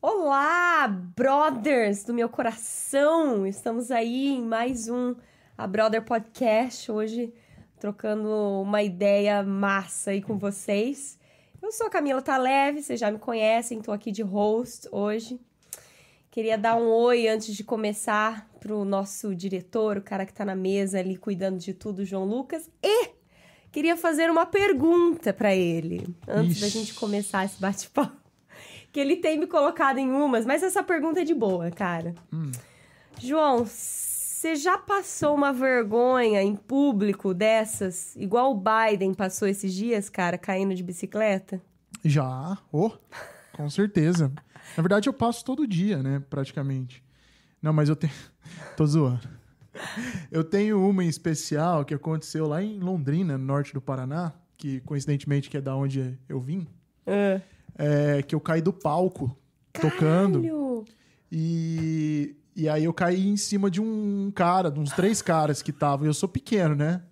Olá, brothers do meu coração! Estamos aí em mais um A Brother Podcast, hoje trocando uma ideia massa aí com vocês. Eu sou a Camila Taleve, vocês já me conhecem, estou aqui de host hoje. Queria dar um oi antes de começar pro nosso diretor, o cara que tá na mesa ali cuidando de tudo, João Lucas, e queria fazer uma pergunta para ele antes Ixi. da gente começar esse bate-papo. Que ele tem me colocado em umas, mas essa pergunta é de boa, cara. João, você já passou uma vergonha em público dessas, igual o Biden passou esses dias, cara, caindo de bicicleta? Já, oh, com certeza. Na verdade, eu passo todo dia, né, praticamente. Não, mas eu tenho. Tô zoando. Eu tenho uma em especial que aconteceu lá em Londrina, no norte do Paraná, que coincidentemente que é da onde eu vim, Ah. É, que eu caí do palco tocando. Caralho! E, e aí eu caí em cima de um cara, de uns três caras que estavam. Eu sou pequeno, né?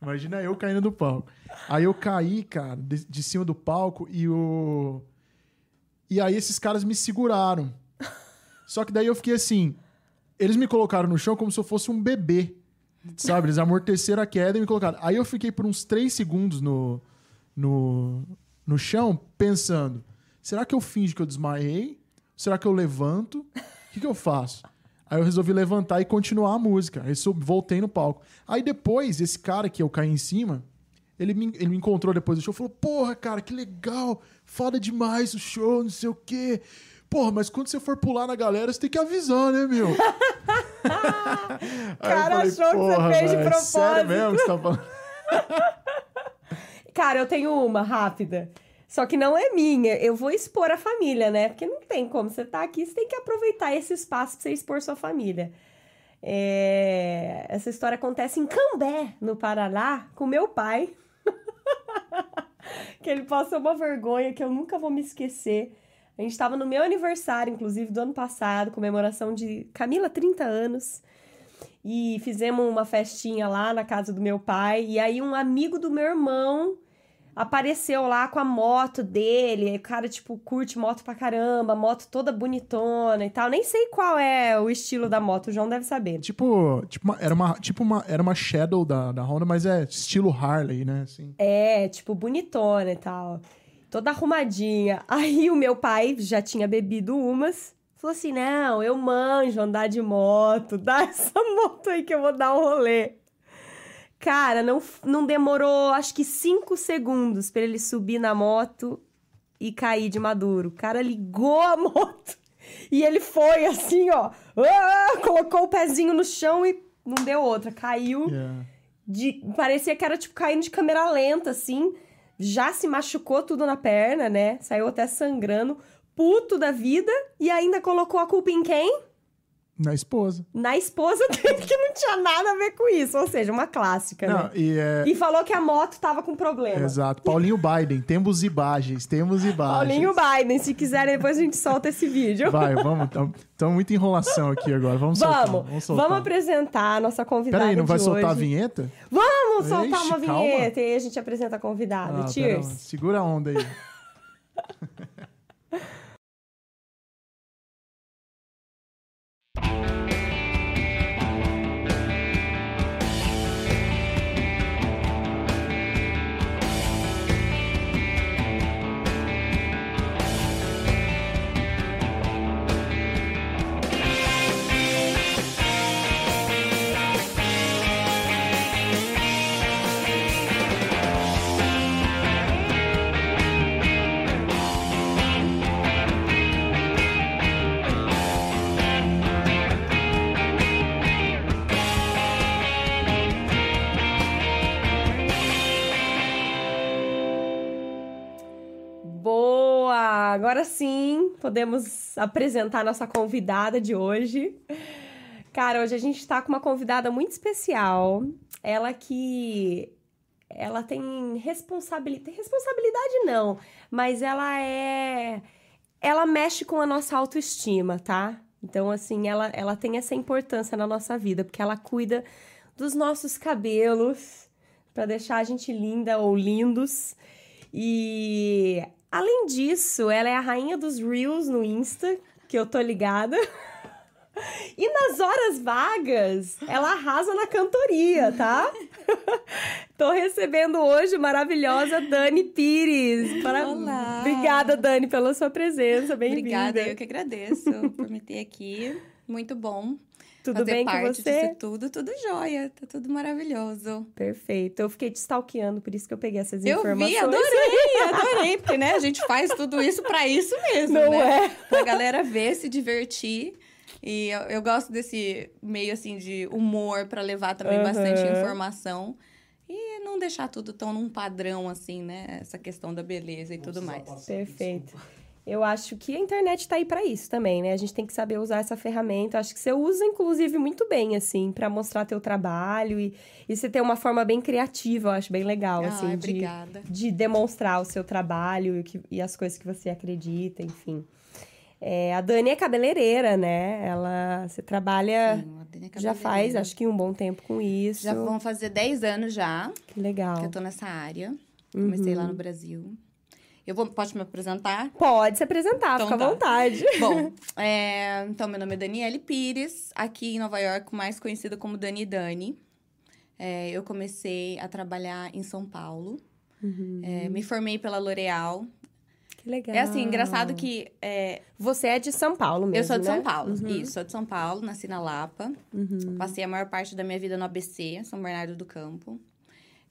Imagina eu caindo do palco. Aí eu caí, cara, de, de cima do palco e o. E aí esses caras me seguraram. Só que daí eu fiquei assim. Eles me colocaram no chão como se eu fosse um bebê. Sabe? Eles amorteceram a queda e me colocaram. Aí eu fiquei por uns três segundos no, no, no chão pensando: será que eu finjo que eu desmaiei? Será que eu levanto? O que, que eu faço? Aí eu resolvi levantar e continuar a música. Aí sub- voltei no palco. Aí depois, esse cara que eu caí em cima, ele me, ele me encontrou depois do show e falou: Porra, cara, que legal, foda demais o show, não sei o quê. Porra, mas quando você for pular na galera, você tem que avisar, né, meu? Cara, achou que você fez de propósito." Sério mesmo que você tá falando? Cara, eu tenho uma rápida. Só que não é minha. Eu vou expor a família, né? Porque não tem como. Você tá aqui, você tem que aproveitar esse espaço pra você expor sua família. É, Essa história acontece em Cambé, no Paraná, com meu pai. que ele passou uma vergonha que eu nunca vou me esquecer. A gente estava no meu aniversário, inclusive, do ano passado, comemoração de Camila, 30 anos. E fizemos uma festinha lá na casa do meu pai. E aí um amigo do meu irmão apareceu lá com a moto dele. O cara, tipo, curte moto pra caramba, moto toda bonitona e tal. Nem sei qual é o estilo da moto, o João deve saber. Tipo, tipo uma- era, uma, tipo uma, era uma Shadow da, da Honda, mas é estilo Harley, né? Assim. É, tipo, bonitona e tal. Toda arrumadinha. Aí o meu pai já tinha bebido umas. Falou assim: não, eu manjo andar de moto. Dá essa moto aí que eu vou dar um rolê. Cara, não, não demorou acho que cinco segundos pra ele subir na moto e cair de maduro. O cara ligou a moto e ele foi assim, ó. ah, colocou o pezinho no chão e não deu outra. Caiu Yeah. de parecia que era tipo caindo de câmera lenta assim, já se machucou tudo na perna, né? Saiu até sangrando, puto da vida e ainda colocou a culpa em quem? Na esposa. Na esposa dele que não tinha nada a ver com isso, ou seja, uma clássica, Não, né? e é. E falou que a moto tava com problema. Exato. Paulinho Biden, temos imagens, temos imagens. Paulinho Biden, se quiserem depois a gente solta esse vídeo. Vai, vamos. Estamos muito enrolação aqui agora. Vamos soltar. Vamos, Vamos vamos, soltar. apresentar a nossa convidada Peraí, não vai de soltar a hoje. vinheta? Vamos soltar uma calma. vinheta e aí a gente apresenta a convidada. Ah, Cheers. Segura a onda aí. Agora sim, podemos apresentar nossa convidada de hoje. Cara, hoje a gente tá com uma convidada muito especial. Ela que ela tem responsabilidade, responsabilidade não, mas ela é ela mexe com a nossa autoestima, tá? Então assim, ela ela tem essa importância na nossa vida, porque ela cuida dos nossos cabelos para deixar a gente linda ou lindos. E Além disso, ela é a rainha dos Reels no Insta, que eu tô ligada. E nas horas vagas, ela arrasa na cantoria, tá? Tô recebendo hoje maravilhosa Dani Pires. Para... Olá. Obrigada, Dani, pela sua presença. Bem-vinda. Obrigada, eu que agradeço por me ter aqui. Muito bom. Tudo fazer bem parte com você? disso tudo, tudo jóia, tá tudo maravilhoso. Perfeito. Eu fiquei te stalkeando, por isso que eu peguei essas Eu informações. vi, adorei, adorei, porque né, a gente faz tudo isso pra isso mesmo, Não né? é? Pra galera ver, se divertir. E eu, eu gosto desse meio assim de humor pra levar também bastante Aham. informação. E não deixar tudo tão num padrão assim, né? Essa questão da beleza e tudo mais. Perfeito. Eu acho que a internet tá aí pra isso também, né? A gente tem que saber usar essa ferramenta. Eu acho que você usa, inclusive, muito bem, assim, pra mostrar teu trabalho e, e você tem uma forma bem criativa, eu acho bem legal, Ai, assim, de, obrigada. de demonstrar o seu trabalho e, que- e as coisas que você acredita, enfim. É, a Dani é cabeleireira, né? Ela, você trabalha, Sim, a Dani é já faz, acho que um bom tempo com isso. Já vão fazer 10 anos já Que legal. que eu tô nessa área. Comecei Uhum. lá no Brasil. Eu vou, pode me apresentar? Pode se apresentar, Então fica à tá. vontade. Bom, é, então meu nome é Daniele Pires, aqui em Nova York, mais conhecida como Dani Dani. É, eu comecei a trabalhar em São Paulo. Uhum. É, me formei pela L'Oréal. Que legal. É assim, engraçado que é, Você é de São Paulo mesmo, eu sou de né? São Paulo. Uhum. Isso, sou de São Paulo, nasci na Lapa. Uhum. Passei a maior parte da minha vida no ABC, São Bernardo do Campo.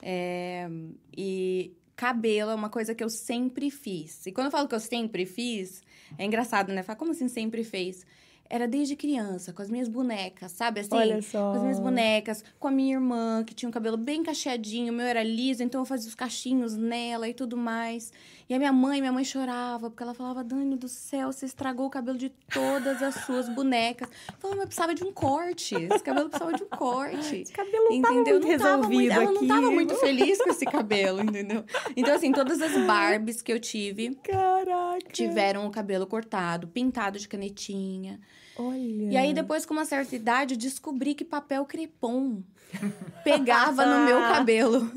É, e cabelo é uma coisa que eu sempre fiz. E quando eu falo que eu sempre fiz, é engraçado, né? Fala, como assim sempre fez? Era desde criança, com as minhas bonecas, sabe? Assim, Olha só. com as minhas bonecas, com a minha irmã, que tinha um cabelo bem cacheadinho, o meu era liso, então eu fazia os cachinhos nela e tudo mais. E a minha mãe, minha mãe chorava, porque ela falava, Dani do céu, você estragou o cabelo de todas as suas bonecas. Eu falava, mas precisava de um corte, esse cabelo precisava de um corte. Esse cabelo não tava Entendeu? muito Não tava resolvido muito, ela não tava muito feliz com esse cabelo, entendeu? Então, assim, todas as Barbies que eu tive Caraca. tiveram o cabelo cortado, pintado de canetinha. Olha. E aí, depois, com uma certa idade, eu descobri que papel crepom pegava no meu cabelo.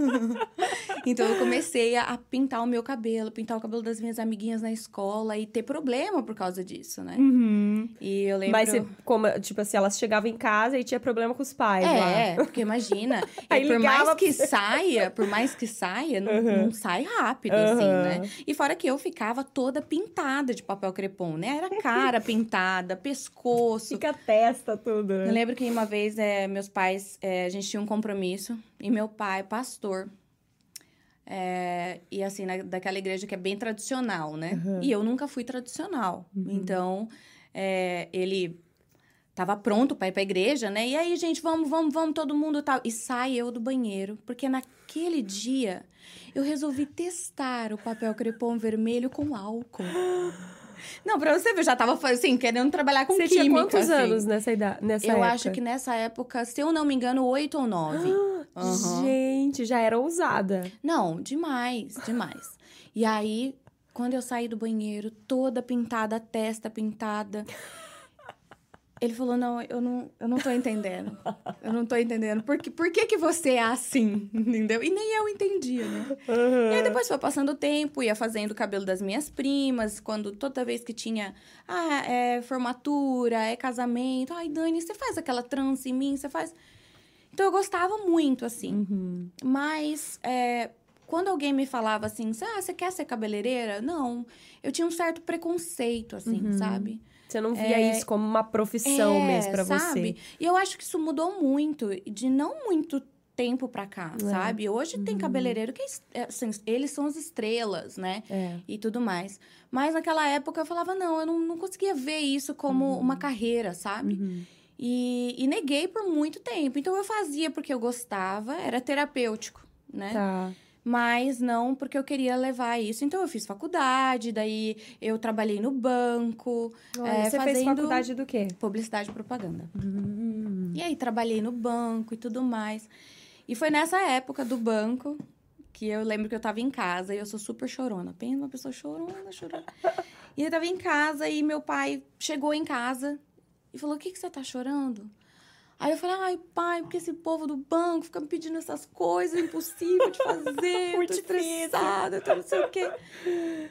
então, eu comecei a pintar o meu cabelo, pintar o cabelo das minhas amiguinhas na escola e ter problema por causa disso, né? Uhum. E eu lembro... Mas você, como, tipo assim, elas chegavam em casa e tinha problema com os pais É, lá. porque imagina, Aí e por ligava mais que saia, por mais que saia, não, não sai rápido, assim, Aham. né? E fora que eu ficava toda pintada de papel crepom, né? Era cara pintada, pescoço. Fica a testa, tudo. Eu lembro que uma vez, é, meus pais, é, a gente tinha um compromisso, e meu pai, pastor, é, e assim, na- daquela igreja que é bem tradicional, né? E eu nunca fui tradicional. Então, é, ele tava pronto para ir pra igreja, né? E aí, gente, vamos, vamos, vamos, todo mundo tal. E sai eu do banheiro, porque naquele dia eu resolvi testar o papel crepom vermelho com álcool. Não, pra você ver, eu já tava assim, querendo trabalhar com Você química. tinha quantos assim. anos nessa, idade, nessa Eu época? acho que nessa época, se eu não me engano, oito ou nove. Aham. Gente, já era ousada. Não, demais, demais. E aí, quando eu saí do banheiro, toda pintada, a testa pintada. Ele falou: Não, eu não, eu não tô entendendo. Eu não tô entendendo. Por que, por que, que você é assim? Entendeu? E nem eu entendia, né? E aí depois foi passando o tempo, ia fazendo o cabelo das minhas primas, quando toda vez que tinha ah, é formatura, é casamento, ai, Dani, você faz aquela trança em mim, você faz. Então eu gostava muito, assim. Uhum. Mas é, quando alguém me falava assim, ah, você quer ser cabeleireira? Não. Eu tinha um certo preconceito, assim, Uhum. sabe? Você não via É, isso como uma profissão É, mesmo pra sabe? você. E eu acho que isso mudou muito, de não muito tempo pra cá, É. sabe? Hoje tem cabeleireiro que, é é, assim, eles são as estrelas, né? É. E tudo mais. Mas naquela época eu falava, não, eu não, não conseguia ver isso como uma carreira, sabe? Uhum. E, e neguei por muito tempo. Então eu fazia porque eu gostava, era terapêutico, né? Tá. Mas não porque eu queria levar isso. Então eu fiz faculdade, daí eu trabalhei no banco, Olha, É, você fez faculdade do quê? publicidade e propaganda. Hum. E aí trabalhei no banco e tudo mais. E foi nessa época do banco que eu lembro que eu tava em casa e eu sou super chorona. Pensa uma pessoa chorona, chorona. e eu tava em casa e meu pai chegou em casa e falou: O que, que você tá chorando? Aí eu falei, ai, pai, porque esse povo do banco fica me pedindo essas coisas, impossível de fazer, Muito tô estressada, tô não sei o quê.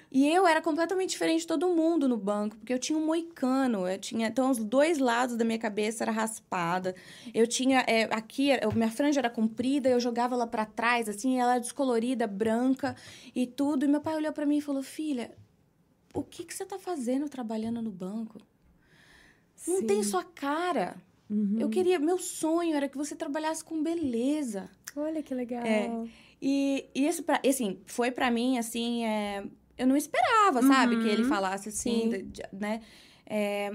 E eu era completamente diferente de todo mundo no banco, porque eu tinha um moicano, eu tinha, então os dois lados da minha cabeça era raspada. Eu tinha, é, aqui, eu, minha franja era comprida, eu jogava ela para trás, assim, ela era descolorida, branca e tudo. E meu pai olhou para mim e falou, filha, o que que você tá fazendo trabalhando no banco? Não tem sua cara. Uhum. Eu queria, meu sonho era que você trabalhasse com beleza. Olha que legal. É. E, e isso, pra, assim, foi pra mim, assim, é, eu não esperava, sabe? Uhum. Que ele falasse assim, Sim. de- de- né? É,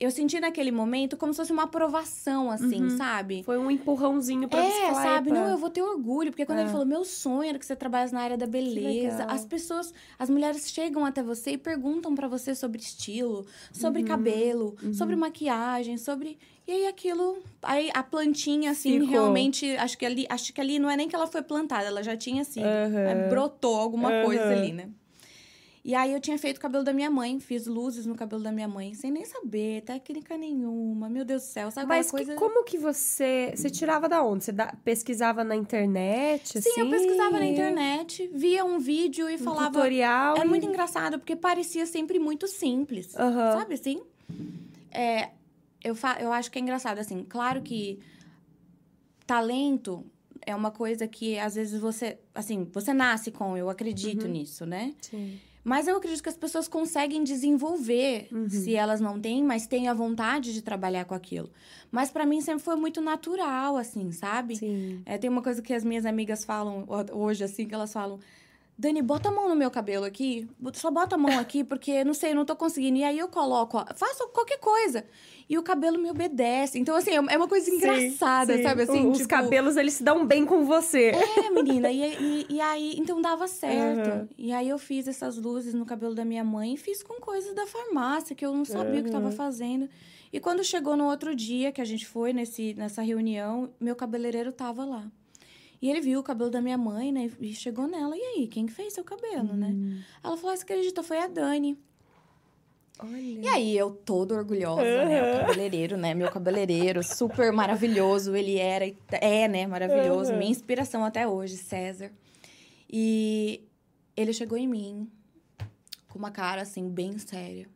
eu senti naquele momento como se fosse uma aprovação, assim, Uhum. sabe? Foi um empurrãozinho pra você É, sabe? Não, eu vou ter orgulho, porque quando É. ele falou, meu sonho era que você trabalhasse na área da beleza. As pessoas, as mulheres chegam até você e perguntam pra você sobre estilo, sobre Uhum. cabelo, sobre maquiagem, sobre. E aí aquilo. Aí a plantinha, assim, Ficou. realmente. Acho que ali, acho que ali não é nem que ela foi plantada, ela já tinha assim. Aham. aí brotou alguma Aham. coisa ali, né? E aí eu tinha feito o cabelo da minha mãe, fiz luzes no cabelo da minha mãe, sem nem saber, técnica nenhuma. Meu Deus do céu, sabe Mas que- coisa. como que você... Você tirava da onde? Você da- pesquisava na internet, Sim, assim? eu pesquisava na internet, via um vídeo e Um falava. tutorial. É e- muito engraçado, porque parecia sempre muito simples. Aham. Sabe assim? É, eu, fa eu acho que é engraçado, assim. Claro que talento é uma coisa que às vezes você. Assim, você nasce com, eu acredito Uhum. nisso, né? Sim. Mas eu acredito que as pessoas conseguem desenvolver, Uhum. se elas não têm, mas têm a vontade de trabalhar com aquilo. Mas pra mim sempre foi muito natural, assim, sabe? Sim. É, tem uma coisa que as minhas amigas falam ho- hoje, assim, que elas falam. Dani, bota a mão no meu cabelo aqui. Só bota a mão aqui, porque, não sei, não tô conseguindo. E aí eu coloco, ó, faço qualquer coisa. E o cabelo me obedece. Então, assim, é uma coisa engraçada, Sim, sim. sabe? Assim, O- Os tipo, cabelos, eles se dão bem com você. É, menina. E, e, e aí, então dava certo. Aham. E aí eu fiz essas luzes no cabelo da minha mãe e fiz com coisas da farmácia, que eu não sabia o que estava Aham. fazendo. E quando chegou no outro dia que a gente foi nesse, nessa reunião, meu cabeleireiro tava lá. E ele viu o cabelo da minha mãe, né? E chegou nela. E aí, quem que fez seu cabelo, né? Hum. Ela falou: "Ah, você acredita? Foi a Dani. Olha. E aí, eu toda orgulhosa, né? O cabeleireiro, né? Meu cabeleireiro, super maravilhoso. Ele era, e é, né? Maravilhoso. Uhum. Minha inspiração até hoje, César. E ele chegou em mim com uma cara, assim, bem séria.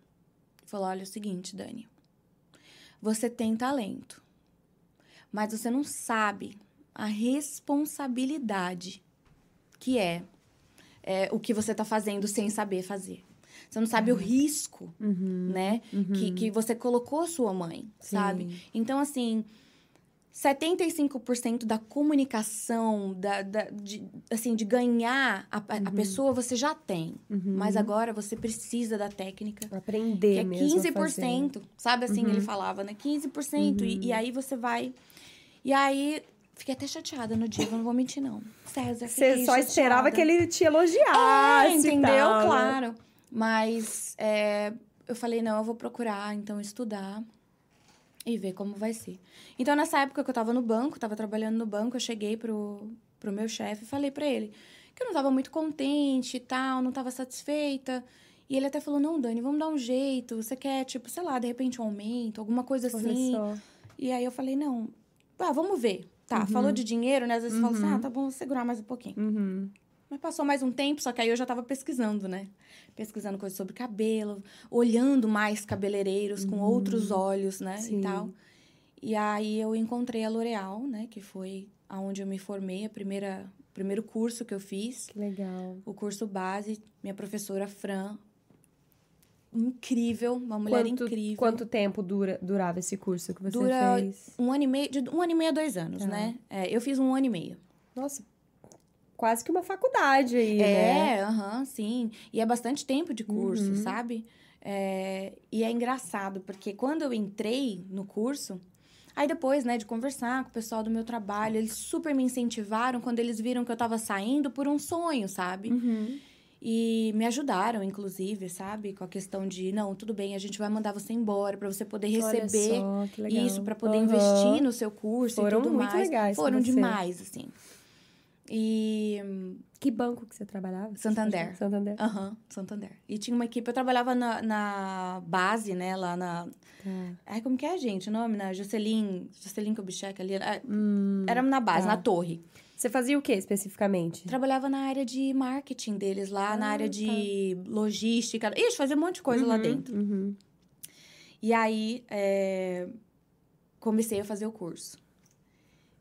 Falou, olha, é o seguinte, Dani. Você tem talento. Mas você não sabe a responsabilidade que é, é o que você tá fazendo sem saber fazer. Você não sabe o risco Uhum. né? Uhum. Que, que você colocou sua mãe, Sim. sabe? Então, assim, 75% da comunicação, da, da- de, assim, de ganhar a, a- a Uhum. pessoa, você já tem. Uhum. Mas agora você precisa da técnica. Aprender Que é mesmo a 15%, sabe assim Uhum. ele falava, né? 15%. E, e aí você vai... E aí, fiquei até chateada no dia, não vou mentir, não. César, Você só esperava chateada. que ele te elogiasse. Ah, e entendeu? tal? Claro. Mas é, eu falei, não, eu vou procurar, então, estudar e ver como vai ser. Então, nessa época que eu tava no banco, tava trabalhando no banco, eu cheguei pro, pro meu chefe e falei pra ele que eu não tava muito contente e tal, não tava satisfeita. E ele até falou, não, Dani, vamos dar um jeito. Você quer, tipo, sei lá, de repente um aumento, alguma coisa Olha assim. E aí eu falei, não, ah, vamos ver. Tá, falou de dinheiro, né? Às vezes você fala assim, ah, tá bom, vou segurar mais um pouquinho. Uhum. Mas passou mais um tempo, só que aí eu já tava pesquisando, né? Pesquisando coisas sobre cabelo, olhando mais cabeleireiros com outros olhos, né? Sim. E tal. E aí eu encontrei a L'Oréal, né? Que foi aonde eu me formei, a primeira primeiro curso que eu fiz, Que legal. o curso base, minha professora Fran. Incrível, uma mulher quanto, incrível. Quanto tempo dura, durava esse curso que você Dura fez? Um ano e meio, de um ano e meio a dois anos, Tá. né? É, eu fiz um ano e meio. Nossa, quase que uma faculdade aí, né? É, aham, sim. E é bastante tempo de curso, Uhum. sabe? É, e é engraçado, porque quando eu entrei no curso, aí depois, né, de conversar com o pessoal do meu trabalho, eles super me incentivaram quando eles viram que eu tava saindo por um sonho, sabe? Uhum. E me ajudaram, inclusive, sabe? Com a questão de, não, tudo bem, a gente vai mandar você embora pra você poder receber só, isso para poder Aham. investir no seu curso Foram e tudo muito mais. legais Foram demais, assim. E. Que banco que você trabalhava? Santander. Santander. Aham, Santander. E tinha uma equipe, eu trabalhava na, na base, né, lá na. Tá. Ai, como que é, gente? O nome? Na Jocelyn. Jocelyn Kubitschek ali. ah, Hum, Era na base, tá. na torre. Você fazia o que especificamente? Trabalhava na área de marketing deles lá, na Ah, área de logística. Ixi, fazia um monte de coisa lá Uhum, dentro. uhum. E aí, é, comecei a fazer o curso.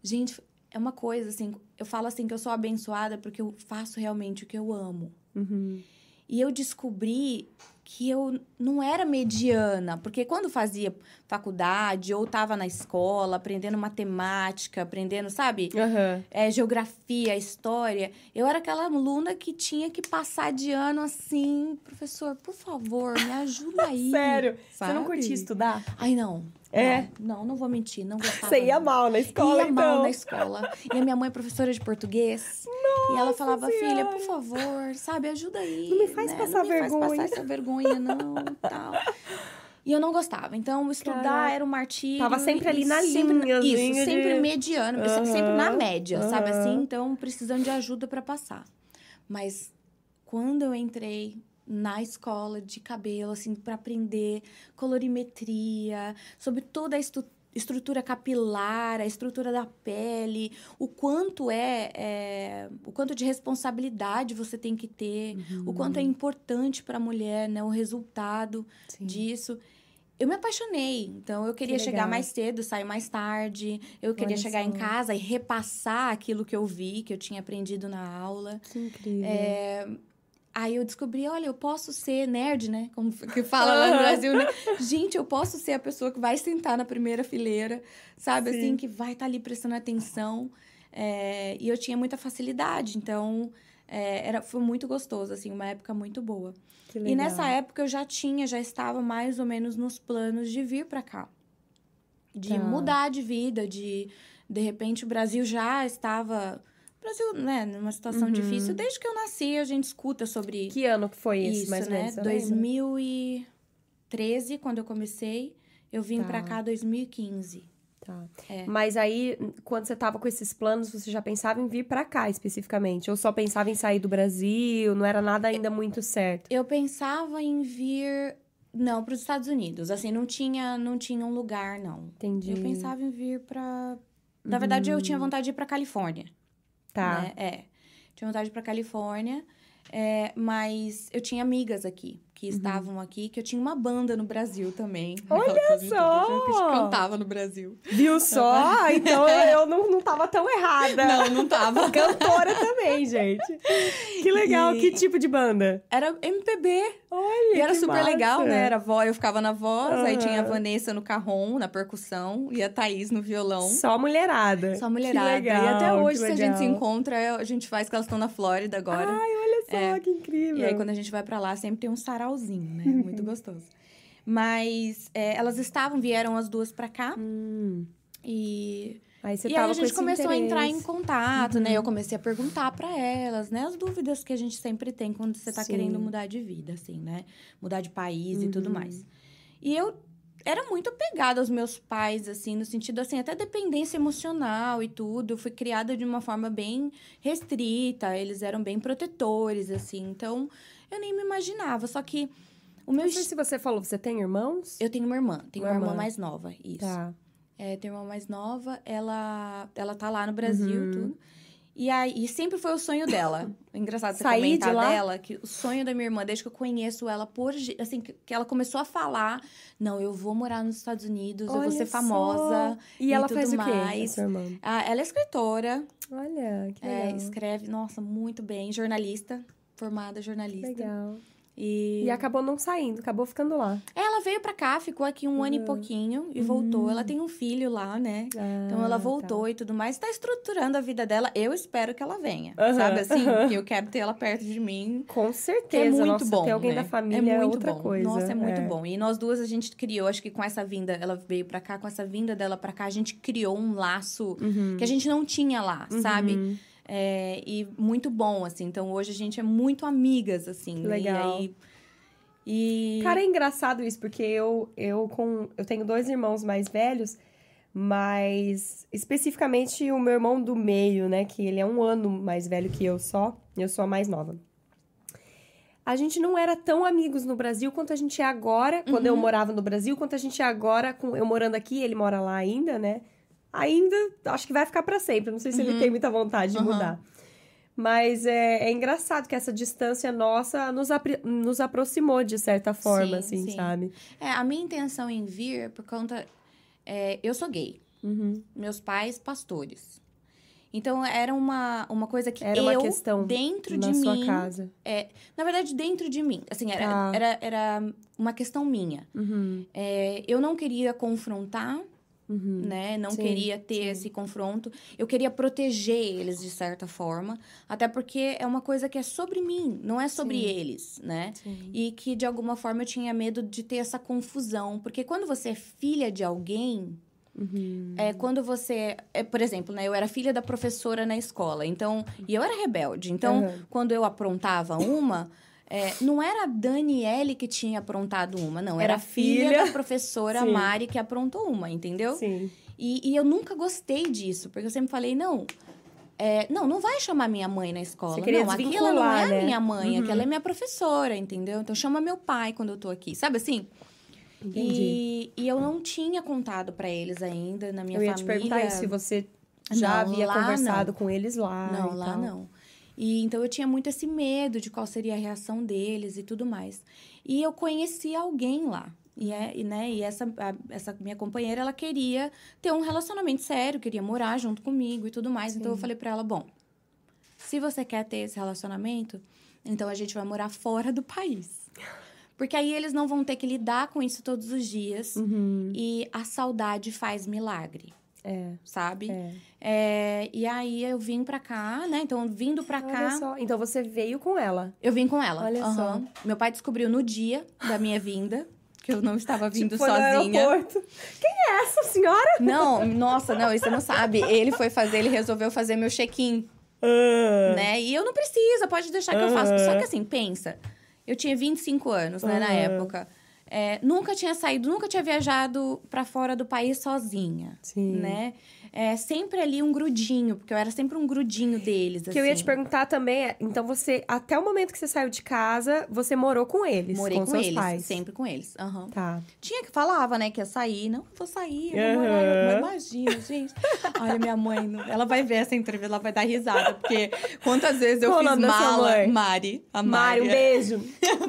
Gente, é uma coisa assim, eu falo assim que eu sou abençoada porque eu faço realmente o que eu amo. Uhum. E eu descobri que eu não era mediana, porque quando fazia faculdade ou estava na escola, aprendendo matemática, aprendendo, sabe? Aham. é, geografia, história, eu era aquela aluna que tinha que passar de ano assim, professor, por favor, me ajuda aí. Sério? Você não sabe? curtia estudar? Ai, não. É? Não, não, não vou mentir, não gostava. Você ia não. mal na escola, Ia então. mal na escola. E a minha mãe é professora de português. e ela falava, filha, Senhora. por favor, sabe, ajuda aí. Não me faz né? passar não me vergonha." Faz passar essa vergonha, não, tal. E eu não gostava. Então, estudar Caraca. era um martírio. Tava sempre ali e na sempre, linhazinha Isso, de- sempre mediano. eu sempre- na média, sabe aham. assim? Então, precisando de ajuda para passar. Mas, quando eu entrei na escola de cabelo, assim, para aprender colorimetria, sobre toda a estu- estrutura capilar, a estrutura da pele, o quanto é, é, o quanto de responsabilidade você tem que ter, o quanto é importante para a mulher, né, o resultado Sim. disso. Eu me apaixonei, então eu queria Que chegar mais cedo, sair mais tarde. Eu queria Olha chegar em só. casa e repassar aquilo que eu vi, que eu tinha aprendido na aula. Que incrível. É, Aí eu descobri, olha, eu posso ser nerd, né? Como que fala lá no Brasil, né? Gente, eu posso ser a pessoa que vai sentar na primeira fileira, sabe? Sim. Assim, que vai estar ali prestando atenção. É, E eu tinha muita facilidade, então é, era, foi muito gostoso, assim, uma época muito boa. E nessa época eu já tinha, já estava mais ou menos nos planos de vir para cá. De Tá. mudar de vida, de de repente o Brasil já estava Brasil, né, numa situação Uhum. difícil. Desde que eu nasci, a gente escuta sobre Que ano que foi esse, isso, mais ou né? menos? você lembra? 2013, quando eu comecei, eu vim Tá. pra cá 2015. Tá. É. Mas aí, quando você tava com esses planos, você já pensava em vir pra cá especificamente? Ou só pensava em sair do Brasil? Não era nada ainda muito certo? Eu pensava em vir não para os Estados Unidos, assim, não tinha não tinha um lugar não. Entendi. Eu pensava em vir pra Na verdade, eu tinha vontade de ir pra Califórnia. Tá. né? É. Tinha vontade pra Califórnia. é, mas eu tinha amigas aqui, que estavam aqui, que eu tinha uma banda no Brasil também. Uhum. Olha só! Que a gente cantava no Brasil. Viu só? Então eu não, não tava tão errada. Não, não tava. Cantora também, gente. Que legal. E- Que tipo de banda? Era MPB. Olha, E era super massa. legal, né? Era voz, eu ficava na voz, aí Aham. tinha a Vanessa no carrom, na percussão, e a Thaís no violão. Só mulherada. Só mulherada. Que legal, e até hoje, se a gente se encontra, a gente faz que elas estão na Flórida agora. Ai, olha só, É. que incrível. E aí, quando a gente vai pra lá, sempre tem um sarauzinho, né? Muito gostoso. Mas é, elas estavam, vieram as duas pra cá. Hum, E, aí você e aí a gente começou a entrar em interesse. Uhum. contato, né? Eu comecei a perguntar pra elas, né? As dúvidas que a gente sempre tem quando você tá Sim. querendo mudar de vida, assim, né? Mudar de país e tudo Uhum. mais. E eu era muito apegada aos meus pais, assim, no sentido, assim, até dependência emocional e tudo. Eu fui criada de uma forma bem restrita, eles eram bem protetores, assim. Então, eu nem me imaginava. Só que o meu... Não sei se você falou, você tem irmãos? Eu tenho uma irmã, tenho Uma uma irmã irmã. mais nova, isso. Tá. É, tenho uma irmã mais nova, ela, ela tá lá no Brasil, Uhum. tudo. E aí, sempre foi o sonho dela. É Engraçado você Sair comentar de lá? dela, que o sonho da minha irmã, desde que eu conheço ela, por, assim, que ela começou a falar, não, eu vou morar nos Estados Unidos, eu vou Olha ser famosa. E, e ela tudo faz o quê, mais. irmã? Ah, ela é escritora, Olha, que é, legal. escreve, nossa, muito bem, jornalista, formada jornalista. legal. E, E acabou não saindo, acabou ficando lá. ela veio pra cá, ficou aqui um ano e Uhum. pouquinho e voltou. Ela tem um filho lá, né? Então ela Ah, voltou e tudo mais, tá estruturando a vida dela. Eu espero que ela venha, Aham, sabe assim? eu quero ter ela perto de mim. tá. Com certeza. é muito Nossa, bom. ter alguém né? da família é, muito outra bom. coisa. Nossa, é muito bom. E nós duas a gente criou, acho que com essa vinda, ela veio pra cá, com essa vinda dela pra cá, a gente criou um laço Uhum. que a gente não tinha lá, sabe? Uhum. É, e muito bom, assim. Então hoje a gente é muito amigas, assim. né? Legal. E aí. E. Cara, é engraçado isso, porque eu, eu com. Eu tenho dois irmãos mais velhos, Mas, especificamente, o meu irmão do meio, né? Que ele é um ano mais velho que eu só. Eu sou a mais nova. A gente não era tão amigos no Brasil quanto a gente é agora, quando eu morava no Brasil, quanto a gente é agora, com eu morando aqui, ele mora lá ainda, né? Ainda, acho que vai ficar pra sempre. Não sei se ele tem muita vontade de Uhum. mudar. Mas é, é engraçado que essa distância nossa nos, apri- nos aproximou de certa forma, Sim, assim, sim. sabe? É, a minha intenção em vir por conta. é, eu sou gay. Uhum. Meus pais, pastores. Então, era uma, uma coisa que Era uma eu, questão dentro Na de sua mim... casa. É, na verdade, dentro de mim. Assim, era, Tá. era, era uma questão minha. Uhum. É, eu não queria confrontar, Uhum. né? Não Sim, queria ter sim. esse confronto. Eu queria proteger eles de certa forma. Até porque é uma coisa que é sobre mim, não é sobre Sim. eles, né? E que, de alguma forma, eu tinha medo de ter essa confusão. Porque quando você é filha de alguém, Uhum. é quando você. É, por exemplo, né? Eu era filha da professora na escola, então. E eu era rebelde. Então, Uhum. quando eu aprontava uma. É, não era a Daniele que tinha aprontado uma, não. Era, Era a filha, filha. da professora Sim. Mari que aprontou uma, entendeu? Sim. E, e eu nunca gostei disso, porque eu sempre falei, não. é, não, não vai chamar minha mãe na escola. Não, aquela não é né? minha mãe, Uhum. aquela é minha professora, entendeu? Então chama meu pai quando eu tô aqui. Sabe assim? Entendi. E, e eu não tinha contado pra eles ainda na minha eu ia família. te perguntar se você já Não, havia conversado com eles lá. Não, lá não. E então eu tinha muito esse medo de qual seria a reação deles e tudo mais. E eu conheci alguém lá. E, é, e, né, e essa, a- essa minha companheira, ela queria ter um relacionamento sério, queria morar junto comigo e tudo mais. Então eu Sim. falei pra ela, bom, se você quer ter esse relacionamento, então a gente vai morar fora do país. Porque aí eles não vão ter que lidar com isso todos os dias. Uhum. E a saudade faz milagre, É, sabe? é. É, e aí eu vim pra cá, né? Então, vindo pra Olha cá, só. Então você veio com ela. eu vim com ela. Olha Aham. Meu pai descobriu no dia da minha vinda, que eu não estava vindo Tipo, sozinha. Quem é essa senhora? Não, nossa, não, isso você não sabe. Ele foi fazer, ele resolveu fazer meu check-in, Ah. né? E eu não precisa, pode deixar que eu faço. Aham. Só que assim, pensa, eu tinha 25 anos, né, na Aham. época. É, nunca tinha saído, nunca tinha viajado pra fora do país sozinha, Sim. né? É, sempre ali um grudinho, porque eu era sempre um grudinho deles, O que eu ia assim. te perguntar também é, então você, até o momento que você saiu de casa, você morou com eles, Morei com, com, eles, pais. sempre com eles. Aham. Tá. Tinha que falava, né, que ia sair. Não, vou sair, eu vou morar. Eu, imagina, gente. Olha, minha mãe, ela vai ver essa entrevista, ela vai dar risada, porque quantas vezes eu Qual fiz mala. Mari. A Mari, Mari. um beijo.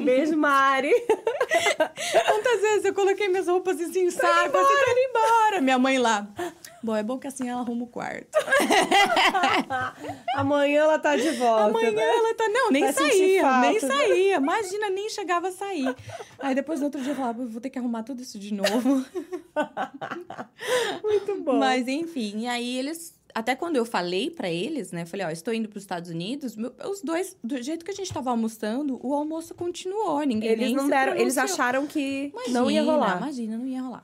beijo, Mari. Quantas vezes eu coloquei minhas roupas assim, em saco, assim, tô indo embora. Minha mãe lá. Bom, é bom que assim ela arruma o quarto. Amanhã ela tá de volta. Amanhã ela tá. Não, nem Vai saía, falta, nem né? saía. Imagina, nem chegava a sair. Aí depois no outro dia eu falava, vou ter que arrumar tudo isso de novo. Muito bom. Mas enfim, e aí eles. Até quando eu falei pra eles, né? Falei, ó, estou indo pros Estados Unidos. meu- os dois, do jeito que a gente tava almoçando, o almoço continuou. Ninguém eles não deram, eles pronunciou. acharam que Imagina, não ia rolar. Imagina, não ia rolar.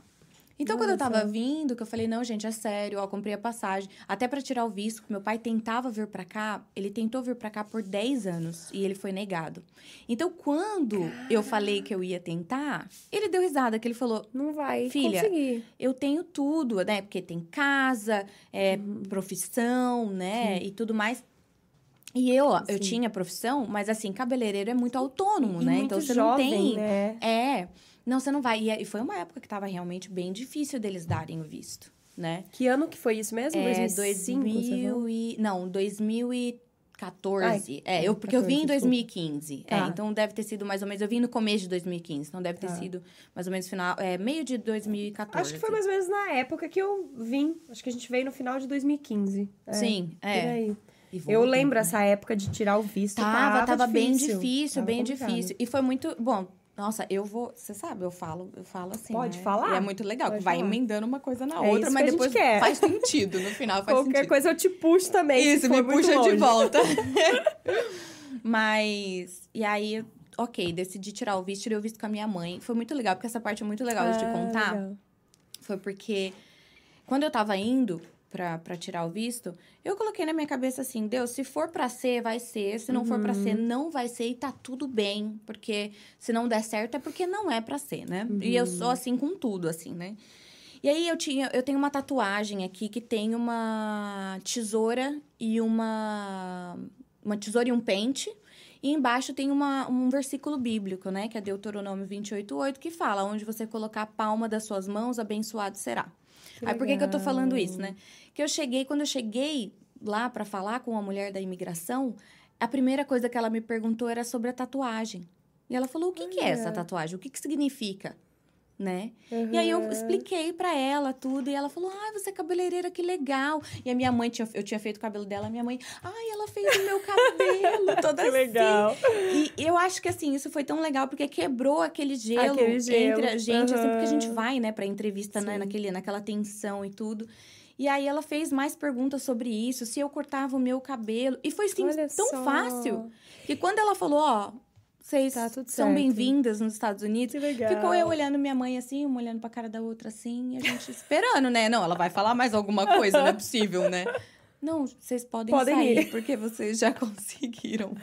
Então, Olha quando eu tava vindo, que eu falei, não, gente, é sério, ó, comprei a passagem. Até pra tirar o visto, que meu pai tentava vir pra cá, ele tentou vir pra cá por 10 anos e ele foi negado. Então, quando eu falei que eu ia tentar, ele deu risada, que ele falou, Não vai Filha, conseguir. eu tenho tudo, né? Porque tem casa, é, Uhum. profissão, né? E tudo mais. E eu, ó, eu Sim. tinha profissão, mas assim, cabeleireiro é muito autônomo, E né? muito então você jovem, não tem. né? É. Não, você não vai. E, e foi uma época que tava realmente bem difícil deles darem o visto, né? Que ano que foi isso mesmo? É, 2005? você falou? 2000 e, não, 2014. Ai, é, eu, porque eu vim em 14, 2015. É, Tá. então deve ter sido mais ou menos. Eu vim no começo de 2015, então deve ter Tá. sido mais ou menos final. É, meio de 2014. Acho que foi mais ou menos na época que eu vim. Acho que a gente veio no final de 2015. É, Sim, Por é. aí. E Eu voltou, lembro né? essa época de tirar o visto. Tava, tava, bem difícil. difícil, Tava bem complicado. difícil. E foi muito. Bom, nossa, eu vou. Você sabe, eu falo, eu falo assim. Pode né? falar? E é muito legal, Pode vai falar. emendando uma coisa na É outra, mas depois faz sentido. No final faz Qualquer sentido. coisa eu te puxo também. Isso, me puxa de longe. volta. Mas. E aí, ok, decidi tirar o visto, tirei o visto com a minha mãe. Foi muito legal, porque essa parte é muito legal de Ah, contar. legal. Foi porque quando eu tava indo pra, pra tirar o visto, eu coloquei na minha cabeça assim: Deus, se for pra ser, vai ser. Se não for pra ser, não vai ser e tá tudo bem. Porque se não der certo é porque não é pra ser, né? E eu sou assim com tudo, assim, né? E aí eu tinha, eu tenho uma tatuagem aqui que tem uma tesoura e uma uma tesoura e um pente. E embaixo tem uma, um versículo bíblico, né? Que é Deuteronômio 28,8, que fala: onde você colocar a palma das suas mãos, abençoado será. Que Aí por que, que eu tô falando isso, né? Que eu cheguei, quando eu cheguei lá para falar com a mulher da imigração, a primeira coisa que ela me perguntou era sobre a tatuagem. E ela falou: o que, que é essa tatuagem? O que, que significa? Né? E aí eu Uhum. expliquei pra ela tudo e ela falou: "Ai, você é cabeleireira, que legal". E a minha mãe tinha eu tinha feito o cabelo dela, a minha mãe: "Ai, ela fez o meu cabelo", toda Que assim. legal. E eu acho que assim, isso foi tão legal porque quebrou aquele gelo, Aquele gelo, entre a gente, assim, porque a gente vai, né, pra entrevista, né, naquele, naquela tensão e tudo. E aí ela fez mais perguntas sobre isso, se eu cortava o meu cabelo. E foi assim, Olha tão só. fácil. Que quando ela falou, ó, vocês Tá são bem-vindas nos Estados Unidos. Que legal. Ficou eu olhando minha mãe assim, uma olhando pra cara da outra assim, e a gente esperando, né? Não, ela vai falar mais alguma coisa, não é possível, né? Não, vocês podem, Podem sair, ir. porque vocês já conseguiram.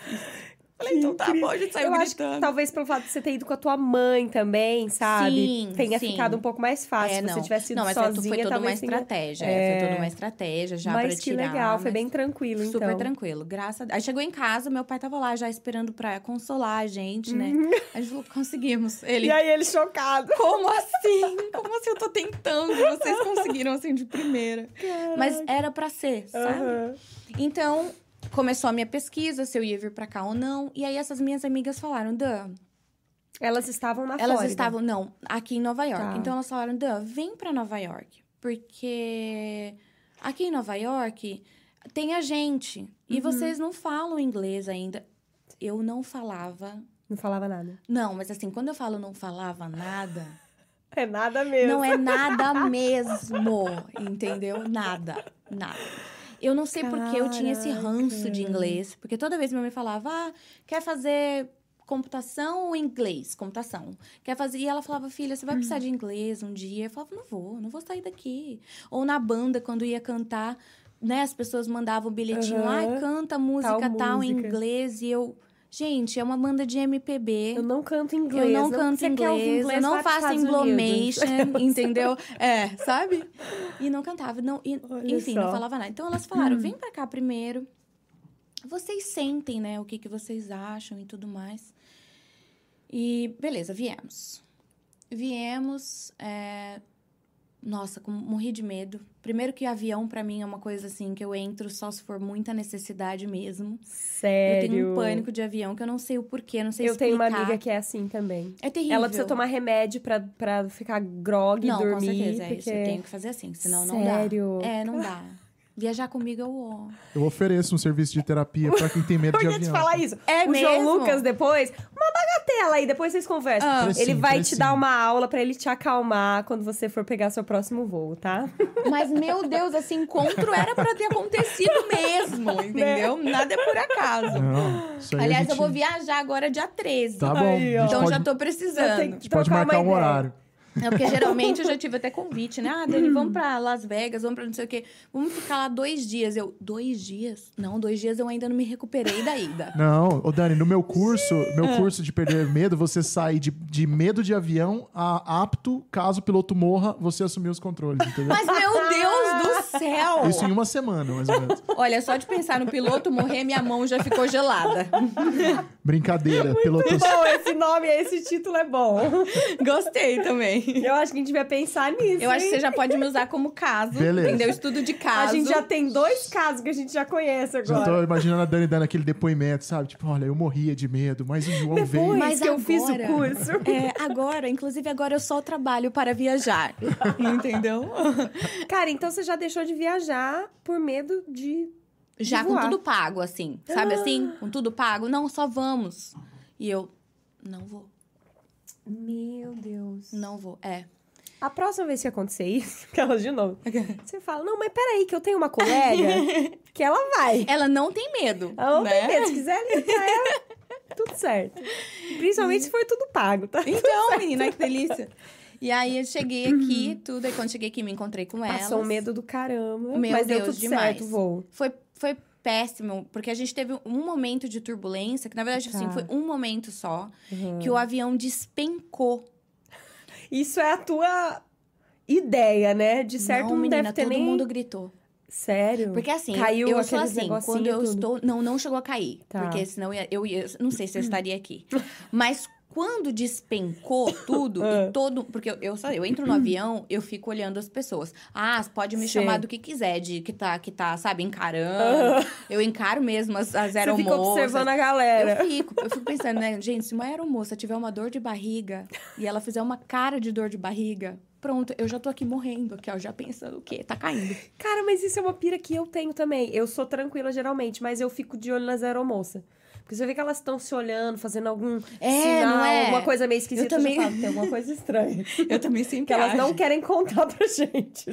Falei, então tá bom, a gente saiu eu acho que gritando. talvez pelo fato de você ter ido com a tua mãe também, sabe? Sim, Tenha sim. ficado um pouco mais fácil. É, Se você tivesse ido não, mas sozinha, foi toda uma tenha- estratégia. É. Foi toda uma estratégia já pra Mas que tirar. legal, foi bem tranquilo, então. Super tranquilo, graças a Deus. Aí chegou em casa, meu pai tava lá já esperando pra consolar a gente, né? A gente falou, conseguimos. Ele, Uhum. E aí ele chocado. como assim? Como assim eu tô tentando? Vocês conseguiram assim de primeira. Mas era pra ser, sabe? Aham. Então, começou a minha pesquisa, se eu ia vir pra cá ou não. E aí essas minhas amigas falaram, Dan, Elas estavam na elas Flórida. estavam, não, aqui em Nova York. Tá. Então elas falaram, Dan, vem pra Nova York. Porque aqui em Nova York tem a gente. E Uhum. vocês não falam inglês ainda. Eu não falava. Não falava nada. Não, mas assim, quando eu falo não falava nada, É nada mesmo. não é nada mesmo. Entendeu? Nada. Nada. Eu não sei porque eu tinha esse ranço de inglês. Porque toda vez minha mãe falava, ah, quer fazer computação ou inglês? Computação. Quer fazer... E ela falava, filha, você vai precisar de inglês um dia. Eu falava, não vou, não vou sair daqui. Ou na banda, quando ia cantar, né? As pessoas mandavam um bilhetinho, Aham. ai, canta música tal, em música. inglês. E eu... Gente, é uma banda de MPB. Eu não canto inglês. Eu não canto quer ouvir inglês, eu não faço emblomation, entendeu? É, sabe? E não cantava, não, e- enfim, só. Hum. não falava nada. Então elas falaram: vem pra cá primeiro. Vocês sentem, né, o que, que vocês acham e tudo mais. E beleza, viemos. Viemos. é, Nossa, com- morri de medo. Primeiro que avião, pra mim, é uma coisa assim que eu entro só se for muita necessidade mesmo. Sério. Eu tenho um pânico de avião que eu não sei o porquê, não sei Eu tenho uma explicar. amiga que é assim também. É terrível. Ela precisa tomar remédio pra, pra ficar grog e Não, dormir. com certeza, é porque... isso. Eu tenho que fazer assim, senão não dá. Sério? É, não dá. Viajar comigo é o ó. Eu ofereço um serviço de terapia pra quem tem medo Eu de ia te avião. falar isso. É o João mesmo? Lucas, depois, uma bagatela aí, depois vocês conversam. Ah. ele Precinho, vai te precinho. dar uma aula pra ele te acalmar quando você for pegar seu próximo voo, tá? Mas, meu Deus, esse encontro era pra ter acontecido mesmo, entendeu? Nada é por acaso. Não, isso aí a Aliás, gente... eu vou viajar agora dia 13. Tá bom, Aí, Então pode, já tô Já precisando. tem a gente pode trocar uma marcar um horário. É porque geralmente eu já tive até convite, né? Ah, Dani, vamos pra Las Vegas, vamos pra não sei o quê. Vamos ficar lá dois dias. Eu, dois dias? Não, dois dias eu ainda não me recuperei da ida. Não, ô Dani, no meu curso, É. meu curso de perder medo, você sai de, de medo de avião a apto, caso o piloto morra, você assumir os controles, entendeu? Mas, meu Deus do céu! Isso em uma semana, mais ou menos. Olha, só de pensar no piloto morrer, minha mão já ficou gelada. Brincadeira, piloto. Bom, esse nome, esse título é bom. Gostei também. Eu acho que a gente vai pensar nisso. Eu acho que você já pode me usar como caso. Beleza. Entendeu? Estudo de caso. A gente já tem dois casos que a gente já conhece Já agora. tô imaginando a Dani dando aquele depoimento, sabe? Tipo, olha, eu morria de medo, mas o João Depois veio. Mas que eu fiz o agora- curso. É, agora, inclusive agora eu só trabalho para viajar. Entendeu? Cara, então você já deixou de viajar por medo de. Já De com voar. tudo pago, assim. Sabe assim? Com tudo pago. Não, só vamos. E eu, não vou. Meu Deus. Não vou. É. A próxima vez que acontecer isso, aquela de novo, você fala: Não, mas peraí, que eu tenho uma colega que ela vai. Ela não tem medo. Ela não né? tem medo. Se quiser ligar ela, tudo certo. Principalmente se for tudo pago, tá? Então, menina, que delícia. E aí eu cheguei aqui, tudo. Aí quando cheguei aqui, me encontrei com elas. Passou um medo do caramba. Meu mas deu Deus, tudo demais. certo o voo. Foi, foi péssimo, porque a gente teve um momento de turbulência, que na verdade, assim, Tá. foi um momento só, que o avião despencou. Isso é a tua. ideia, né? De certo não, não menina, deve ter todo nem... mundo gritou. Sério? Porque assim, Caiu eu sou assim, quando eu tudo. estou. Não, não chegou a cair. Tá. Porque senão eu ia, eu ia- Não sei se eu estaria aqui. Mas quando despencou tudo, e todo. Porque eu, eu, só- eu entro no avião, eu fico olhando as pessoas. Ah, pode me Sim. chamar do que quiser, de que tá, que tá, sabe, encarando. Eu encaro mesmo as, as Você aeromoças. fica observando a galera. Eu fico, eu fico pensando, né, gente, se uma aeromoça tiver uma dor de barriga e ela fizer uma cara de dor de barriga, pronto, eu já tô aqui morrendo, aqui, ó, já pensando o quê? Tá caindo. Cara, mas isso é uma pira que eu tenho também. Eu sou tranquila geralmente, mas eu fico de olho nas aeromoças. Porque você vê que elas estão se olhando, fazendo algum É, sinal, não é? alguma coisa meio esquisita. Eu também- já falo, tem alguma coisa estranha. Eu também sempre que elas não querem contar pra gente.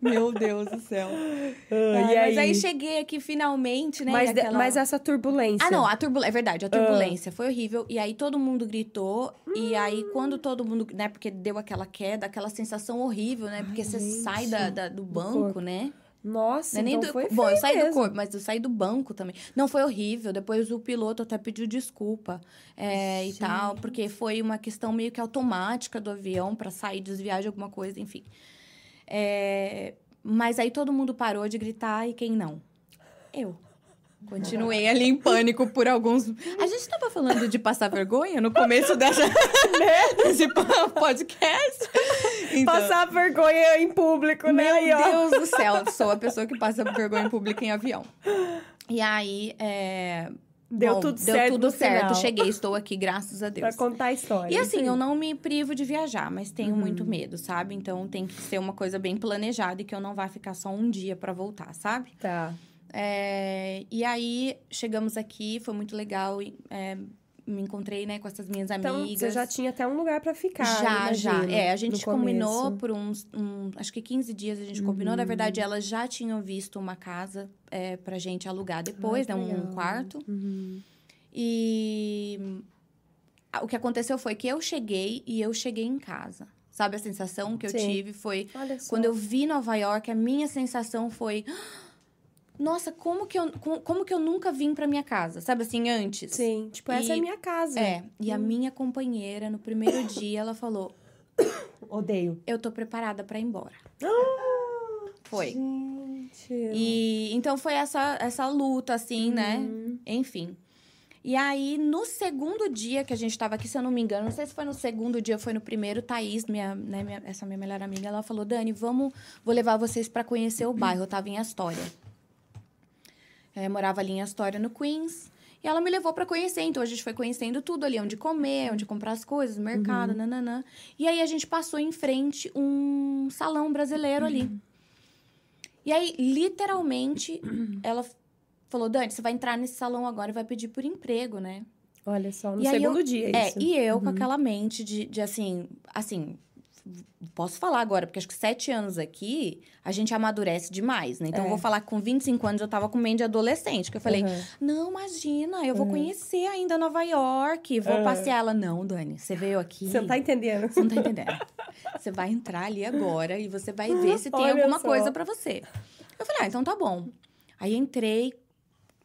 Meu Deus do céu. Ah, e Mas aí? aí cheguei aqui finalmente, né? mas, aquela- mas essa turbulência. Ah, não, a turbulência. É verdade, a turbulência foi horrível. E aí todo mundo gritou. E aí, quando todo mundo. né? Porque deu aquela queda, aquela sensação horrível, né? Porque você gente, sai da, da- do banco, corpo. né? Nossa, Não é nem então do... foi Bom, eu saí do mesmo. corpo, mas eu saí do banco também. Não, foi horrível. Depois o piloto até pediu desculpa é, e tal, porque foi uma questão meio que automática do avião para sair, desviar de alguma coisa, enfim. É, Mas aí todo mundo parou de gritar e quem não? Eu. Continuei ali em pânico por alguns. A gente estava falando de passar vergonha no começo dessa... desse podcast. Então- Passar vergonha em público, né? meu. Deus do céu, sou a pessoa que passa vergonha pública em avião. E aí, é... Deu bom, tudo deu certo tudo no certo. Cheguei, estou aqui, graças a Pra Deus. contar a história. E assim, eu não me privo de viajar, mas tenho Uhum. muito medo, sabe? Então tem que ser uma coisa bem planejada e que eu não vá ficar só um dia pra voltar, sabe? Tá. É, E aí, chegamos aqui, foi muito legal. é, Me encontrei, né, com essas minhas Então, amigas. você já tinha até um lugar pra ficar, Já, já. imagino, É, a gente começo. combinou por uns, um, acho que 15 dias a gente combinou. Na verdade, elas já tinham visto uma casa é, pra gente alugar depois, Ah, né? Um quarto. Uhum. E o que aconteceu foi que eu cheguei e eu cheguei em casa. Sabe a sensação que eu Sim. tive foi quando eu vi Nova York, a minha sensação foi nossa, como que eu, como, como que eu nunca vim pra minha casa? Sabe assim, antes? Sim, tipo, essa é a E- minha casa. É, e Hum. a minha companheira, no primeiro dia, ela falou: Odeio. Eu tô preparada pra ir embora. Foi. Gente. E então foi essa, essa luta, assim, né? Uhum. Enfim. E aí, no segundo dia que a gente tava aqui, se eu não me engano, não sei se foi no segundo dia ou foi no primeiro, Thaís, minha, né, minha- essa minha melhor amiga, ela falou: Dani, vamos, vou levar vocês pra conhecer o bairro. Eu tava em Astoria. É, morava ali em Astoria, no Queens. E ela me levou pra conhecer. Então, a gente foi conhecendo tudo ali, onde comer, onde comprar as coisas, mercado, nananã. E aí, a gente passou em frente um salão brasileiro ali. E aí, literalmente, ela falou: Dani, você vai entrar nesse salão agora e vai pedir por emprego, né? Olha só, no E segundo eu- dia, É, isso. e eu com aquela mente de, de assim, assim, posso falar agora, porque acho que sete anos aqui, a gente amadurece demais, né? Então, É. eu vou falar que com 25 anos eu tava com mente de adolescente, que eu falei, Uhum. não, imagina, eu vou Uhum. conhecer ainda Nova York, vou Uhum. passear. Ela, não, Dani, você veio aqui... Você não tá entendendo. Você não tá entendendo. Você vai entrar ali agora e você vai ver se tem Olha alguma só. coisa pra você. Eu falei, ah, então tá bom. Aí entrei,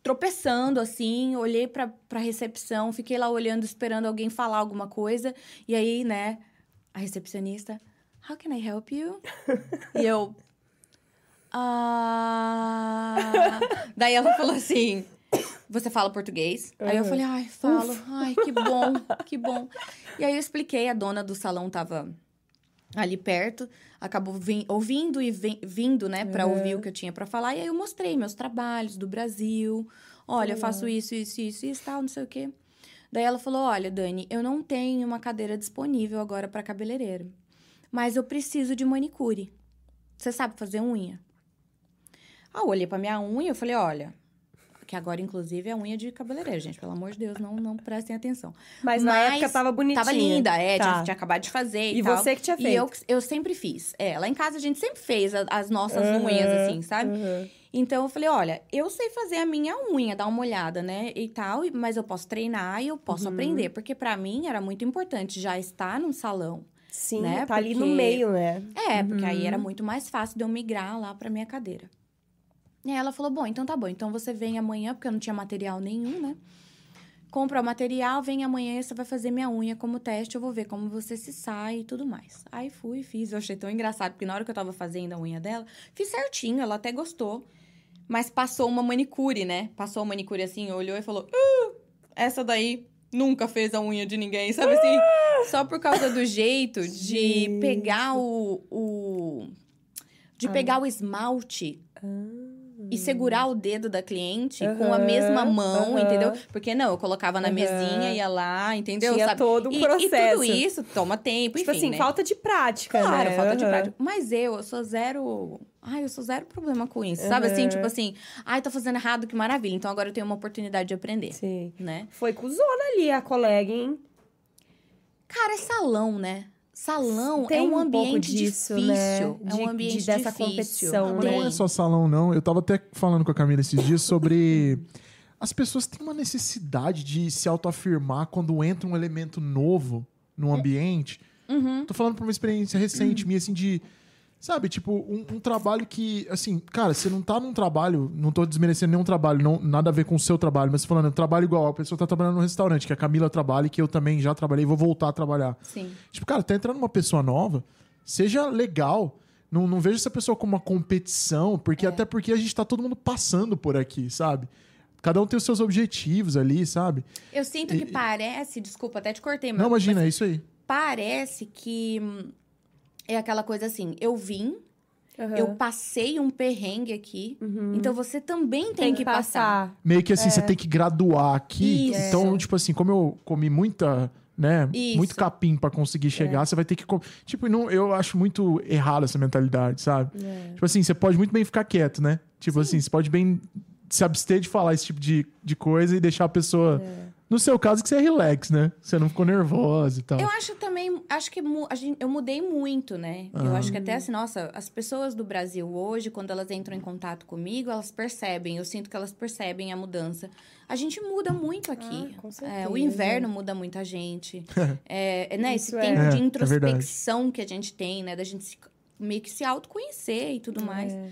tropeçando assim, olhei pra, pra recepção, fiquei lá olhando, esperando alguém falar alguma coisa. E aí, né, a recepcionista, how can I help you? e eu. Ah. Daí ela falou assim. Você fala português? Aí eu Uhum. falei, ai, falo. Ai, que bom, que bom. E aí eu expliquei, a dona do salão tava ali perto, acabou vim- ouvindo e vindo, né, pra Uhum. ouvir o que eu tinha pra falar. E aí eu mostrei meus trabalhos do Brasil. Olha, eu faço isso, isso, isso, isso, tal, não sei o quê. Daí ela falou: Olha, Dani, eu não tenho uma cadeira disponível agora pra cabeleireiro, mas eu preciso de manicure. Você sabe fazer unha? Ah, eu olhei pra minha unha e falei: Olha. Que agora, inclusive, é unha de cabeleireiro, gente. Pelo amor de Deus, não, não prestem atenção. Mas, na Mas época tava bonitinha. Tava linda, é, Tá. tinha, tinha acabado de fazer e, E você que tinha E eu, feito. eu sempre fiz. É, lá em casa a gente sempre fez a- as nossas Uhum, unhas, assim, sabe? uhum. Então eu falei, olha, eu sei fazer a minha unha, dar uma olhada, né? E tal, mas eu posso treinar e eu posso Uhum. aprender. Porque pra mim era muito importante já estar num salão. Sim, né? tá ali no Porque- meio, né? É, porque aí Uhum. era muito mais fácil de eu migrar lá pra minha cadeira. E aí ela falou: bom, então tá bom, então você vem amanhã, porque eu não tinha material nenhum, né? compra o material, vem amanhã, você vai fazer minha unha como teste, eu vou ver como você se sai e tudo mais. Aí fui, fiz, eu achei tão engraçado, porque na hora que eu tava fazendo a unha dela, fiz certinho, ela até gostou. Mas passou uma manicure, né? Passou uma manicure assim, olhou e falou: "Uh, essa daí nunca fez a unha de ninguém", sabe assim? Só por causa do jeito de pegar o, o de pegar o esmalte e segurar o dedo da cliente com a mesma mão, aham. entendeu? Porque não, eu colocava na Aham. mesinha, ia lá, entendeu? Tinha Sabe? todo um E- processo. E, tudo isso toma tempo, Tipo enfim, assim, né? falta de prática, Claro, né? falta de prática. Mas eu, eu sou zero. Ai, eu sou zero problema com isso. Sabe assim? Tipo assim, ai, tô fazendo errado, que maravilha. Então agora eu tenho uma oportunidade de aprender. Sim. Né? Foi cuzona ali a colega, hein? Cara, é salão, né? Salão Tem é um um ambiente disso, difícil. né? É De- um ambiente de- dessa difícil. competição, Mas né? não é só salão, não. Eu tava até falando com a Camila esses dias sobre. As pessoas têm uma necessidade de se autoafirmar quando entra um elemento novo no ambiente. Uhum. Tô falando por uma experiência recente minha, assim, de. Sabe, tipo, um, um trabalho que, assim, cara, você não tá num trabalho, não tô desmerecendo nenhum trabalho, não, nada a ver com o seu trabalho, mas falando, um trabalho igual, a pessoa tá trabalhando num restaurante, que a Camila trabalha e que eu também já trabalhei e vou voltar a trabalhar. Sim. Tipo, cara, tá entrando uma pessoa nova, seja legal. Não, não vejo essa pessoa como uma competição, porque até porque a gente tá todo mundo passando por aqui, sabe? Cada um tem os seus objetivos ali, sabe? Eu sinto que E- parece, desculpa, até te cortei, mas Não, imagina, é isso aí. parece que hum, é aquela coisa assim, eu vim, Aham. eu passei um perrengue aqui, Uhum. então você também tem, que passar. Meio que assim, você tem que graduar aqui. Isso. Então, tipo assim, como eu comi muita, né? Isso. Muito capim pra conseguir chegar, você vai ter que. Tipo, não, eu acho muito errado essa mentalidade, sabe? É. Tipo assim, você pode muito bem ficar quieto, né? Tipo assim, você pode bem se abster de falar esse tipo de, de coisa e deixar a pessoa. No seu caso, que você é relax, né? Você não ficou nervosa e tal. Eu acho também, acho que mu- gente- eu mudei muito, né? Eu acho que até assim, nossa, as pessoas do Brasil hoje, quando elas entram em contato comigo, elas percebem, eu sinto que elas percebem a mudança. A gente muda muito aqui. Ah, com É, certeza. o inverno muda muito a gente. é, é, né, esse Isso é. tempo É, de é introspecção que a gente tem, né? Da gente se- meio que se autoconhecer e tudo mais. É.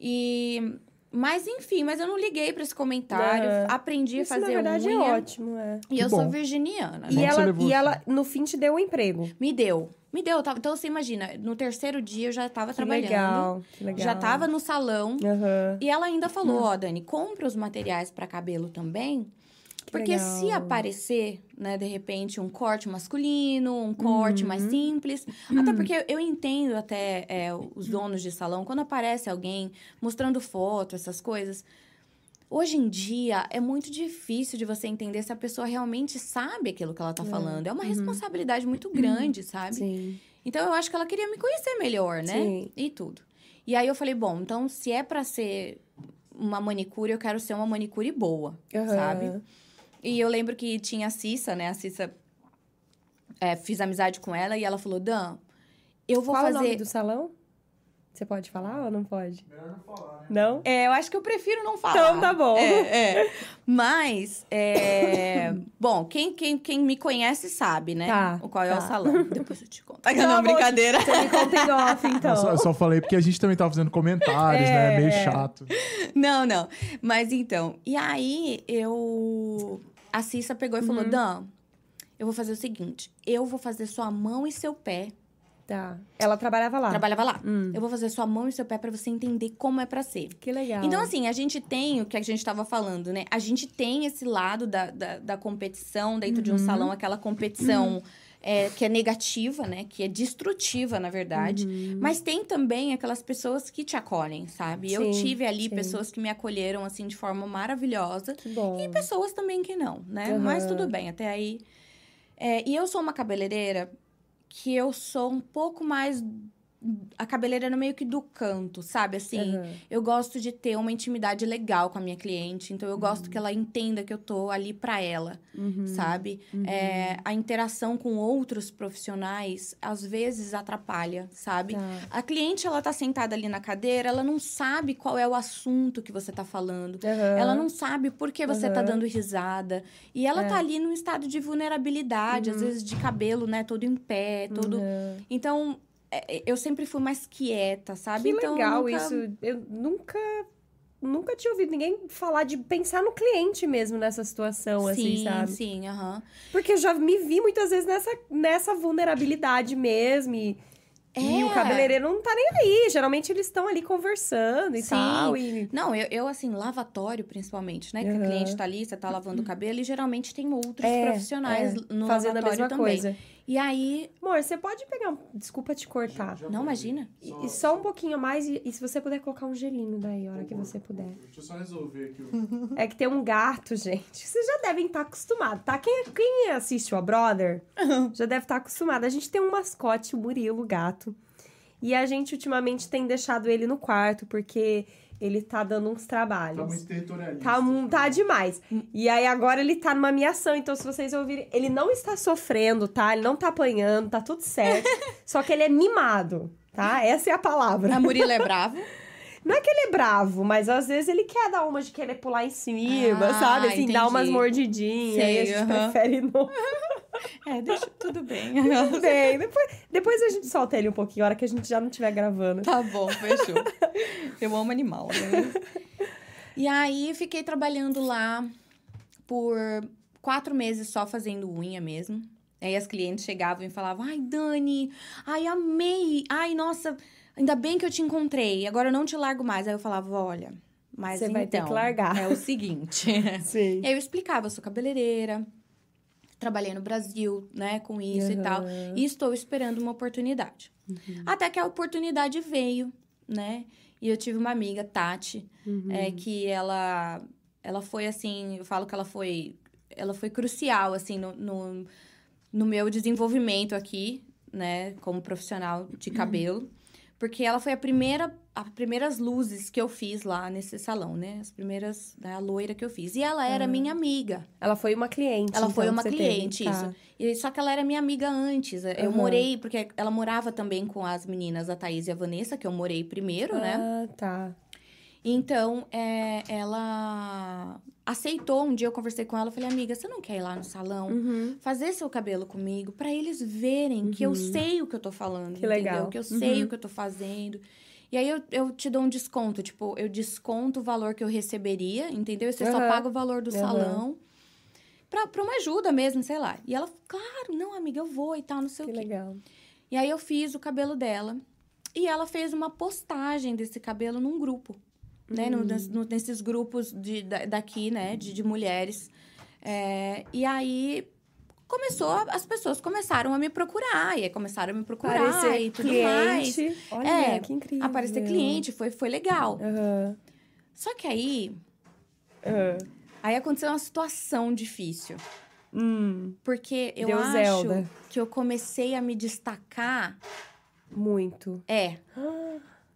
E. Mas enfim, mas eu não liguei pra esse comentário. É. Aprendi a Isso, fazer na verdade, unha. é ótimo, é. E Que eu sou virginiana. E que você ela, levou e ela, no fim, te deu um emprego. Me deu. Me deu. tava- Então, você imagina, no terceiro dia eu já tava Que trabalhando. legal, que legal. Já tava no salão. Aham. E ela ainda falou, ó, Dani, compra os materiais pra cabelo também. Que Porque legal. se aparecer, né, de repente, um corte masculino, um corte Uhum. mais simples. Até porque eu entendo até é, os donos de salão, quando aparece alguém mostrando foto, essas coisas. Hoje em dia, é muito difícil de você entender se a pessoa realmente sabe aquilo que ela tá falando. É uma responsabilidade muito grande, sabe? Uhum. Sim. Então eu acho que ela queria me conhecer melhor, né? Sim. E tudo. E aí eu falei, bom, então se é pra ser uma manicure, eu quero ser uma manicure boa, sabe? E eu lembro que tinha a Cissa, né? A Cissa, é, fiz amizade com ela e ela falou, Dan, eu vou Qual é o nome fazer... do salão? Você pode falar ou não pode? não É, eu acho que eu prefiro não falar. Então tá bom. É, é. Mas, é... bom, quem, quem, quem me conhece sabe, né? Tá, o qual é o tá. salão. Depois eu te conto. Tá não, bom, brincadeira. Você me conta em off, então. Eu só, eu só falei porque a gente também tava fazendo comentários, né? É, Meio é. chato. Não, não. Mas então, e aí eu. A Cissa pegou e Uhum. falou: Dan, eu vou fazer o seguinte: eu vou fazer sua mão e seu pé. Tá. Ela trabalhava lá. Trabalhava lá. Hum. Eu vou fazer sua mão e seu pé pra você entender como é pra ser. Que legal. Então, assim, a gente tem o que a gente tava falando, né? A gente tem esse lado da, da, da competição dentro de um Uhum. salão, aquela competição é, que é negativa, né? Que é destrutiva, na verdade. Uhum. Mas tem também aquelas pessoas que te acolhem, sabe? Eu Sim, tive ali sim. pessoas que me acolheram, assim, de forma maravilhosa. Que bom. E pessoas também que não, né? Aham. Mas tudo bem, até aí. É, e eu sou uma cabeleireira que eu sou um pouco mais. A cabeleireira meio que do canto, sabe? Assim, Aham. eu gosto de ter uma intimidade legal com a minha cliente. Então, eu gosto que ela entenda que eu tô ali pra ela, Uhum. sabe? É, a interação com outros profissionais, às vezes, atrapalha, sabe? Tá. A cliente, ela tá sentada ali na cadeira, ela não sabe qual é o assunto que você tá falando. Ela não sabe por que você tá dando risada. E ela É. tá ali num estado de vulnerabilidade, às vezes de cabelo, né? Todo em pé, todo. Uhum. Então, eu sempre fui mais quieta, sabe? Que então, legal nunca- isso. Eu nunca nunca tinha ouvido ninguém falar de pensar no cliente mesmo nessa situação, assim, sim, sabe? sim, aham. Porque eu já me vi muitas vezes nessa, nessa vulnerabilidade mesmo. E, e o É. cabeleireiro não tá nem aí. Geralmente eles estão ali conversando e Sim. tal. E... Não, eu, eu, assim, lavatório principalmente, né? Que Aham. o cliente tá ali, você tá lavando o cabelo e geralmente tem outros É, profissionais é, no fazendo a lavatório mesma também. coisa. E aí, Amor, você pode pegar. um- Desculpa te cortar. Já não vou. imagina. E, e só um pouquinho mais, e, e se você puder colocar um gelinho daí, a hora que você puder. Deixa eu só resolver aqui. o- É que tem um gato, gente. Vocês já devem estar acostumados, tá? Quem, quem assiste o A Brother já deve estar acostumado. A gente tem um mascote, o Murilo, o gato. E a gente ultimamente tem deixado ele no quarto, porque ele tá dando uns trabalhos. Tá muito territorialista. Tá, tá demais. E aí agora ele tá numa ameação. Então, se vocês ouvirem, ele não está sofrendo, tá? Ele não tá apanhando, tá tudo certo. só que ele é mimado, tá? Essa é a palavra. A Murilo é bravo. Não é que ele é bravo, mas às vezes ele quer dar uma de querer pular em cima, Ah, sabe? Assim, dar entendi. umas mordidinhas. aí a Sei, gente aham. prefere não. É, deixa tudo bem. Tudo bem. Depois, depois a gente solta ele um pouquinho, a hora que a gente já não estiver gravando. Tá bom, fechou. Eu amo animal, né? E aí, fiquei trabalhando lá por quatro meses só fazendo unha mesmo. Aí as clientes chegavam e falavam: Ai, Dani, ai, amei. Ai, nossa, ainda bem que eu te encontrei. Agora eu não te largo mais. Aí eu falava: Olha, mas Você então, vai ter que largar." é o seguinte. Sim. E aí eu explicava, eu sou cabeleireira, trabalhei no Brasil, né, com isso e tal. E estou esperando uma oportunidade. Até que a oportunidade veio, né? E eu tive uma amiga, Tati, é, que ela, ela foi assim, eu falo que ela foi, ela foi crucial, assim, no, no, no meu desenvolvimento aqui, né, como profissional de cabelo. Porque ela foi a primeira, as primeiras luzes que eu fiz lá nesse salão, né? As primeiras, né, a loira que eu fiz. E ela era minha amiga. Ela foi uma cliente. Ela então, foi uma cliente, teve. isso. Tá. E, só que ela era minha amiga antes. Eu Aham. morei, porque ela morava também com as meninas, a Thaís e a Vanessa, que eu morei primeiro, né? Ah, tá. Então, é, ela aceitou. Um dia eu conversei com ela, eu falei, amiga, você não quer ir lá no salão? Uhum. Fazer seu cabelo comigo, pra eles verem que eu sei o que eu tô falando, Que entendeu? legal. Que eu sei Uhum. o que eu tô fazendo. E aí eu, eu te dou um desconto, tipo, eu desconto o valor que eu receberia, entendeu? E você só paga o valor do salão. Pra, pra uma ajuda mesmo, sei lá. E ela, claro, não, amiga, eu vou e tal, não sei Que o quê. legal. E aí eu fiz o cabelo dela. E ela fez uma postagem desse cabelo num grupo. Né? No- nes- no- nesses grupos de, da- daqui, né? De, de mulheres. É, e aí começou, as pessoas começaram a me procurar. E aí começaram a me procurar Parecer e tudo mais. cliente. Olha, É, que incrível. Aparecer cliente, foi, foi legal. Aham. Só que aí, Aham. aí aconteceu uma situação difícil. Hum, Porque eu Deu acho Zelda. que eu comecei a me destacar. muito. É.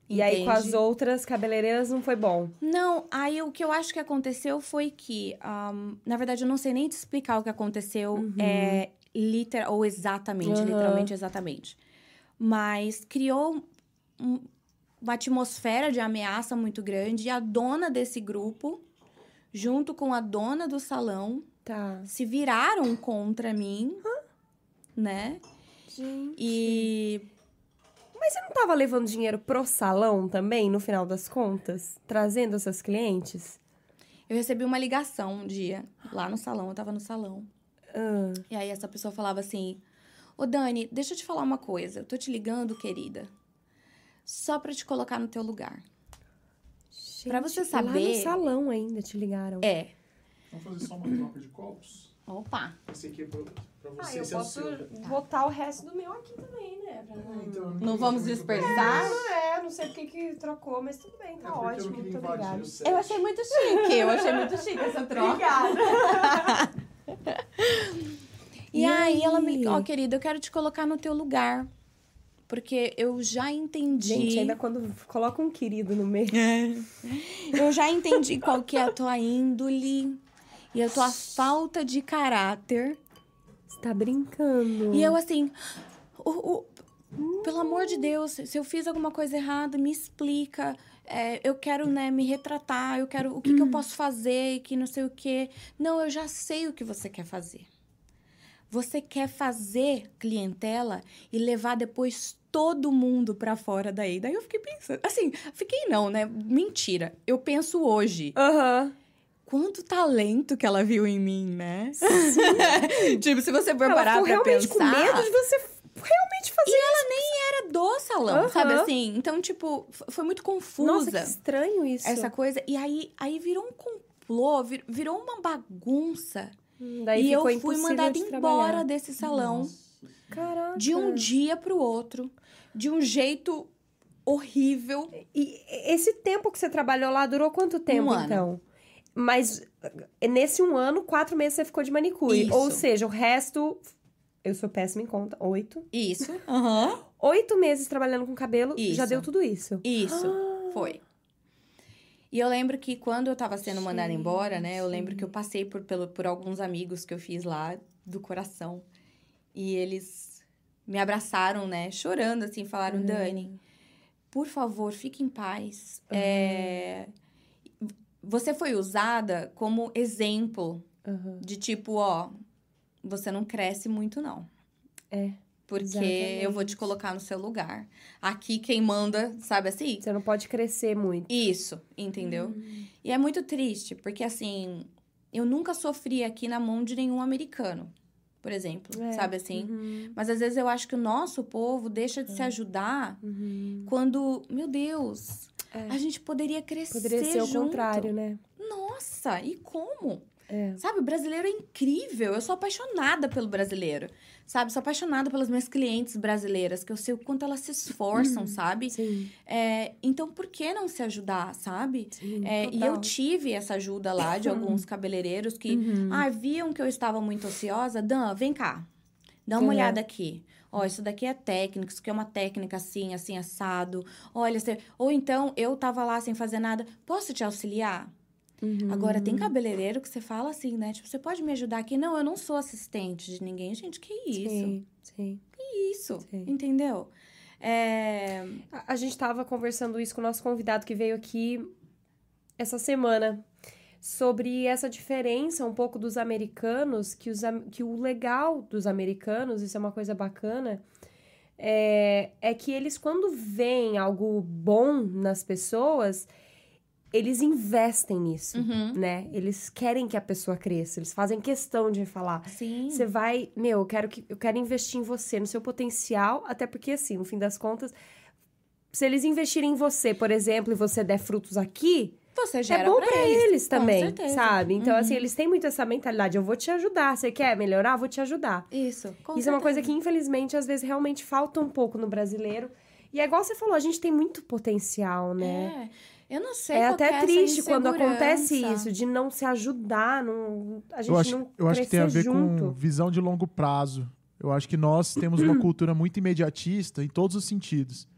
E aí, com as outras cabeleireiras, não foi bom. Não, aí o que eu acho que aconteceu foi que, ahn, na verdade, eu não sei nem te explicar o que aconteceu, é, literal, ou exatamente, Uhum. literalmente, exatamente. Mas criou um- uma atmosfera de ameaça muito grande e a dona desse grupo, junto com a dona do salão, Tá. se viraram contra mim, né? Gente. E Mas você não tava levando dinheiro pro salão também, no final das contas? Trazendo essas clientes? eu recebi uma ligação um dia, lá no salão, eu tava no salão. Ah, E aí essa pessoa falava assim: Ô Dani, deixa eu te falar uma coisa. Eu tô te ligando, querida. Só pra te colocar no teu lugar. gente, Pra você Lá no saber- salão ainda te ligaram. É. Vamos fazer só uma troca de copos? Opa. Esse aqui é pra, pra Ah, você, eu é o posso seu. botar o resto do meu aqui também, né? Pra não- Ah, então, eu Não entendi vamos bem. Ah, é, não sei porque que trocou, mas tudo bem, É tá eu ótimo. Muito obrigada. Eu achei muito chique. Eu achei muito chique essa troca. Obrigada. E, E aí, ela me aí? Ó, querida, eu quero te colocar no teu lugar. Porque eu já entendi. Gente, ainda quando coloca um querido no meio. Eu já entendi qual que é a tua índole e a tua falta de caráter. Tá brincando. E eu assim, o, o- pelo amor de Deus, se eu fiz alguma coisa errada, me explica. É, eu quero, né, me retratar, eu quero o que, que eu posso fazer, que não sei o quê. Não, eu já sei o que você quer fazer. você quer fazer clientela e levar depois todo mundo pra fora daí. Daí eu fiquei pensando, assim, fiquei não, né? Mentira. Eu penso hoje, Aham. Quanto talento que ela viu em mim, né? tipo, se você for Ela parar pra realmente pensar... com medo de você realmente fazer Era do salão, Aham. sabe assim? Então, tipo, foi muito confusa Nossa, que estranho isso. essa coisa. E aí, aí virou um complô, vir- virou uma bagunça. Hum, Daí e eu fui mandada de embora trabalhar. desse salão Caraca. de um dia pro outro, de um jeito horrível. E esse tempo que você trabalhou lá durou quanto tempo, Um então? Mas eh, nesse um ano, quatro meses você ficou de manicure. Isso. Ou seja, o resto. Eu sou péssima em conta. Oito. Isso. Aham. Oito meses trabalhando com cabelo, já Isso. deu tudo isso. Isso. Ah. Foi. E eu lembro que quando eu tava sendo mandada embora, né? Eu lembro que eu passei por, pelo, por alguns amigos que eu fiz lá do coração. E eles me abraçaram, né? Chorando, assim, falaram, Dani, por favor, fique em paz. É, Você foi usada como exemplo Aham. de tipo, ó, você não cresce muito, não. É. Porque Exatamente. eu vou te colocar no seu lugar. Aqui quem manda, sabe assim? Você não pode crescer muito. Isso, entendeu? E é muito triste, porque assim, eu nunca sofri aqui na mão de nenhum americano, por exemplo, É, sabe assim? Uhum, Mas às vezes eu acho que o nosso povo deixa de se ajudar uhum. quando, meu Deus, É. a gente poderia crescer Poderia ser o junto. contrário, né? Nossa, e como? É. Sabe, o brasileiro é incrível. Eu sou apaixonada pelo brasileiro. Sabe, sou apaixonada pelas minhas clientes brasileiras, que eu sei o quanto elas se esforçam, sabe? Sim. É, então, por que não se ajudar, sabe? Sim, É, e eu tive essa ajuda lá de alguns cabeleireiros que Uhum. ah, viam que eu estava muito ociosa. Dan, vem cá. Dá uma Uhum. olhada aqui. Ó, isso daqui é técnico, isso aqui é uma técnica assim, assim, assado. Olha, você... ou então eu tava lá sem fazer nada. Posso te auxiliar? Uhum. Agora, tem cabeleireiro que você fala assim, né? Tipo, você pode me ajudar aqui? Não, eu não sou assistente de ninguém. Gente, que isso? Sim, sim. Que isso? Sim. Entendeu? É... A, a gente tava conversando isso com o nosso convidado que veio aqui essa semana. Sobre essa diferença um pouco dos americanos, que, os, que o legal dos americanos, isso é uma coisa bacana, é, é que eles, quando veem algo bom nas pessoas, eles investem nisso, Uhum. né? Eles querem que a pessoa cresça, eles fazem questão de falar. Sim. Você vai, meu, eu quero que eu quero investir em você, no seu potencial, até porque assim, no fim das contas, se eles investirem em você, por exemplo, e você der frutos aqui, Você gera é bom pra pra eles, com também, certeza. sabe? Então Uhum. assim, eles têm muito essa mentalidade, eu vou te ajudar, você quer melhorar, vou te ajudar. Isso. com Isso é uma coisa que certeza. infelizmente às vezes realmente falta um pouco no brasileiro. E é igual você falou, a gente tem muito potencial, né? É. Eu não sei É até essa triste quando acontece isso, de não se ajudar, não, a gente Eu acho, não eu acho que tem a ver junto. com visão de longo prazo. Eu acho que nós temos uma cultura muito imediatista em todos os sentidos.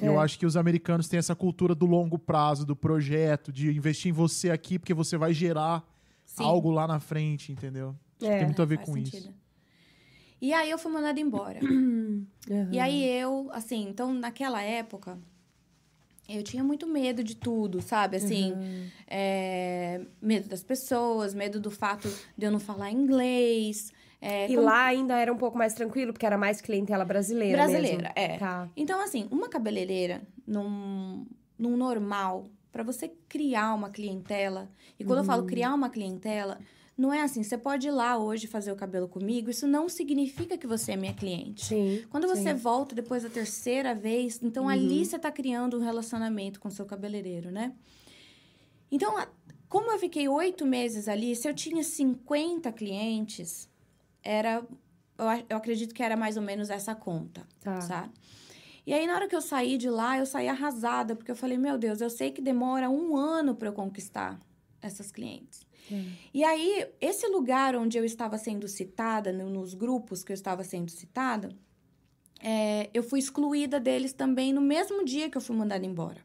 E Eu É. acho que os americanos têm essa cultura do longo prazo, do projeto, de investir em você aqui porque você vai gerar Sim. algo lá na frente, entendeu? Acho que É. tem muito a ver com sentido. isso. E aí eu fui mandada embora. Uhum. E aí eu, assim, então naquela época, eu tinha muito medo de tudo, sabe? Assim, Uhum. é, medo das pessoas, medo do fato de eu não falar inglês. é, E como- lá ainda era um pouco mais tranquilo, porque era mais clientela brasileira. Brasileira, mesmo. é. Tá. Então, assim, uma cabeleireira num, num normal, pra você criar uma clientela, e quando eu Uhum. falo criar uma clientela, não é assim, você pode ir lá hoje fazer o cabelo comigo, isso não significa que você é minha cliente. Sim. Quando você sim. volta depois da terceira vez, então Uhum. ali você tá criando um relacionamento com o seu cabeleireiro, né? Então, como eu fiquei oito meses ali, se eu tinha 50 clientes, era. Eu, eu acredito que era mais ou menos essa conta, Tá. sabe? E aí, na hora que eu saí de lá, eu saí arrasada, porque eu falei, meu Deus, eu sei que demora um ano para eu conquistar essas clientes. É. E aí, esse lugar onde eu estava sendo citada, no- nos grupos que eu estava sendo citada, é, eu fui excluída deles também no mesmo dia que eu fui mandada embora.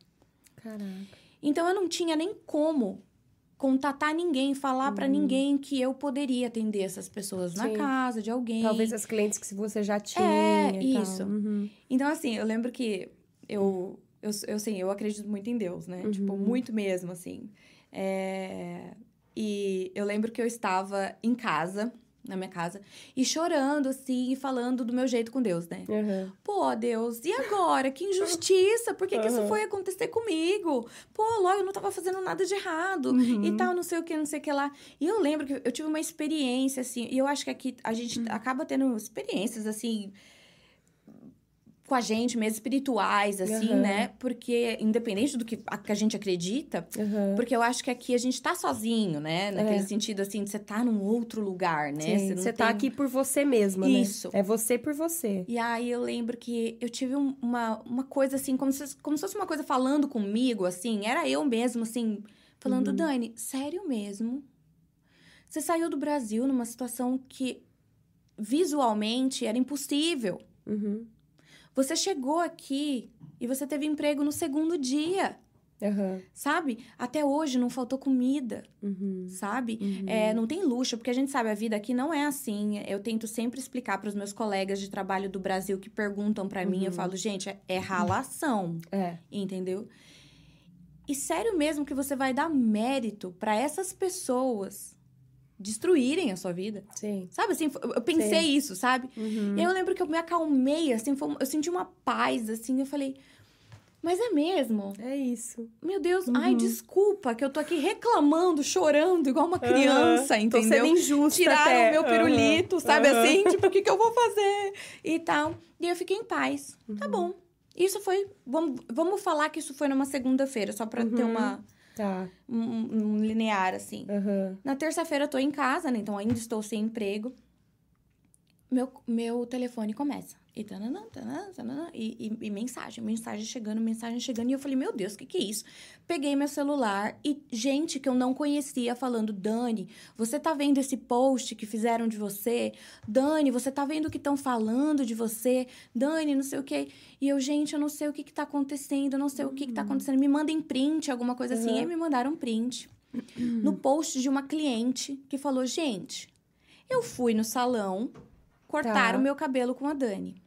Caraca. Então, eu não tinha nem como contatar ninguém, falar pra ninguém que eu poderia atender essas pessoas na Sim. casa de alguém. Talvez as clientes que você já tinha. É, e tal. isso. Uhum. Então, assim, eu lembro que eu, eu, eu, assim, eu acredito muito em Deus, né? Tipo, muito mesmo, assim. É, E eu lembro que eu estava em casa, na minha casa. E chorando, assim, e falando do meu jeito com Deus, né? Uhum. Pô, Deus, e agora? Que injustiça! Por que, que isso foi acontecer comigo? Pô, logo eu não tava fazendo nada de errado. E tal, não sei o que, não sei o que lá. E eu lembro que eu tive uma experiência, assim, e eu acho que aqui a gente acaba tendo experiências, assim, com a gente mesmo, espirituais, assim, Aham. né? Porque, independente do que a, que a gente acredita, Uhum. porque eu acho que aqui a gente tá sozinho, né? Naquele É. sentido, assim, de você tá num outro lugar, né? Sim, não Você tá tem- aqui por você mesma, Isso. né? É você por você. E aí eu lembro que eu tive um- uma, uma coisa assim, como se, como se fosse uma coisa falando comigo, assim. Era eu mesmo, assim, falando, Uhum. Dani, sério mesmo? Você saiu do Brasil numa situação que visualmente era impossível. Uhum. Você chegou aqui e você teve emprego no segundo dia, Uhum. sabe? Até hoje não faltou comida, Uhum. sabe? Uhum. É, não tem luxo, porque a gente sabe, a vida aqui não é assim. Eu tento sempre explicar para os meus colegas de trabalho do Brasil que perguntam para mim, eu Uhum. falo, gente, é, é ralação, É. entendeu? E sério mesmo que você vai dar mérito para essas pessoas destruírem a sua vida? Sim. Sabe assim, eu pensei Sim. isso, sabe? Uhum. E aí eu lembro que eu me acalmei, assim, foi eu senti uma paz, assim, eu falei, mas é mesmo? É isso. Meu Deus, ai, Uhum. desculpa que eu tô aqui reclamando, chorando, igual uma criança. Tô entendeu? sendo injusta Tiraram o meu pirulito, Aham. sabe assim? Tipo, o que, que eu vou fazer? E tal. E eu fiquei em paz. Uhum. Tá bom. Isso foi. Vamos, vamos falar que isso foi numa segunda-feira, só pra ter Uhum. uma, Tá. um, um linear, assim. Aham. Na terça-feira eu tô em casa, né? Então ainda estou sem emprego. Meu, meu telefone começa. E, tananã, tananã, tananã, e, e, e mensagem, mensagem chegando, mensagem chegando. E eu falei, meu Deus, o que, que é isso? Peguei meu celular e gente que eu não conhecia falando: Dani, você tá vendo esse post que fizeram de você? Dani, você tá vendo o que estão falando de você? Dani, não sei o quê. E eu, gente, eu não sei o que, que tá acontecendo, eu não sei o que, que tá acontecendo. Me mandem print, alguma coisa assim. Uhum. Aí me mandaram um print no post de uma cliente que falou: gente, eu fui no salão cortar Tá. o meu cabelo com a Dani.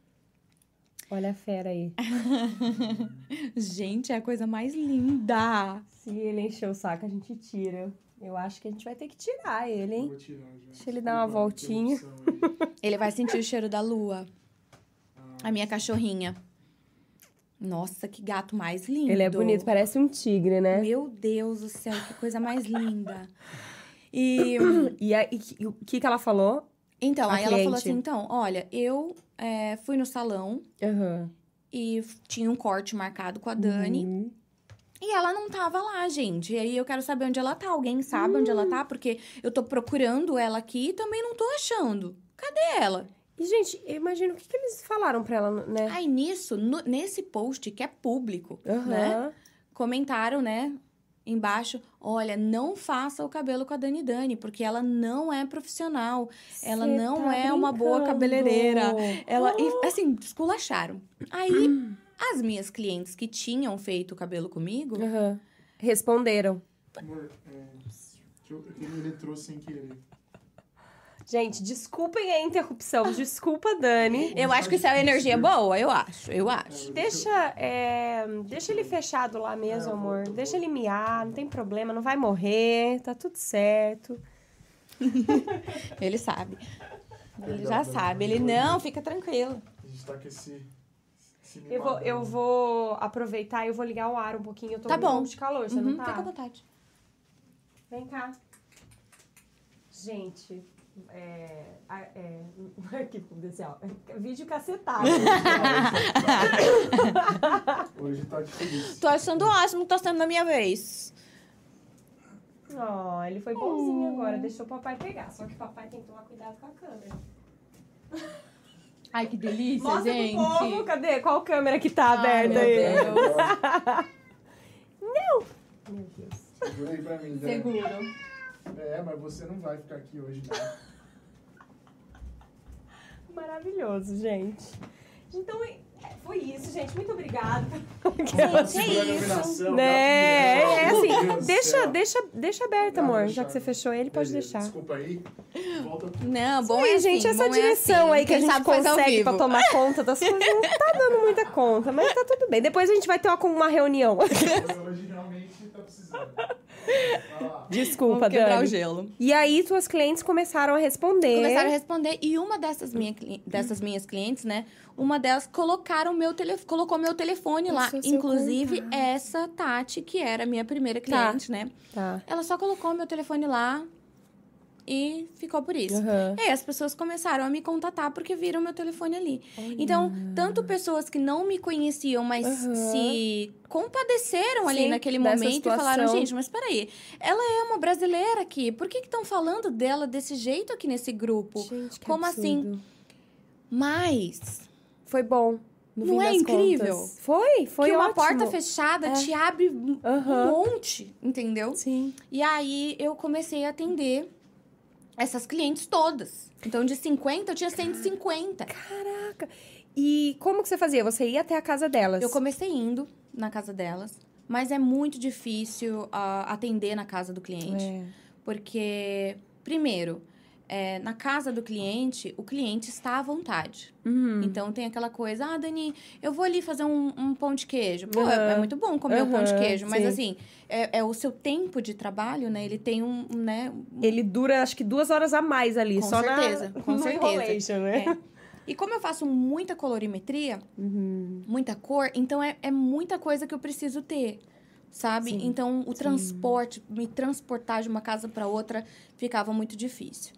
Olha a fera aí. Gente, é a coisa mais linda. Se ele encher o saco, a gente tira. Eu acho que a gente vai ter que tirar ele, hein? Vou tirar já. Deixa ele dar uma voltinha. Ele vai sentir o cheiro da lua. A minha cachorrinha. Nossa, que gato mais lindo. Ele é bonito, parece um tigre, né? Meu Deus do céu, que coisa mais linda. E E, a- e e o que, que ela falou? Então, A aí ela falou cliente. assim: então, olha, eu é, fui no salão Aham. e tinha um corte marcado com a Dani. Uhum. E ela não tava lá, gente. E aí eu quero saber onde ela tá. Alguém sabe onde ela tá? Porque eu tô procurando ela aqui e também não tô achando. Cadê ela? E, gente, eu imagino o que, que eles falaram pra ela, né? Aí nisso, no- nesse post que é público, né? Comentaram, né? Embaixo, olha, não faça o cabelo com a Dani Dani, porque ela não é profissional. Ela Cê não tá é uma boa brincando. cabeleireira. Ela, e, assim, esculacharam. Aí, as minhas clientes que tinham feito o cabelo comigo, Aham. Responderam. Amor, é, deixa eu- ele entrou sem querer. Gente, desculpem a interrupção. Desculpa, Dani. eu acho que isso é energia boa, eu acho, eu acho. Deixa, é, deixa ele fechado lá mesmo, amor. Deixa ele miar, não tem problema, não vai morrer, tá tudo certo. Ele sabe. Ele já sabe. Ele, não, fica tranquilo. A gente tá com esse. Eu vou, eu vou aproveitar e eu vou ligar o ar um pouquinho. Eu tô Tá com um bom. de calor, você Uhum, não tá? Fica à vontade. Vem cá. Gente, é. é arquivo confidencial. Vídeo cacetado. Hoje tá difícil. Tô achando ótimo que tá sendo na minha vez. Ó, ele foi bonzinho agora, deixou o papai pegar. Só que o papai tem que tomar cuidado com a câmera. Ai, que delícia, Mostra pro povo, cadê? Qual câmera que tá Ai, aberta meu aí? Deus. Meu Deus. Segura aí pra mim, Dani. Seguro. É, mas você não vai ficar aqui hoje, não. Maravilhoso, gente. Então, é, foi isso, gente. Muito obrigada. Gente, é a isso. Né? dá- É Meu assim, deixa, deixa, deixa aberto, amor. Já que você fechou ele, pode Beleza, deixar. Desculpa aí. Volta tudo. Não, bom Sim, é gente, assim, essa bom é direção assim. aí que a Quem gente sabe faz ao consegue pra tomar conta das coisas não tá dando muita conta, mas tá tudo bem. Depois a gente vai ter uma, uma reunião. Hoje realmente tá precisando. Desculpa, Vamos quebrar Dani. o gelo. E aí, suas clientes começaram a responder. Começaram a responder e uma dessas, minha, dessas minhas clientes, né? Uma delas colocaram meu telefone, colocou meu telefone lá. Seu Inclusive, essa Tati, que era a minha primeira cliente, né? Tá. Ela só colocou meu telefone lá e ficou por isso. Aham. E aí as pessoas começaram a me contatar porque viram meu telefone ali. Então, tanto pessoas que não me conheciam, mas Aham. se compadeceram ali Sim, naquele dessa momento e falaram, gente, mas peraí, ela é uma brasileira aqui, por que estão falando dela desse jeito aqui nesse grupo? Gente, Como assim? absurdo. Mas Foi bom. Não é incrível? contas. Foi, foi que uma ótimo. porta fechada É. te abre um Aham. monte, entendeu? Sim. E aí eu comecei a atender essas clientes todas. Então, de 50, eu tinha 150. Caraca. E como que você fazia? Você ia até a casa delas? Eu comecei indo na casa delas, mas é muito difícil ah, atender na casa do cliente. É. Porque, primeiro, é, na casa do cliente, o cliente está à vontade. Uhum. Então tem aquela coisa, ah, Dani, eu vou ali fazer um, um pão de queijo. Pô, é- Aham. é, muito bom comer o pão de queijo, mas sim. assim, é, é o seu tempo de trabalho, né? Ele tem um, né? Ele dura, acho que duas horas a mais ali. Com só certeza, na, com no certeza. né? é. E como eu faço muita colorimetria, Uhum. muita cor, então é, é muita coisa que eu preciso ter. Sabe? Sim, então, o transporte, me transportar de uma casa para outra ficava muito difícil.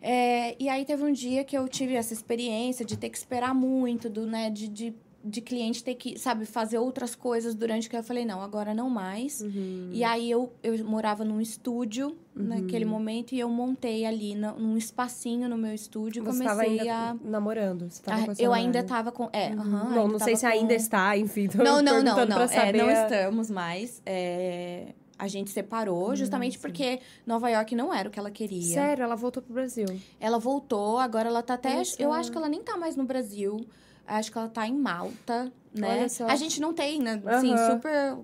É, e aí teve um dia que eu tive essa experiência de ter que esperar muito, do, né, de, de, de cliente ter que, sabe, fazer outras coisas durante que eu falei, não, agora não mais. Uhum. E aí eu, eu morava num estúdio naquele momento e eu montei ali na- num espacinho no meu estúdio e Você estava comecei ainda a. namorando? Você tava Ah, a eu ainda namorada? tava com. É, aham, Não, ainda não sei se ainda com- está, enfim. Tô Não, não, não, não. É, não estamos mais. É, a gente separou justamente porque Nova York não era o que ela queria. Sério, ela voltou pro Brasil. Ela voltou, agora ela tá até. Só. Eu acho que ela nem tá mais no Brasil. Acho que ela tá em Malta, né? A gente não tem, né? Assim, Aham. super.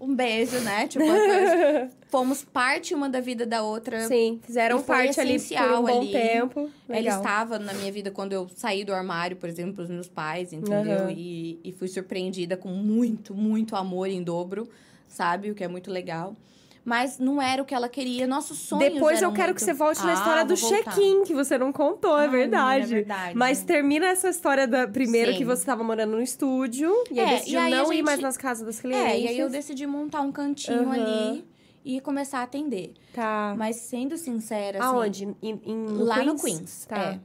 Um beijo, né? Tipo, fomos parte uma da vida da outra. Sim, fizeram parte ali por um bom ali. tempo. Ela Legal. estava na minha vida quando eu saí do armário, por exemplo, pros meus pais, entendeu? Aham. E, e fui surpreendida com muito, muito amor em dobro, sabe? O que é muito legal. Mas não era o que ela queria. Nossos sonhos Depois eu quero muito... que você volte na Ah, história do check-in, que você não contou, é Ai, menina, verdade. é verdade. Mas termina essa história da primeiro Sim. que você estava morando no estúdio e aí É, decidiu e aí não ir gente- mais nas casas das clientes. É, e aí eu decidi montar um cantinho Aham. ali e começar a atender. Tá. Mas sendo sincera, assim, Aonde? Em, em- no lá Queens? no Queens. Tá. É.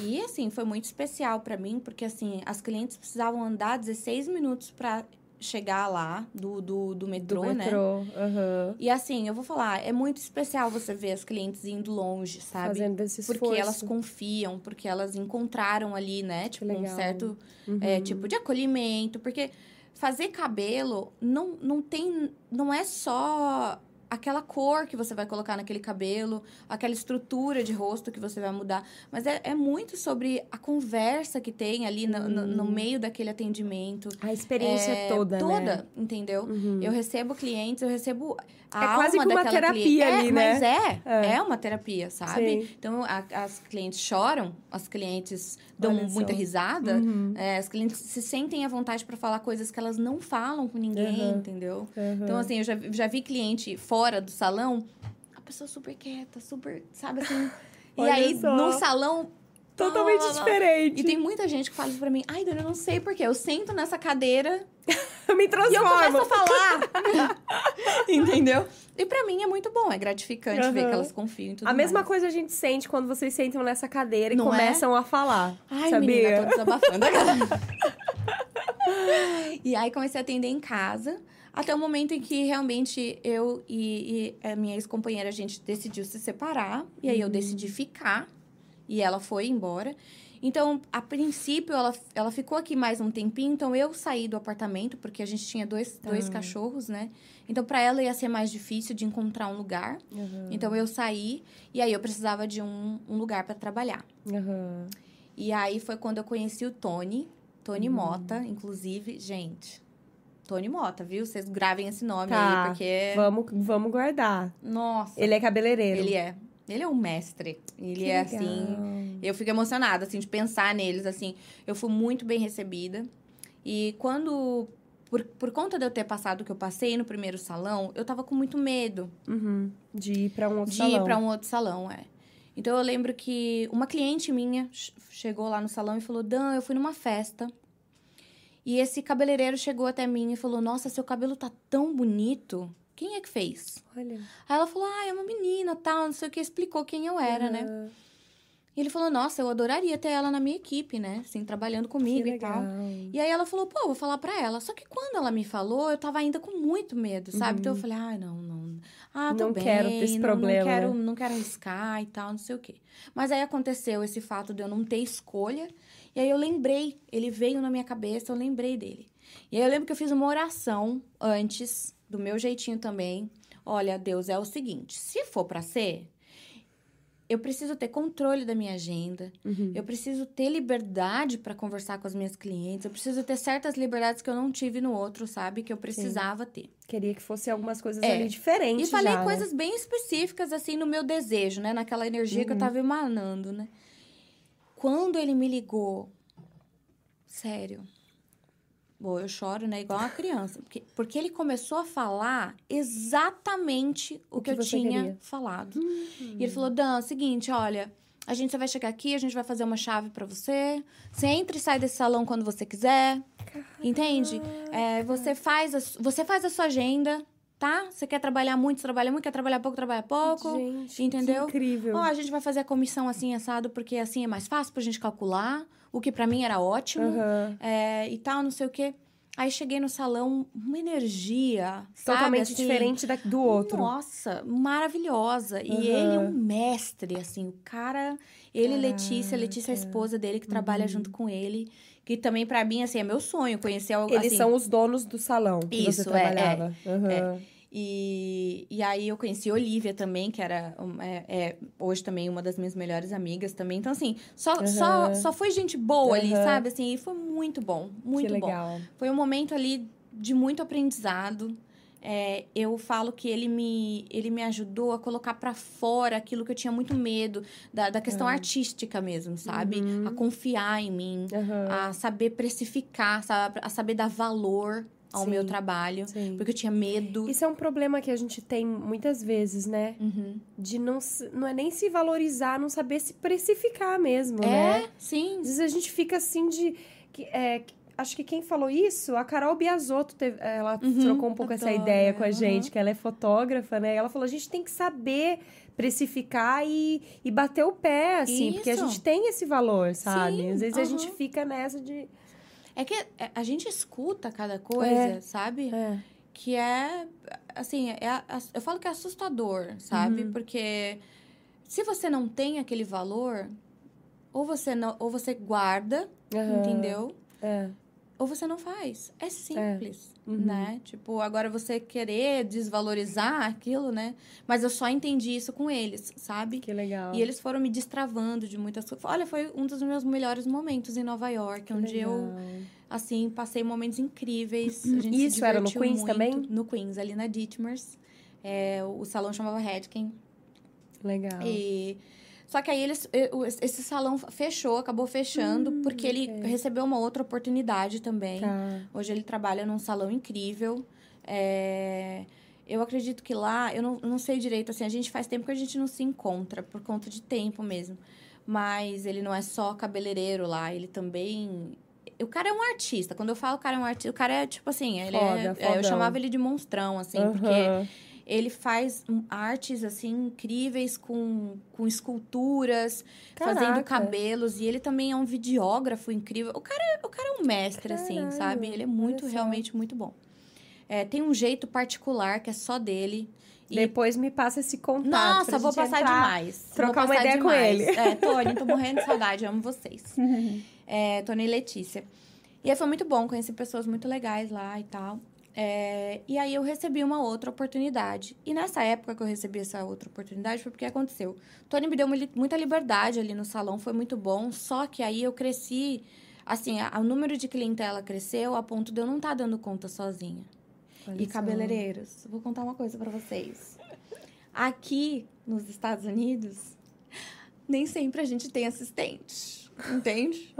E assim, foi muito especial pra mim, porque assim, as clientes precisavam andar 16 minutos pra chegar lá do, do, do metrô, Do né? metrô. aham. E assim, eu vou falar, é muito especial você ver as clientes indo longe, sabe? Fazendo esse Porque esforço. elas confiam, porque elas encontraram ali, né? Tipo, um certo Uhum. é, tipo de acolhimento. Porque fazer cabelo não, não tem. Não é só aquela cor que você vai colocar naquele cabelo, aquela estrutura de rosto que você vai mudar. Mas é, é muito sobre a conversa que tem ali no, no- no meio daquele atendimento. A experiência É, toda, Toda, né? entendeu? Uhum. Eu recebo clientes, eu recebo a É quase alma que uma terapia cliente. ali, é, né? Mas é, É. é, uma terapia, sabe? Sim. Então, a- as clientes choram, as clientes dão Olha só. muita risada, Uhum. é, as clientes se sentem à vontade para falar coisas que elas não falam com ninguém, Uhum. entendeu? Uhum. Então, assim, eu já, já vi cliente fora do salão, a pessoa super quieta, super, sabe assim. e aí, só. no salão. Totalmente blá, blá, blá. diferente. E tem muita gente que fala isso pra mim. Ai, Dani, eu não sei porquê. Eu sento nessa cadeira Eu me e eu transformo. começo a falar. Entendeu? E pra mim é muito bom, é gratificante ver Aham. que elas confiam em tudo A mesma mais. coisa a gente sente quando vocês sentam nessa cadeira e Não é? começam a falar. Ai, sabia? menina, tô desabafando. e aí comecei a atender em casa. Até o momento em que realmente eu e, e a minha ex-companheira, a gente decidiu se separar. E aí eu decidi ficar. E ela foi embora. Então, a princípio, ela, ela ficou aqui mais um tempinho. Então, eu saí do apartamento, porque a gente tinha dois, dois cachorros, né? Então, para ela ia ser mais difícil de encontrar um lugar. Uhum. Então, eu saí. E aí, eu precisava de um, um lugar para trabalhar. Uhum. E aí foi quando eu conheci o Tony, Tony Mota, inclusive, gente. Tony Mota, viu? Vocês gravem esse nome Tá. aí, porque. Vamos, vamos guardar. Nossa. Ele é cabeleireiro. Ele é. Ele é um mestre. Ele Que é legal. assim. Eu fico emocionada, assim, de pensar neles, assim. Eu fui muito bem recebida. E quando por, por conta de eu ter passado o que eu passei no primeiro salão, eu tava com muito medo Uhum. De ir pra um outro de salão. ir para um outro salão, é. Então eu lembro que uma cliente minha ch- chegou lá no salão e falou: Dan, eu fui numa festa. E esse cabeleireiro chegou até mim e falou: Nossa, seu cabelo tá tão bonito. Quem é que fez? Olha. Aí ela falou: Ah, é uma menina, tal, não sei o que, explicou quem eu era, né? Aham. E ele falou: Nossa, eu adoraria ter ela na minha equipe, né? Assim, trabalhando comigo e tal. E aí ela falou, pô, vou falar pra ela. Só que quando ela me falou, eu tava ainda com muito medo, sabe? Então eu falei, ai, não, não. Ah, tô Uhum. Não bem. quero ter esse não, problema, Não quero, né? não quero arriscar e tal, não sei o quê. Mas aí aconteceu esse fato de eu não ter escolha. E aí eu lembrei, ele veio na minha cabeça, eu lembrei dele. E aí eu lembro que eu fiz uma oração antes, do meu jeitinho também. Olha, Deus, é o seguinte, se for pra ser, eu preciso ter controle da minha agenda. Uhum. Eu preciso ter liberdade para conversar com as minhas clientes. Eu preciso ter certas liberdades que eu não tive no outro, sabe? Que eu precisava ter. Queria que fosse algumas coisas É. ali diferentes E falei já, né? coisas bem específicas, assim, no meu desejo, né? Naquela energia que eu Uhum. tava emanando, né? Quando ele me ligou, sério. Bom, eu choro, né? Igual uma criança. Porque, porque ele começou a falar exatamente o, O que, que eu tinha queria. falado. E ele falou: Dan, é o seguinte, olha, a gente você vai chegar aqui, a gente vai fazer uma chave pra você. Você entra e sai desse salão quando você quiser. Entende? É, você, faz a, você faz a sua agenda, tá? Você quer trabalhar muito, trabalha muito, quer trabalhar pouco, trabalha pouco. Gente, entendeu? incrível. Ó, a gente vai fazer a comissão assim, assado, porque assim é mais fácil pra gente calcular. O que pra mim era ótimo. Aham. é, e tal, não sei o quê. Aí cheguei no salão, uma energia, sabe, Totalmente assim, diferente da- do outro. nossa, maravilhosa. E Aham. ele é um mestre, assim, o cara. Ele e Letícia, Letícia é a esposa dele que trabalha Uhum. junto com ele. Que também, pra mim, assim, é meu sonho conhecer algo Eles assim. são os donos do salão que Isso, você é, é, trabalhava. Aham. E, e aí eu conheci a Olivia também, que era é, é, hoje também uma das minhas melhores amigas também. Então, assim, só, só, Aham. só foi gente boa ali, Aham. sabe? Assim, e foi muito bom, muito que bom. legal. Foi um momento ali de muito aprendizado. É, eu falo que ele me, ele me ajudou a colocar pra fora aquilo que eu tinha muito medo, da, da questão artística mesmo, sabe? A confiar em mim, a saber precificar, sabe? a saber dar valor ao Sim. meu trabalho. Sim. Porque eu tinha medo. Isso é um problema que a gente tem muitas vezes, né? Uhum. De não, não é nem se valorizar, não saber se precificar mesmo, né? É, sim. Às vezes a gente fica assim de. que- é, acho que quem falou isso, a Carol Biasotto, teve, ela Uhum, trocou um pouco essa adoro, ideia com a uhum. gente, que ela é fotógrafa, né? Ela falou: a gente tem que saber precificar e, e bater o pé, assim, porque a Isso. gente tem esse valor, sabe? Sim, Às vezes a uhum. gente fica nessa de. É que é, a gente escuta cada coisa, É. sabe? É, Que é, assim, é, eu falo que é assustador, sabe? Uhum. Porque se você não tem aquele valor, ou você, não, ou você guarda, aham, entendeu? É. Ou você não faz. É simples, Uhum. né? Tipo, agora você querer desvalorizar aquilo, né? Mas eu só entendi isso com eles, sabe? Que legal. E eles foram me destravando de muitas coisas. Olha, foi um dos meus melhores momentos em Nova York, Que onde eu, legal. assim, passei momentos incríveis. A gente se Isso era no Queens muito. também? No Queens, ali na Ditmers. É, o salão chamava Redken. Legal. E... Só que aí eles, e- o- esse salão fechou, acabou fechando, Hum, porque ele ok. recebeu uma outra oportunidade também. Tá. Hoje ele trabalha num salão incrível. É, Eu acredito que lá, eu não, não sei direito, assim, a gente faz tempo que a gente não se encontra, por conta de tempo mesmo. Mas ele não é só cabeleireiro lá, ele também. O cara é um artista. Quando eu falo o cara é um artista, o cara é tipo assim, ele Foda, é, é. Eu chamava ele de monstrão, assim, porque Aham. Ele faz hum, artes, assim, incríveis com, com esculturas, fazendo Caraca. cabelos. E ele também é um videógrafo incrível. O cara, é- o cara é um mestre, assim, Caralho, sabe? Ele é muito, realmente muito bom. É, tem um jeito particular que é só dele. E, Depois me passa esse contato. nossa, vou passar entrar. demais. trocar Vou uma passar ideia com demais. ele. É, Tony, tô morrendo de saudade, amo vocês. É, Tony e Letícia. E aí foi muito bom, conheci pessoas muito legais lá e tal. É, e aí eu recebi uma outra oportunidade. E nessa época que eu recebi essa outra oportunidade foi porque aconteceu. Tony me deu mu- muita liberdade ali no salão, foi muito bom. Só que aí eu cresci, assim, o número de clientela cresceu a ponto de eu não estar dando conta sozinha. Olha E cabeleireiros, vou contar uma coisa pra vocês. Aqui nos Estados Unidos, nem sempre a gente tem assistente. Entende?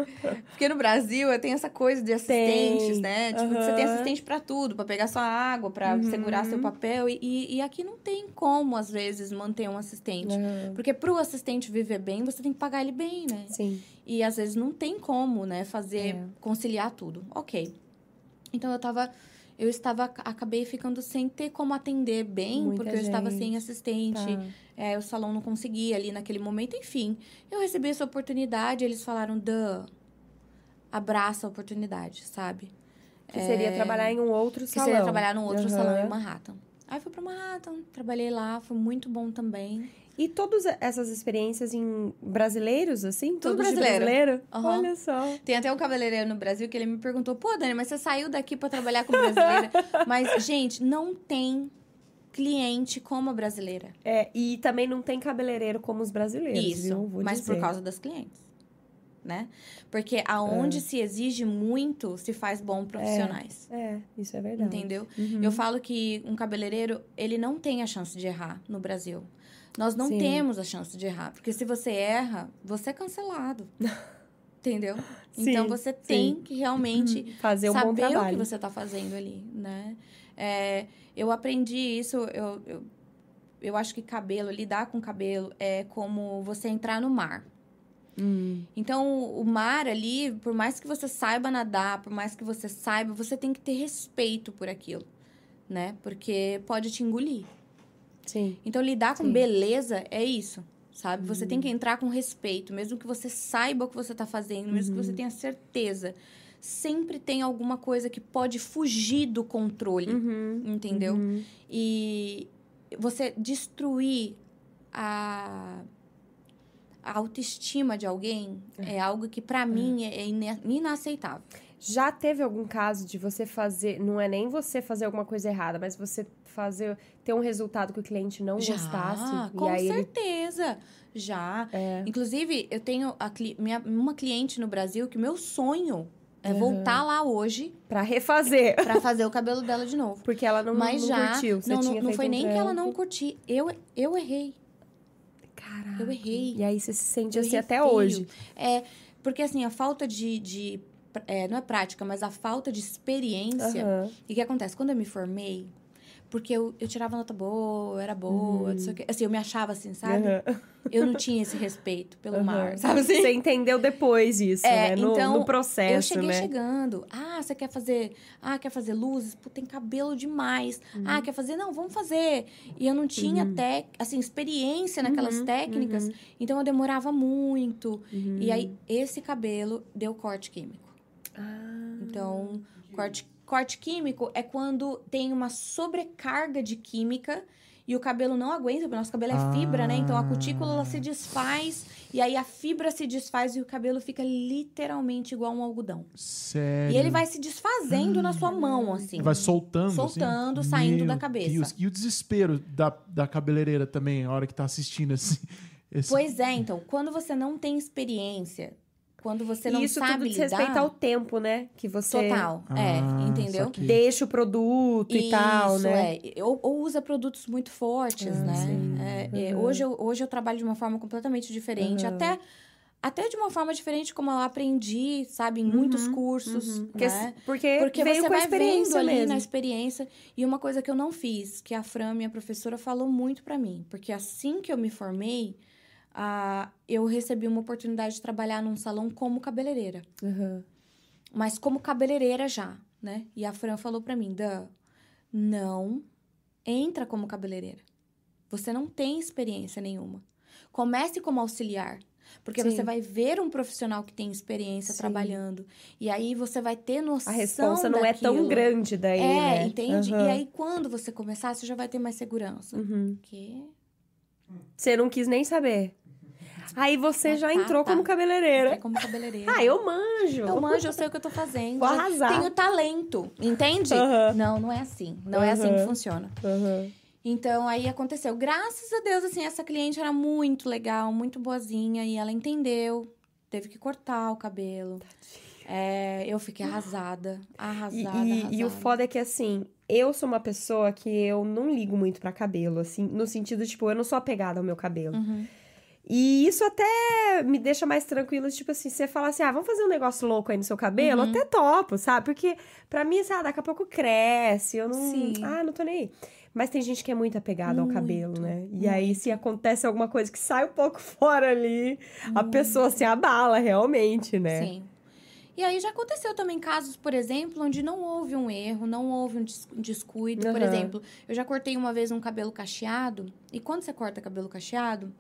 Porque no Brasil tem essa coisa de assistentes, Tem. né? Tipo, Aham. você tem assistente pra tudo, pra pegar sua água, pra Uhum. segurar seu papel. E, e, e aqui não tem como, às vezes, manter um assistente. Aham. Porque pro assistente viver bem, você tem que pagar ele bem, né? Sim. E às vezes não tem como, né, fazer, É. conciliar tudo. Ok. Então eu tava. Eu estava, acabei ficando sem ter como atender bem, Muita porque eu estava gente. sem assistente. Tá. É, o salão não conseguia ali naquele momento, enfim. Eu recebi essa oportunidade, eles falaram, Dan, abraça a oportunidade, sabe? Que seria trabalhar em um outro É. Que salão. seria trabalhar num outro Aham. salão em Manhattan. Aí fui pra Manhattan, trabalhei lá, foi muito bom também. E todas essas experiências em brasileiros, assim? Tudo de brasileiro. brasileiro? Aham. Olha só. Tem até um cabeleireiro no Brasil que ele me perguntou: pô, Dani, mas você saiu daqui pra trabalhar com brasileira? mas, gente, não tem cliente como a brasileira. É, e também não tem cabeleireiro como os brasileiros, Isso, mas dizer. por causa das clientes. Né? Porque aonde se exige muito, se faz bom profissionais. É, isso é verdade. Entendeu? Uhum. Eu falo que um cabeleireiro, ele não tem a chance de errar no Brasil. Nós não Sim. temos a chance de errar. Porque se você erra, você é cancelado. Entendeu? Sim, então você tem que realmente Fazer um bom saber o que você está fazendo ali, né? É, eu aprendi isso, eu, eu, eu acho que cabelo, lidar com cabelo é como você entrar no mar. Hum, Então, o mar ali, por mais que você saiba nadar, por mais que você saiba, você tem que ter respeito por aquilo, né? Porque pode te engolir. Sim. Então, lidar com Sim. beleza é isso, sabe? Você tem que entrar com respeito, mesmo que você saiba o que você tá fazendo, mesmo que você tenha certeza. Sempre tem alguma coisa que pode fugir do controle, Uhum. entendeu? Uhum. E você destruir a, a autoestima de alguém é algo que, pra mim, é ina- inaceitável. Já teve algum caso de você fazer, não é nem você fazer alguma coisa errada, mas você fazer ter um resultado que o cliente não gostasse com e aí ele certeza. Já. É. Inclusive, eu tenho a minha, uma cliente no Brasil que meu sonho é Uhum. voltar lá hoje para refazer, pra fazer o cabelo dela de novo. porque ela não, Mas não já. curtiu. Você não, não, não foi um nem que ela não curtiu. Eu, eu errei. Caraca. Eu errei. E aí você se sente Eu assim até feio. hoje. É, porque assim, a falta de. de é, não é prática, mas a falta de experiência. Aham. E o que acontece? Quando eu me formei, porque eu, eu tirava nota boa, eu era boa, não sei o quê. Assim, eu me achava assim, sabe? Aham. Eu não tinha esse respeito pelo Aham. mar, sabe assim? Você entendeu depois isso, É, né? No, então, no processo, eu cheguei né? chegando. Ah, você quer fazer? Ah, quer fazer luzes? Pô, tem cabelo demais. Uhum. Ah, quer fazer? Não, vamos fazer. E eu não tinha tec... assim, experiência naquelas Uhum, técnicas. uhum. Então eu demorava muito. Uhum. E aí, esse cabelo deu corte químico. Ah, Então, corte, corte químico é quando tem uma sobrecarga de química e o cabelo não aguenta, porque o nosso cabelo é fibra, né? Então a cutícula ela se desfaz e aí a fibra se desfaz e o cabelo fica literalmente igual um algodão. Sério. E ele vai se desfazendo na sua mão, assim. Vai soltando. Soltando, assim? saindo Meu da cabeça. Deus. E o desespero da, da cabeleireira também, a hora que tá assistindo assim. Esse- Pois é, então, quando você não tem experiência, quando você não isso sabe tudo lidar... respeito ao tempo, né? Que você Total, Ah, é, entendeu? saquei. deixa o produto e tal, Isso, né? é. Ou, ou usa produtos muito fortes, Ah, né? sim. É, é, Uhum. hoje, eu, hoje eu trabalho de uma forma completamente diferente. Uhum. Até, até de uma forma diferente como eu aprendi, sabe? Em muitos cursos, Uhum. Porque, né? porque, Porque veio você com a vai experiência vendo ali mesmo. na experiência. E uma coisa que eu não fiz, que a Fran, minha professora, falou muito pra mim. Porque assim que eu me formei, ah, eu recebi uma oportunidade de trabalhar num salão como cabeleireira. Uhum. Mas como cabeleireira já, né? E a Fran falou pra mim, Dan, não entra como cabeleireira. Você não tem experiência nenhuma. Comece como auxiliar. Porque Sim. você vai ver um profissional que tem experiência Sim. trabalhando. E aí você vai ter noção A responsa não é tão daquilo. grande daí, É, né? entende? Uhum. E aí, quando você começar, você já vai ter mais segurança. Uhum. Que? Você não quis nem saber. Aí você Ah, já tá, entrou tá. como cabeleireira. É como cabeleireira. Ah, eu manjo. Eu manjo, eu sei o que eu tô fazendo. Vou arrasar. Tenho talento, entende? Não, não é assim. Não é assim que funciona. Uhum. Então, aí aconteceu. Graças a Deus, assim, essa cliente era muito legal, muito boazinha. E ela entendeu. Teve que cortar o cabelo. É, eu fiquei arrasada. E, Arrasada, e- arrasada. e o foda é que, assim, eu sou uma pessoa que eu não ligo muito pra cabelo, assim, no sentido, tipo, eu não sou apegada ao meu cabelo. Uhum. E isso até me deixa mais tranquilo, tipo assim, você fala assim, ah, vamos fazer um negócio louco aí no seu cabelo, Uhum. até topo, sabe? Porque pra mim, sabe, daqui a pouco cresce, eu não, Sim. ah, não tô nem aí. Mas tem gente que é muito apegada ao Muito, cabelo, né? E aí, se acontece alguma coisa que sai um pouco fora ali, a pessoa se abala realmente, né? Sim. E aí já aconteceu também casos, por exemplo, onde não houve um erro, não houve um des- descuido. Por Aham. exemplo, eu já cortei uma vez um cabelo cacheado, e quando você corta cabelo cacheado,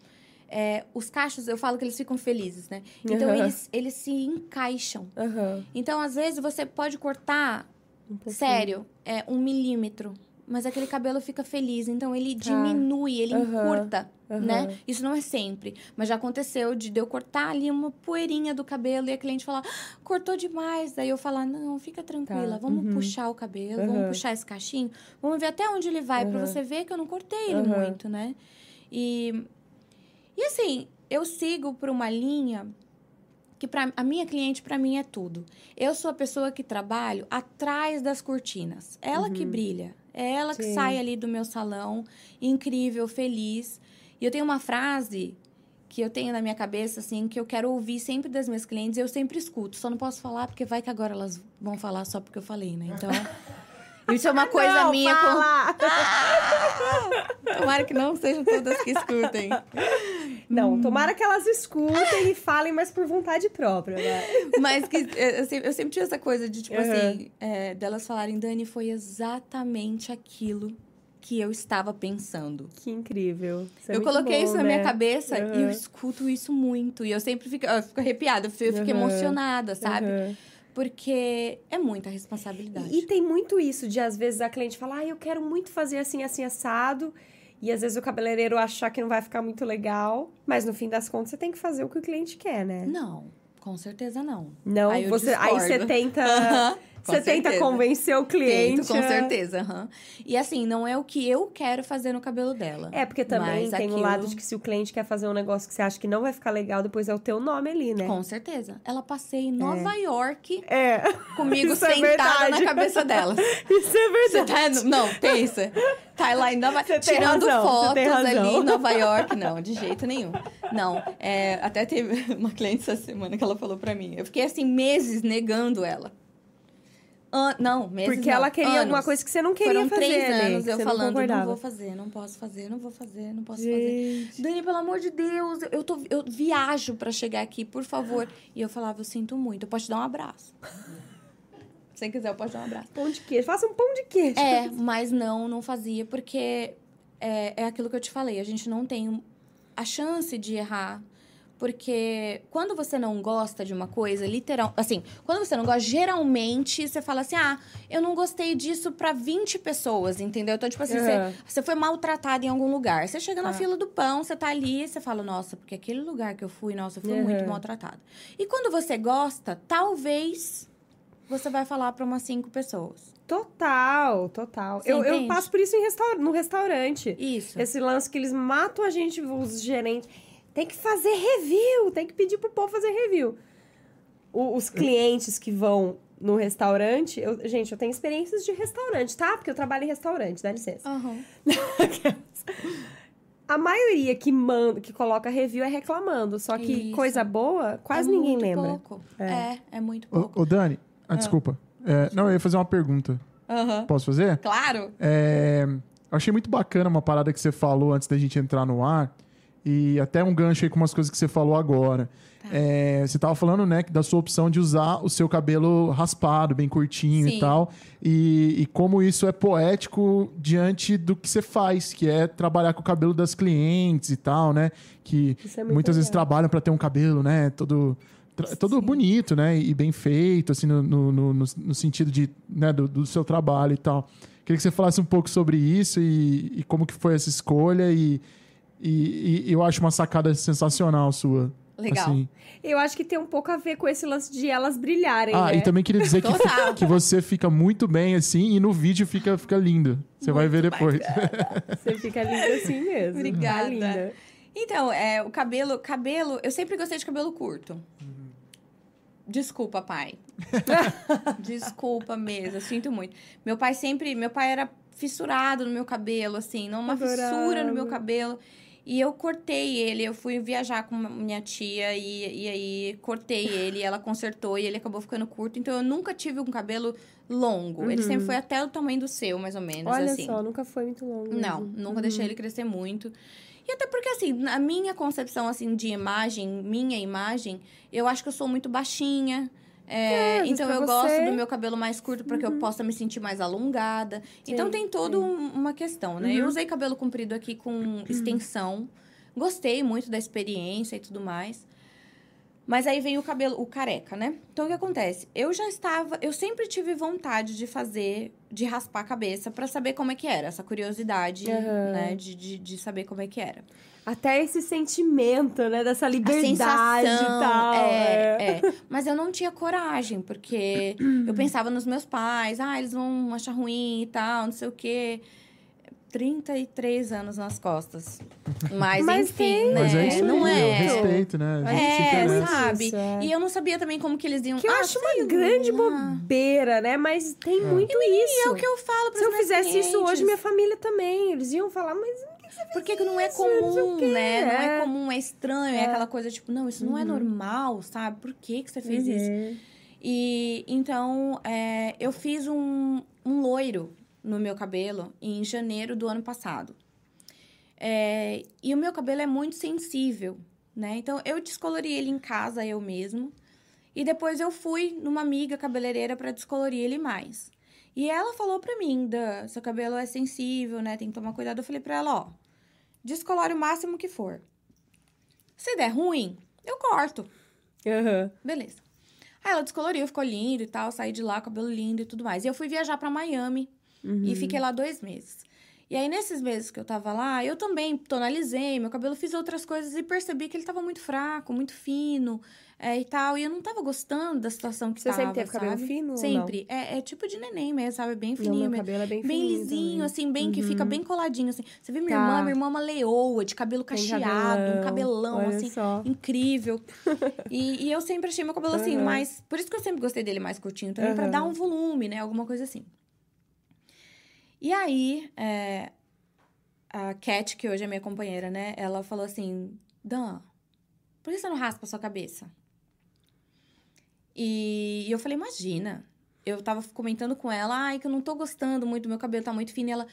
é, os cachos, eu falo que eles ficam felizes, né? Então, Aham. eles, eles se encaixam. Aham. Então, às vezes, você pode cortar, Um sério, é, um milímetro. Mas aquele cabelo fica feliz, então ele Tá. diminui, ele Aham. encurta, né? Isso não é sempre. Mas já aconteceu de eu cortar ali uma poeirinha do cabelo e a cliente falar, "Ah, cortou demais. Daí eu falar, não, fica tranquila, Tá. vamos Uhum. puxar o cabelo, vamos puxar esse cachinho, vamos ver até onde ele vai, pra Aham. você ver que eu não cortei ele muito, né? E, e assim, eu sigo por uma linha que pra, a minha cliente para mim é tudo. Eu sou a pessoa que trabalho atrás das cortinas. Ela que brilha. É ela que Uhum. Sim. sai ali do meu salão, incrível, feliz. E eu tenho uma frase que eu tenho na minha cabeça, assim, que eu quero ouvir sempre das minhas clientes e eu sempre escuto. Só não posso falar porque vai que agora elas vão falar só porque eu falei, né? Então. Isso é uma coisa Não, minha com. fala! Tomara que não sejam todas que escutem. Não, tomara que elas escutem e falem, mas por vontade própria, né? Mas que eu sempre, eu sempre tinha essa coisa de, tipo Uhum. assim, é, delas falarem, Dani, foi exatamente aquilo que eu estava pensando. Que incrível. Isso é eu coloquei bom, isso na né? minha cabeça e eu Uhum. escuto isso muito. E eu sempre fico, eu fico arrepiada, eu fico, eu fico Uhum. emocionada, sabe? Porque é muita responsabilidade. E tem muito isso de, às vezes, a cliente falar, ah, eu quero muito fazer assim, assim, assado. E às vezes o cabeleireiro achar que não vai ficar muito legal. Mas no fim das contas, você tem que fazer o que o cliente quer, né? Não, com certeza não. Não, Aí você, aí você tenta. Você tenta certeza. convencer o cliente. Tento, com certeza. aham. E assim, não é o que eu quero fazer no cabelo dela. É, porque também tem o aquilo- lado de que se o cliente quer fazer um negócio que você acha que não vai ficar legal, depois é o teu nome ali, né? Com certeza. Ela passeia em Nova York É. comigo Isso é sentada verdade. na cabeça dela. Isso é Você verdade. tá... Não, pensa. Tá lá em Nova Você tem tirando razão, você fotos ali em Nova York. Não, de jeito nenhum. Não, é, até teve uma cliente essa semana que ela falou pra mim. Eu fiquei assim, meses negando ela. An- não, meses Porque não, ela queria anos. alguma coisa que você não queria Foram fazer. três ali, anos eu falando, não não, vou fazer, não posso fazer, não vou fazer, não posso fazer. Gente. Dani, pelo amor de Deus, eu, tô, eu viajo pra chegar aqui, por favor. E eu falava, eu sinto muito, eu posso te dar um abraço. Se você quiser, eu posso dar um abraço. Pão de queijo. Faça um pão de queijo. É, mas não, não fazia, porque é, é aquilo que eu te falei, a gente não tem a chance de errar. Porque quando você não gosta de uma coisa, literal, assim, quando você não gosta, geralmente você fala assim: "Ah, eu não gostei disso pra 20 pessoas", entendeu? Então, tipo assim, Aham. você, você foi maltratado em algum lugar. Você chega na Ah. fila do pão, você tá ali você fala: "Nossa, porque aquele lugar que eu fui, nossa, eu fui Aham. muito maltratada". E quando você gosta, talvez você vai falar pra umas cinco pessoas. Total, total. Você Eu, eu passo por isso em restaur no restaurante. Isso. Esse lance que eles matam a gente, os gerentes. Tem que fazer review, tem que pedir pro povo fazer review. O- os clientes que vão no restaurante, eu- gente, eu tenho experiências de restaurante, tá? Porque eu trabalho em restaurante, dá licença. Aham. A maioria que manda, que coloca review é reclamando, só que Isso. coisa boa, quase É ninguém muito lembra. Pouco. É. é, muito Ô, pouco. ô, Dani, ah, desculpa. É, não, eu ia fazer uma pergunta. Aham. Posso fazer? Claro. É, eu achei muito bacana uma parada que você falou antes da gente entrar no ar. E até um gancho aí com umas coisas que você falou agora. Tá. É, você tava falando, né, que da sua opção de usar o seu cabelo raspado, bem curtinho Sim. e tal. E, e como isso é poético diante do que você faz, que é trabalhar com o cabelo das clientes e tal, né? Que é muitas vezes legal. trabalham para ter um cabelo, né, todo todo bonito, né, e bem feito, assim, no, no, no, no- no sentido de, né, do, do seu trabalho e tal. Queria que você falasse um pouco sobre isso e, e como que foi essa escolha e, e, e eu acho uma sacada sensacional sua. Legal. assim. Eu acho que tem um pouco a ver com esse lance de elas brilharem, Ah, né? e também queria dizer que, que você fica muito bem assim e no vídeo fica, fica lindo. Você vai ver depois. Você fica linda assim mesmo. Obrigada. Tá linda. Então, é, o cabelo, cabelo, eu sempre gostei de cabelo curto. Desculpa, pai. Desculpa mesmo, eu sinto muito. Meu pai sempre, meu pai era fissurado no meu cabelo, assim, não uma Adorava. fissura no meu cabelo. E eu cortei ele, eu fui viajar com minha tia e, e aí cortei ele, ela consertou e ele acabou ficando curto. Então eu nunca tive um cabelo longo. Ele sempre foi até o tamanho do seu, mais ou menos. Uhum. Olha assim. só, nunca foi muito longo. Não, mesmo. nunca deixei Uhum. ele crescer muito. E até porque, assim, na minha concepção, assim, de imagem, minha imagem, eu acho que eu sou muito baixinha. É, É, então eu você- gosto do meu cabelo mais curto para que eu possa me sentir mais alongada. então Sim, tem toda um- uma questão, né? Eu usei cabelo comprido aqui com extensão. Gostei muito da experiência e tudo mais. Mas aí vem o cabelo, o careca, né? Então o que acontece? Eu já estava, eu sempre tive vontade de fazer, de raspar a cabeça pra saber como é que era, essa curiosidade, Aham. né? De, de, de saber como é que era. Até esse sentimento, né? Dessa A liberdade sensação, e tal. é, é. Mas eu não tinha coragem, porque eu pensava nos meus pais, ah, eles vão achar ruim e tal, não sei o quê. 33 anos nas costas. Mas, Mas enfim, tem- né? Mas é isso aí, não o é. respeito, né? A gente se É, interessa. sabe? Isso, é. E eu não sabia também como que eles iam. Que eu ah, acho uma grande bobeira, né? Mas tem muito isso. E é o que eu falo para Se eu fizesse isso hoje, minha família também. Eles iam falar, mas Porque que não é isso, comum, quê, né? Não é é. comum, é estranho. É, É. aquela coisa tipo, não, isso não é normal, sabe? Por que, que você fez isso? Uhum. E então, é, eu fiz um, um loiro no meu cabelo em janeiro do ano passado. É, e o meu cabelo é muito sensível, né? Então, eu descolori ele em casa, eu mesmo. E depois eu fui numa amiga cabeleireira para descolorir ele mais. E ela falou pra mim, da, seu cabelo é sensível, né? Tem que tomar cuidado. Eu falei pra ela, ó, descolore o máximo que for. Se der ruim, eu corto. Aham. Beleza. Aí ela descoloriu, ficou lindo e tal, saí de lá, cabelo lindo e tudo mais. E eu fui viajar pra Miami e fiquei lá dois meses. E aí, nesses meses que eu tava lá, eu também tonalizei meu cabelo, fiz outras coisas e percebi que ele tava muito fraco, muito fino é, e tal. E eu não tava gostando da situação que Você tava, sempre teve cabelo sabe? fino ou Sempre. É, é tipo de neném mesmo, sabe? Bem Não, fininho meu mesmo. cabelo é bem Bem fininho lisinho, também. assim, bem que fica bem coladinho, assim. Você vê minha Tá. irmã, minha irmã é uma leoa, de cabelo cacheado, um cabelão, assim, só. incrível. e, e eu sempre achei meu cabelo assim, Aham. mas... Por isso que eu sempre gostei dele mais curtinho também, pra Aham. dar um volume, né? Alguma coisa assim. E aí, é, a Cat, que hoje é minha companheira, né? Ela falou assim, Dan, por que você não raspa a sua cabeça? E, e eu falei, imagina. Eu tava comentando com ela, ai, que eu não tô gostando muito, meu cabelo tá muito fino. E ela,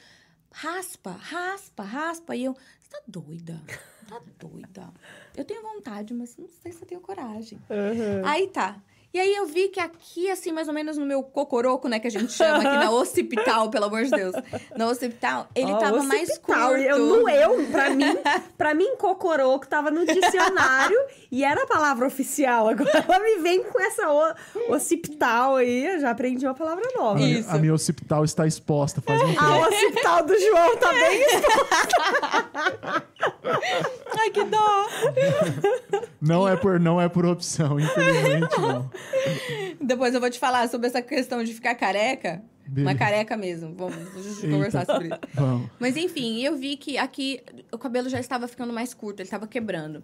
raspa, raspa, raspa. E eu, você tá doida? Tá doida. Eu tenho vontade, mas não sei se eu tenho coragem. Aham. Aí tá. E aí eu vi que aqui, assim, mais ou menos no meu cocoroco, né, que a gente chama aqui na occipital, pelo amor de Deus. Na occipital, ele Ó, tava o mais hospital, curto. Eu, não eu, pra mim, pra mim, cocoroco tava no dicionário e era a palavra oficial. Agora ela me vem com essa o, occipital aí, eu já aprendi uma palavra nova. A minha- Isso. A minha occipital está exposta faz um tempo. A occipital do João tá bem Ai, que dó! Não é por, não é por opção, infelizmente não. Depois eu vou te falar sobre essa questão de ficar careca. Beleza. Uma careca mesmo. Vamos conversar sobre isso. Vamos. Mas enfim, eu vi que aqui o cabelo já estava ficando mais curto, ele estava quebrando.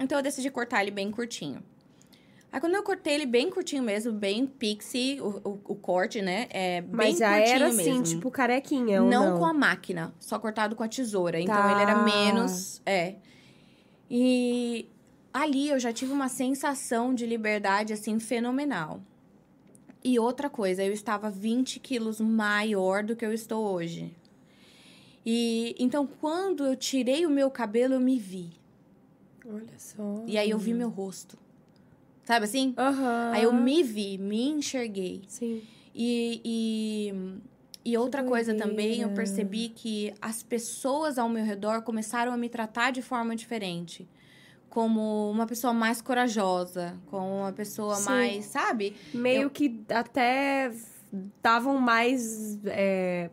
Então eu decidi cortar ele bem curtinho. Aí quando eu cortei ele bem curtinho mesmo, bem pixie, o, o, o corte, né? É bem Mas já curtinho era assim, mesmo. tipo carequinha, ou não, não? com a máquina, só cortado com a tesoura. Então Tá. ele era menos. É. E ali eu já tive uma sensação de liberdade, assim, fenomenal. E outra coisa, eu estava 20 quilos maior do que eu estou hoje. E então, quando eu tirei o meu cabelo, eu me vi. Olha só. E aí eu vi meu rosto. Sabe assim? Aham. Aí eu me vi, me enxerguei. Sim. E, e, e outra coisa também, eu percebi que as pessoas ao meu redor começaram a me tratar de forma diferente. Como uma pessoa mais corajosa, como uma pessoa Sim. mais, sabe? Meio Eu- que até davam mais. é,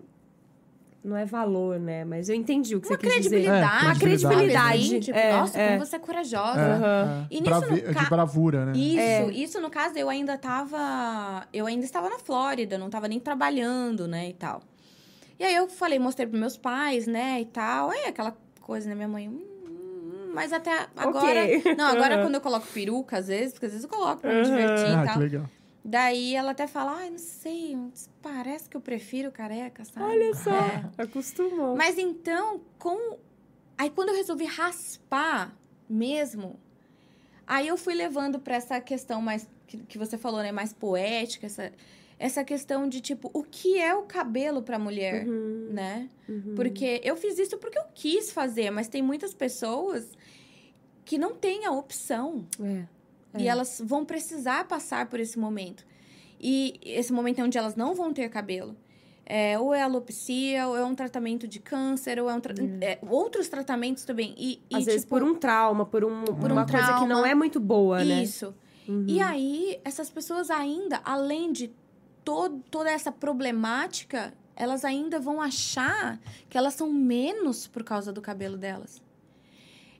Não é valor, né? Mas eu entendi o que Uma você quis dizer. credibilidade. É, Uma credibilidade. sabe, assim? Tipo, É, nossa, é. como você é corajosa. É, E nisso ca- De bravura, né? Isso, É. isso no caso eu ainda tava. Eu ainda estava na Flórida, não tava nem trabalhando, né, e tal. E aí eu falei, mostrei pros meus pais, né, e tal. É aquela coisa, né, minha mãe. "Hum, hum", mas até agora. Ok. Não, agora Uhum. quando eu coloco peruca, às vezes, porque às vezes eu coloco pra me Uhum. divertir e Ah, tal. que legal. Daí ela até fala, ai, não sei, parece que eu prefiro careca, sabe? Olha só. É. Acostumou. Mas então, com Aí quando eu resolvi raspar mesmo, aí eu fui levando para essa questão mais que, que você falou, né, mais poética, essa essa questão de tipo, o que é o cabelo para mulher, Uhum, né? uhum. Porque eu fiz isso porque eu quis fazer, mas tem muitas pessoas que não têm a opção É. e É. elas vão precisar passar por esse momento. E esse momento é onde elas não vão ter cabelo. É, ou é alopecia, ou é um tratamento de câncer, ou é um tra- é, outros tratamentos também. E, e, Às vezes tipo, por um trauma, por, um, Por uma um coisa que não é muito boa, né? Isso. Uhum. E aí, essas pessoas ainda, além de todo, toda essa problemática, elas ainda vão achar que elas são menos por causa do cabelo delas.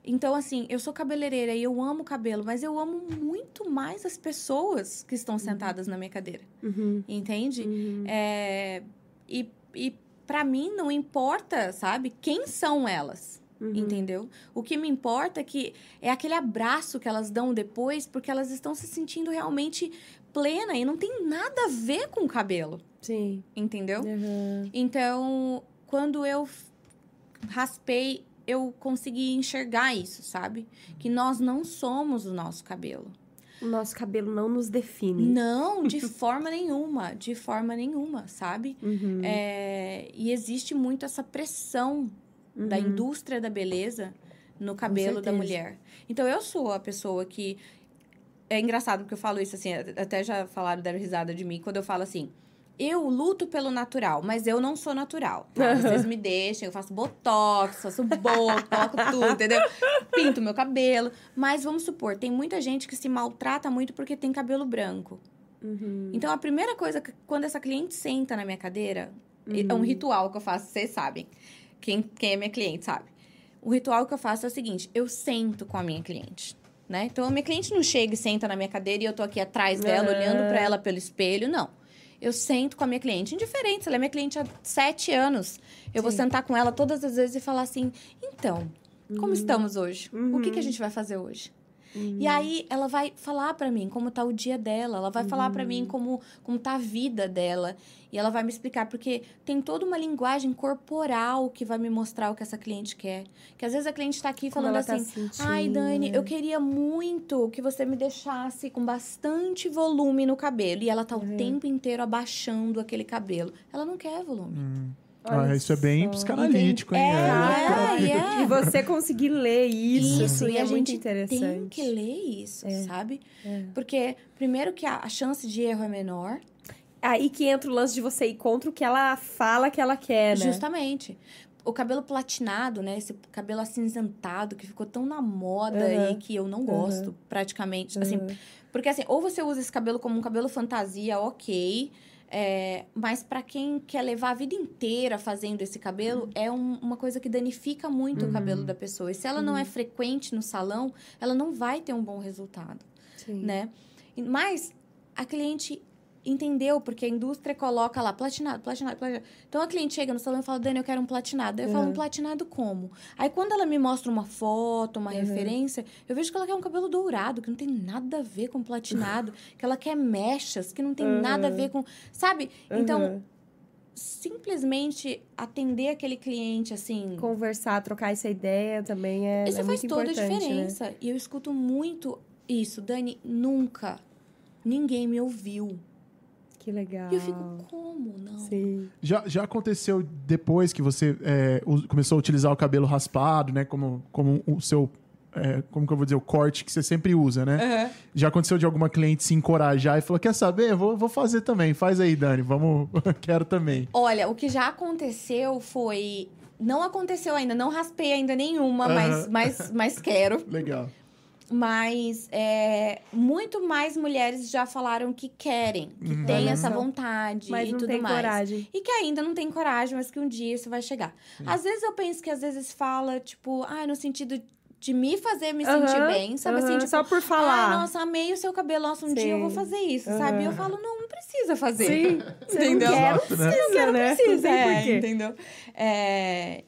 Então, assim, eu sou cabeleireira e eu amo cabelo, mas eu amo muito mais as pessoas que estão sentadas na minha cadeira. Uhum, Entende? uhum. É, e e para mim não importa, sabe, quem são elas. Uhum. Entendeu? O que me importa é que é aquele abraço que elas dão depois, porque elas estão se sentindo realmente plena e não tem nada a ver com o cabelo, Sim. entendeu? Uhum. Então, quando eu raspei, eu consegui enxergar isso, sabe? Que nós não somos o nosso cabelo. O nosso cabelo não nos define. Não, de forma nenhuma, de forma nenhuma, sabe? Uhum. É, e existe muito essa pressão da Uhum. indústria da beleza no cabelo da mulher. Então eu sou a pessoa que é engraçado porque eu falo isso assim, até já falaram deram risada de mim quando eu falo assim: eu luto pelo natural, mas eu não sou natural. Tá? Vocês me deixam, eu faço botox, faço boca, coloco tudo, entendeu? Pinto meu cabelo. Mas vamos supor, tem muita gente que se maltrata muito porque tem cabelo branco. Uhum. Então a primeira coisa, que, quando essa cliente senta na minha cadeira, é Uhum. um ritual que eu faço, vocês sabem. Quem, quem é minha cliente sabe. O ritual que eu faço é o seguinte: eu sento com a minha cliente. Né? Então, a minha cliente não chega e senta na minha cadeira e eu tô aqui atrás dela, olhando para ela pelo espelho. Não. Eu sento com a minha cliente, indiferente, se ela é minha cliente há sete anos. Eu vou Sim. sentar com ela todas as vezes e falar assim: então, como estamos hoje? O que, que a Uhum. gente vai fazer hoje? Uhum. E aí ela vai falar pra mim como tá o dia dela, ela vai falar pra mim como como tá a vida dela, e ela vai me explicar porque tem toda uma linguagem corporal que vai me mostrar o que essa cliente quer. Que às vezes a cliente tá aqui Como falando tá assim: sentindo, "Ai, Dani, eu queria muito que você me deixasse com bastante volume no cabelo". E ela tá Uhum. o tempo inteiro abaixando aquele cabelo. Ela não quer volume. Ah, isso é bem psicanalítico, hein? É, terapia. é, é. E você conseguir ler isso, Isso, assim, e é a muito gente interessante. tem que ler isso, É. sabe? É. Porque, primeiro, que a, a chance de erro é menor. Aí que entra o lance de você ir contra o que ela fala que ela quer, né? Justamente. O cabelo platinado, né? Esse cabelo acinzentado que ficou tão na moda Aham. aí que eu não gosto, praticamente. Assim, porque assim, ou você usa esse cabelo como um cabelo fantasia, ok. É, mas pra quem quer levar a vida inteira fazendo esse cabelo, é um- uma coisa que danifica muito o cabelo da pessoa. E se ela não é frequente no salão, ela não vai ter um bom resultado Sim. né? Mas a cliente entendeu, porque a indústria coloca lá platinado, platinado, platinado. Então a cliente chega no salão e fala, Dani, eu quero um platinado. Eu falo, Uhum. um platinado como? Aí quando ela me mostra uma foto, uma Uhum. referência, eu vejo que ela quer um cabelo dourado, que não tem nada a ver com platinado, que ela quer mechas, que não tem nada a ver com. Sabe? Então, Uhum. simplesmente atender aquele cliente assim. Conversar, trocar essa ideia também é, Isso é faz toda a né? diferença. E eu escuto muito isso. Dani, nunca ninguém me ouviu. Que legal. E eu fico, como não? Sim. Já, já aconteceu depois que você é, começou a utilizar o cabelo raspado, né? Como, como o seu. é, como que eu vou dizer? O corte que você sempre usa, né? Já aconteceu de alguma cliente se encorajar e falou: Quer saber? Eu Vou, vou fazer também. Faz aí, Dani. Vamos. Quero também. Olha, o que já aconteceu foi. Não aconteceu ainda, não raspei ainda nenhuma, Aham. mas, mas, mas quero. Legal. Mas é, muito mais mulheres já falaram que querem, que Uhum. têm essa vontade Mas e não tudo tem mais. coragem. E que ainda não tem coragem, mas que um dia isso vai chegar. Às vezes eu penso que às vezes fala, tipo, ah, no sentido de me fazer me sentir Aham, bem, sabe assim? aham, Tipo, Só por falar. Ai, nossa, amei o seu cabelo. Nossa, um dia eu vou Sim. fazer isso, Aham. sabe? E eu falo, não, não precisa fazer. Sim. Você Entendeu? Não quer, não Exato, né? precisa, né? Precisa, não tem é, entendeu? É,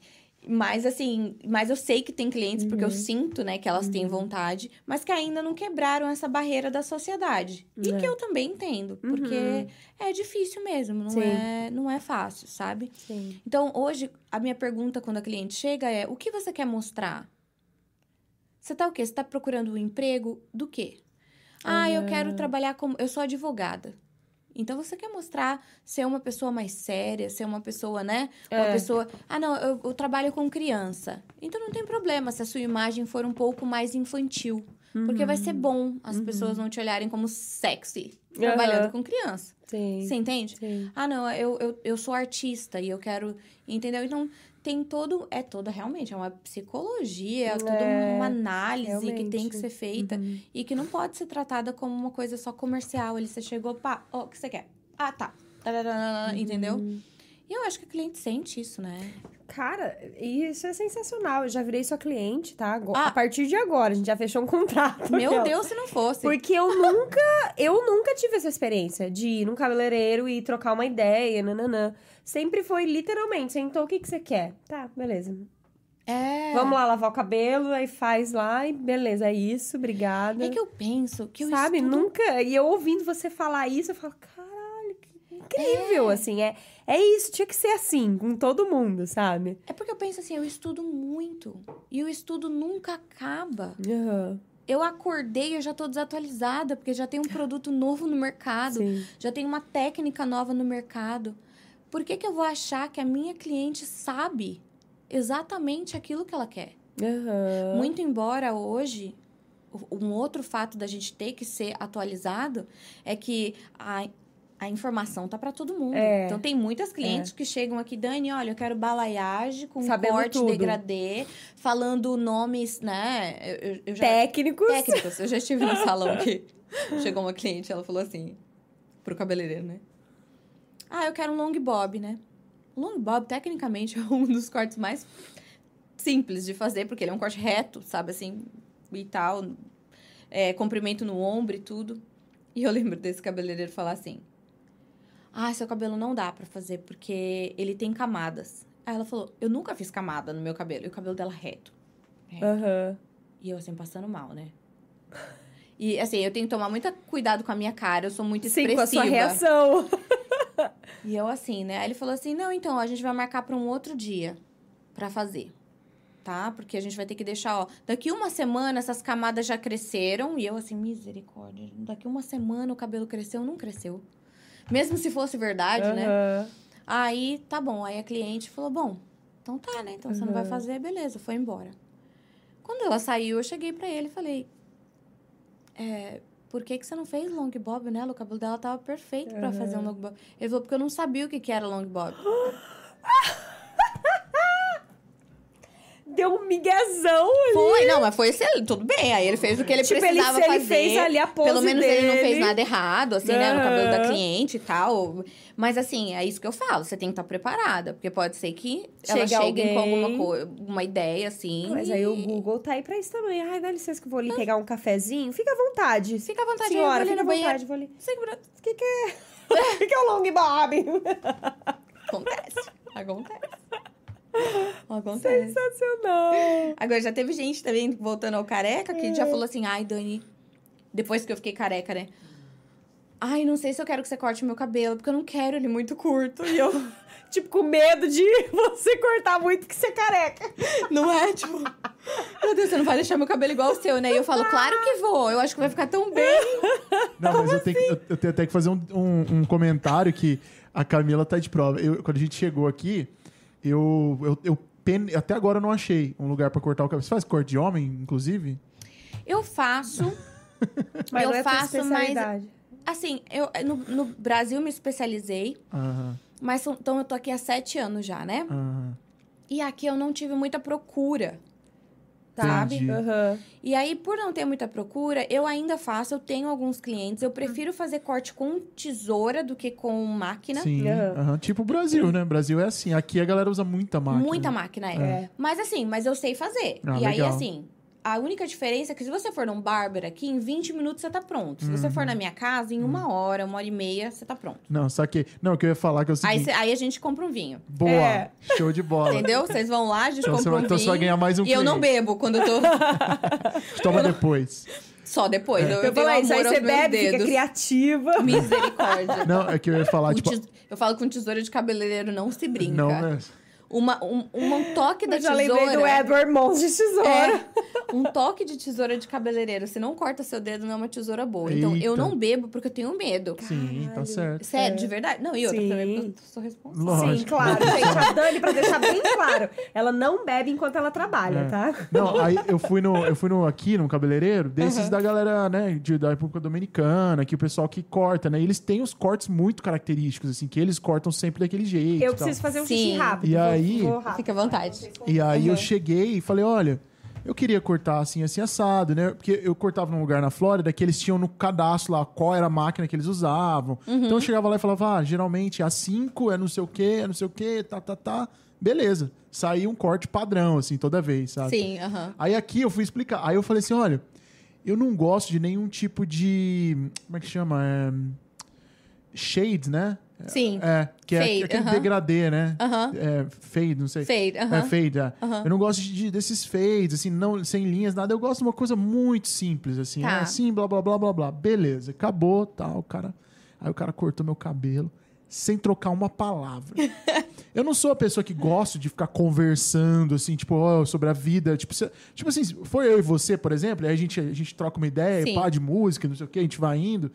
Mas assim, mas eu sei que tem clientes, porque Uhum. eu sinto, né, que elas têm vontade, mas que ainda não quebraram essa barreira da sociedade. E É. que eu também entendo, porque Uhum. é difícil mesmo, não Sim. é, não é fácil, sabe? Sim. Então, hoje, a minha pergunta quando a cliente chega é: o que você quer mostrar? Você tá o quê? Você tá procurando um emprego do quê? Ah, eu quero trabalhar como. Eu sou advogada. Então você quer mostrar ser uma pessoa mais séria, ser uma pessoa, né? Uma É. pessoa. Ah, não, eu, eu trabalho com criança. Então não tem problema se a sua imagem for um pouco mais infantil. Porque vai ser bom as pessoas não te olharem como sexy trabalhando Aham. com criança. Sim. Você entende? Sim. Ah, não, eu, eu, eu sou artista e eu quero. Entendeu? Então, tem todo. É toda, realmente, é uma psicologia, é toda É, uma análise que tem realmente. que ser feita Uhum. e que não pode ser tratada como uma coisa só comercial. Ali você chegou, pá, ó, o que você quer? Ah, tá. Tararara, Entendeu? Uhum. E eu acho que o cliente sente isso, né? Cara, isso é sensacional. Eu já virei sua cliente, tá? Agora- Ah. A partir de agora, a gente já fechou um contrato. Meu aquela. Deus, se não fosse. Porque eu nunca, eu nunca tive essa experiência de ir num cabeleireiro e trocar uma ideia, nananã. Sempre foi literalmente, sentou, o que, que você quer? Tá, beleza. É. Vamos lá lavar o cabelo, aí faz lá e beleza, é isso, obrigada. É que eu penso que eu Sabe, estudo... nunca. E eu ouvindo você falar isso, eu falo, caralho, que incrível, assim. É, é isso, tinha que ser assim, com todo mundo, sabe? É porque eu penso assim, eu estudo muito. E o estudo nunca acaba. Aham, Eu acordei, eu já tô desatualizada, porque já tem um produto novo no mercado, sim. já tem uma técnica nova no mercado. Por que, que eu vou achar que a minha cliente sabe exatamente aquilo que ela quer? Aham. Muito embora hoje, um outro fato da gente ter que ser atualizado é que a, a informação tá para todo mundo. É. Então tem muitas clientes que chegam aqui, Dani, olha, eu quero balaiagem com Sabendo corte tudo. degradê, falando nomes, né? Eu, eu- já Técnicos. técnicos. Eu já estive no salão que chegou uma cliente, ela falou assim, pro cabeleireiro, né? Ah, eu quero um long bob, né? Long bob, tecnicamente, é um dos cortes mais simples de fazer, porque ele é um corte reto, sabe, assim, e tal. É, comprimento no ombro e tudo. E eu lembro desse cabeleireiro falar assim, ah, seu cabelo não dá pra fazer, porque ele tem camadas. Aí ela falou, eu nunca fiz camada no meu cabelo, e o cabelo dela reto. Aham. E eu, assim, passando mal, né? E, assim, eu tenho que tomar muito cuidado com a minha cara. Eu sou muito Sim, expressiva. com a sua reação. E eu, assim, né? Aí ele falou assim, não, então, a gente vai marcar pra um outro dia pra fazer. Tá? Porque a gente vai ter que deixar, ó... Daqui uma semana, essas camadas já cresceram. E eu, assim, misericórdia. Daqui uma semana o cabelo cresceu, não cresceu. Mesmo se fosse verdade, né? Aham. Aí, tá bom. Aí a cliente falou, bom, então tá, né? Então você não vai Uhum. fazer, beleza, foi embora. Quando ela saiu, eu cheguei pra ele e falei, é, por que que você não fez long bob nela? O cabelo dela tava perfeito pra fazer um long bob. Ele falou, porque eu não sabia o que que era long bob. Deu um miguezão. Foi, não, mas foi excelente, tudo bem. Aí ele fez o que ele Tipo, ele, precisava ele fazer. fez ali a pose Pelo menos ele não fez dele. nada errado, assim, né? No cabelo da cliente e tal. Mas, assim, é isso que eu falo. Você tem que estar preparada. Porque pode ser que ela Chegue chegue com alguém. alguma co- uma ideia, assim. Mas aí o e- Google tá aí pra isso também. Ai, dá licença que eu vou ali pegar um cafezinho. Fica à vontade. Fica à vontade, Senhora, ali fica à vontade. Vou ali. O que que é? O que que é o long bob? Acontece. Acontece. Acontece. Sensacional. Agora, já teve gente também, voltando ao careca, que É. já falou assim, ai, Dani, depois que eu fiquei careca, né? Ai, não sei se eu quero que você corte o meu cabelo, porque eu não quero ele muito curto. E eu, Tipo, com medo de você cortar muito que você é careca. não é, tipo... Meu Deus, você não vai deixar meu cabelo igual o seu, né? E eu falo, claro que vou. Eu acho que vai ficar tão bem. Não, mas eu, tenho, eu tenho até que fazer um, um- um comentário que a Camila tá de prova. Eu- quando a gente chegou aqui, eu, eu, eu pen- até agora eu não achei um lugar pra cortar o cabelo. Você faz corte de homem, inclusive? Eu faço... Mas eu é faço, mas... Assim, eu no, no Brasil me especializei, mas então eu tô aqui há sete anos já, né? E aqui eu não tive muita procura, sabe? Aham. E aí, por não ter muita procura, eu ainda faço, eu tenho alguns clientes. Eu prefiro fazer corte com tesoura do que com máquina. Sim, Aham. aham. tipo o Brasil, né? Brasil é assim. Aqui a galera usa muita máquina. Muita máquina, é. É. Mas assim, mas eu sei fazer. Ah, e aí, legal. assim, A única diferença é que se você for num barber aqui, em 20 minutos você tá pronto. Se você for Uhum. na minha casa, em uma hora, uma hora e meia, você tá pronto. Não, saquei. Não, o que eu ia falar que é o Aí, seguinte. cê- aí a gente compra um vinho. Boa, É. show de bola. Entendeu? Vocês vão lá, a gente Então você compra vai- um então vinho. você vai ganhar mais um E eu não cliente. bebo quando eu tô. Toma depois. Só depois. Eu, Eu eu falei, isso aí você bebe, fica dedos. criativa. Misericórdia. Não, é que eu ia falar, Com tipo. tes- Eu falo com tesoura de cabeleireiro, não se brinca. Não, né? Uma, um, um toque da Eu já tesoura. lembrei do Edward Mons de tesoura. É, um toque de tesoura de cabeleireiro. Se não corta seu dedo, não é uma tesoura boa. Então, eu Eita. não bebo porque eu tenho medo. Sim, tá certo. Sério, de verdade. Não, e outra Sim. também, porque eu sou responsável. Lógico. Sim, claro, gente. A Dani, pra deixar bem claro, ela não bebe enquanto ela trabalha, É. tá? Não, aí eu fui no, eu fui no aqui num cabeleireiro, desses da galera, né, de, da República Dominicana, que o pessoal que corta, né? Eles têm os cortes muito característicos, assim, que eles cortam sempre daquele jeito. Eu tal. preciso fazer um Sim. xixi rápido. E vou- aí-. Fica à vontade. E aí eu Uhum. cheguei e falei, olha, eu queria cortar assim, assim, assado, né? Porque eu cortava num lugar na Flórida que eles tinham no cadastro lá qual era a máquina que eles usavam. Uhum. Então eu chegava lá e falava, ah, geralmente a 5 é não sei o quê, é não sei o quê, tá, tá, tá. Beleza. Saía um corte padrão, assim, toda vez, sabe? Sim, aham. Aí aqui eu fui explicar. Aí eu falei assim, olha, eu não gosto de nenhum tipo de... Como é que chama? É... Shades, né? Sim. É, que é Fade, aquele aham. degradê, né? Aham. É, fade, não sei. Fade, É aham. fade, é. Eu não gosto de, desses fades, assim, não, sem linhas, nada. Eu gosto de uma coisa muito simples, assim. Tá. É assim, blá, blá, blá, blá, blá. Beleza, acabou, tal, o cara... Aí o cara cortou meu cabelo sem trocar uma palavra. eu não sou a pessoa que gosto de ficar conversando, assim, tipo, ó, sobre a vida. Tipo, se- tipo assim, foi eu e você, por exemplo, aí a gente, a gente troca uma ideia, Sim. pá, de música, não sei o quê, a gente vai indo.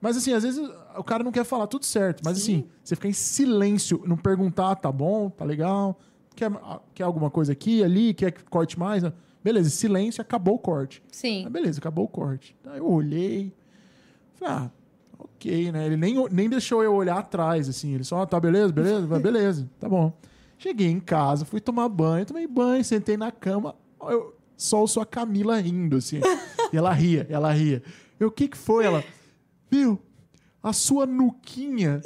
Mas assim, às vezes o cara não quer falar tudo certo. Mas assim, você ficar em silêncio, não perguntar, tá bom, tá legal, quer, quer alguma coisa aqui, ali, quer que corte mais? Beleza, silêncio, acabou o corte. Sim. Ah, beleza, acabou o corte. Aí eu olhei, falei, ah, ok, né? Ele nem, nem deixou eu olhar atrás, assim. Ele só, ah, tá beleza, beleza, beleza, tá bom. Cheguei em casa, fui tomar banho, tomei banho, sentei na cama, eu só ouço a Camila rindo, assim. e ela ria, ela ria. Eu, o que que foi? Ela, meu, a sua nuquinha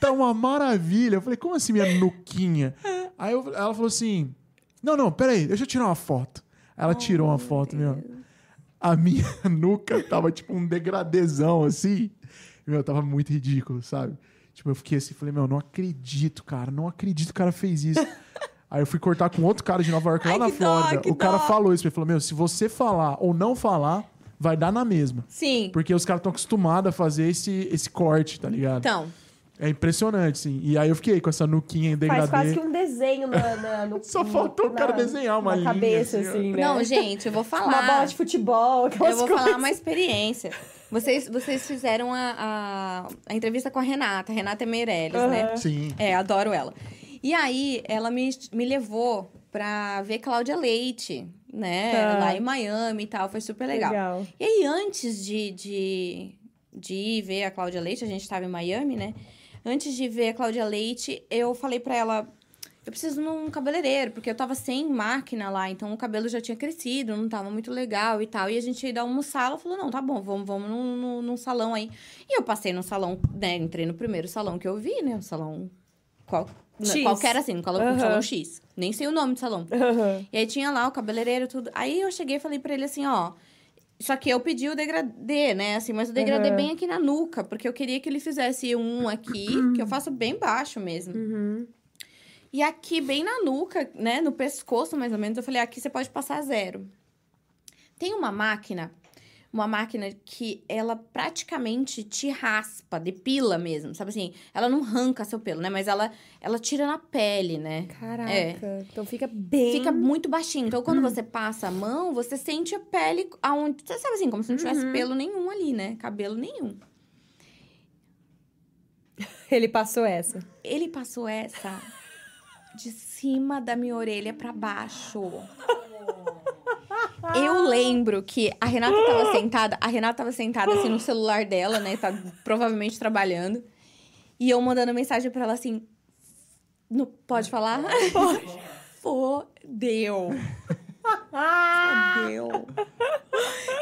tá uma maravilha. Eu falei, como assim minha nuquinha? Aí eu- ela falou assim, não, não, peraí, deixa eu tirar uma foto. Ela tirou uma foto, meu. A minha nuca tava tipo um degradezão, assim. Meu, tava muito ridículo, sabe? Tipo, eu fiquei assim, falei, meu, não acredito, cara. Não acredito que o cara fez isso. Aí eu fui cortar com outro cara de Nova York lá Ai, na dó, Flórida. o cara dó. falou isso. Ele falou, meu, se você falar ou não falar, vai dar na mesma. Sim. Porque os caras estão acostumados a fazer esse, esse corte, tá ligado? Então, É impressionante, sim. E aí eu fiquei com essa nuquinha em degradê. Faz quase que um desenho na, na- no, Só faltou o cara desenhar uma na linha, cabeça, assim, assim, né? não, gente, eu vou falar. Uma bola de futebol, aquelas Eu vou coisas. falar uma experiência. Vocês, vocês fizeram a, a, a entrevista com a Renata, Renata Meirelles, né? Sim. É, adoro ela. E aí, ela me, me levou pra ver Cláudia Leite, né? Tá. Lá em Miami e tal, foi super legal. Legal. E aí, antes de, de, de ir ver a Cláudia Leite, a gente tava em Miami, né? Antes de ver a Cláudia Leite, eu falei pra ela: eu preciso num cabeleireiro, porque eu tava sem máquina lá, então o cabelo já tinha crescido, não tava muito legal e tal. E a gente ia dar almoçar, ela falou: não, tá bom, vamos, vamos num, num, num salão aí. E eu passei no salão, né? Entrei no primeiro salão que eu vi, né? O salão. Qual, X. Qualquer assim, no salão, Aham. salão X. Nem sei o nome do salão. E aí tinha lá o cabeleireiro e tudo. Aí eu cheguei e falei pra ele assim, ó. Só que eu pedi o degradê, né? Assim, mas o degradê Uhum. bem aqui na nuca, porque eu queria que ele fizesse um aqui, que eu faço bem baixo mesmo. Uhum. E aqui, bem na nuca, né? No pescoço, mais ou menos, eu falei, aqui você pode passar zero. Tem uma máquina, uma máquina que ela praticamente te raspa, depila mesmo, sabe assim? Ela não arranca seu pelo, né? Mas ela, ela tira na pele, né? Caraca. É. Então fica bem... Fica muito baixinho. Então, quando você passa a mão, você sente a pele aonde. Você sabe assim, como se não tivesse pelo nenhum ali, né? Cabelo nenhum. Ele passou essa. Ele passou essa de cima da minha orelha pra baixo. Eu lembro que a Renata tava sentada, a Renata tava sentada assim no celular dela, né? Tá provavelmente trabalhando. E eu mandando mensagem pra ela assim: não pode falar? Fodeu. Fodeu.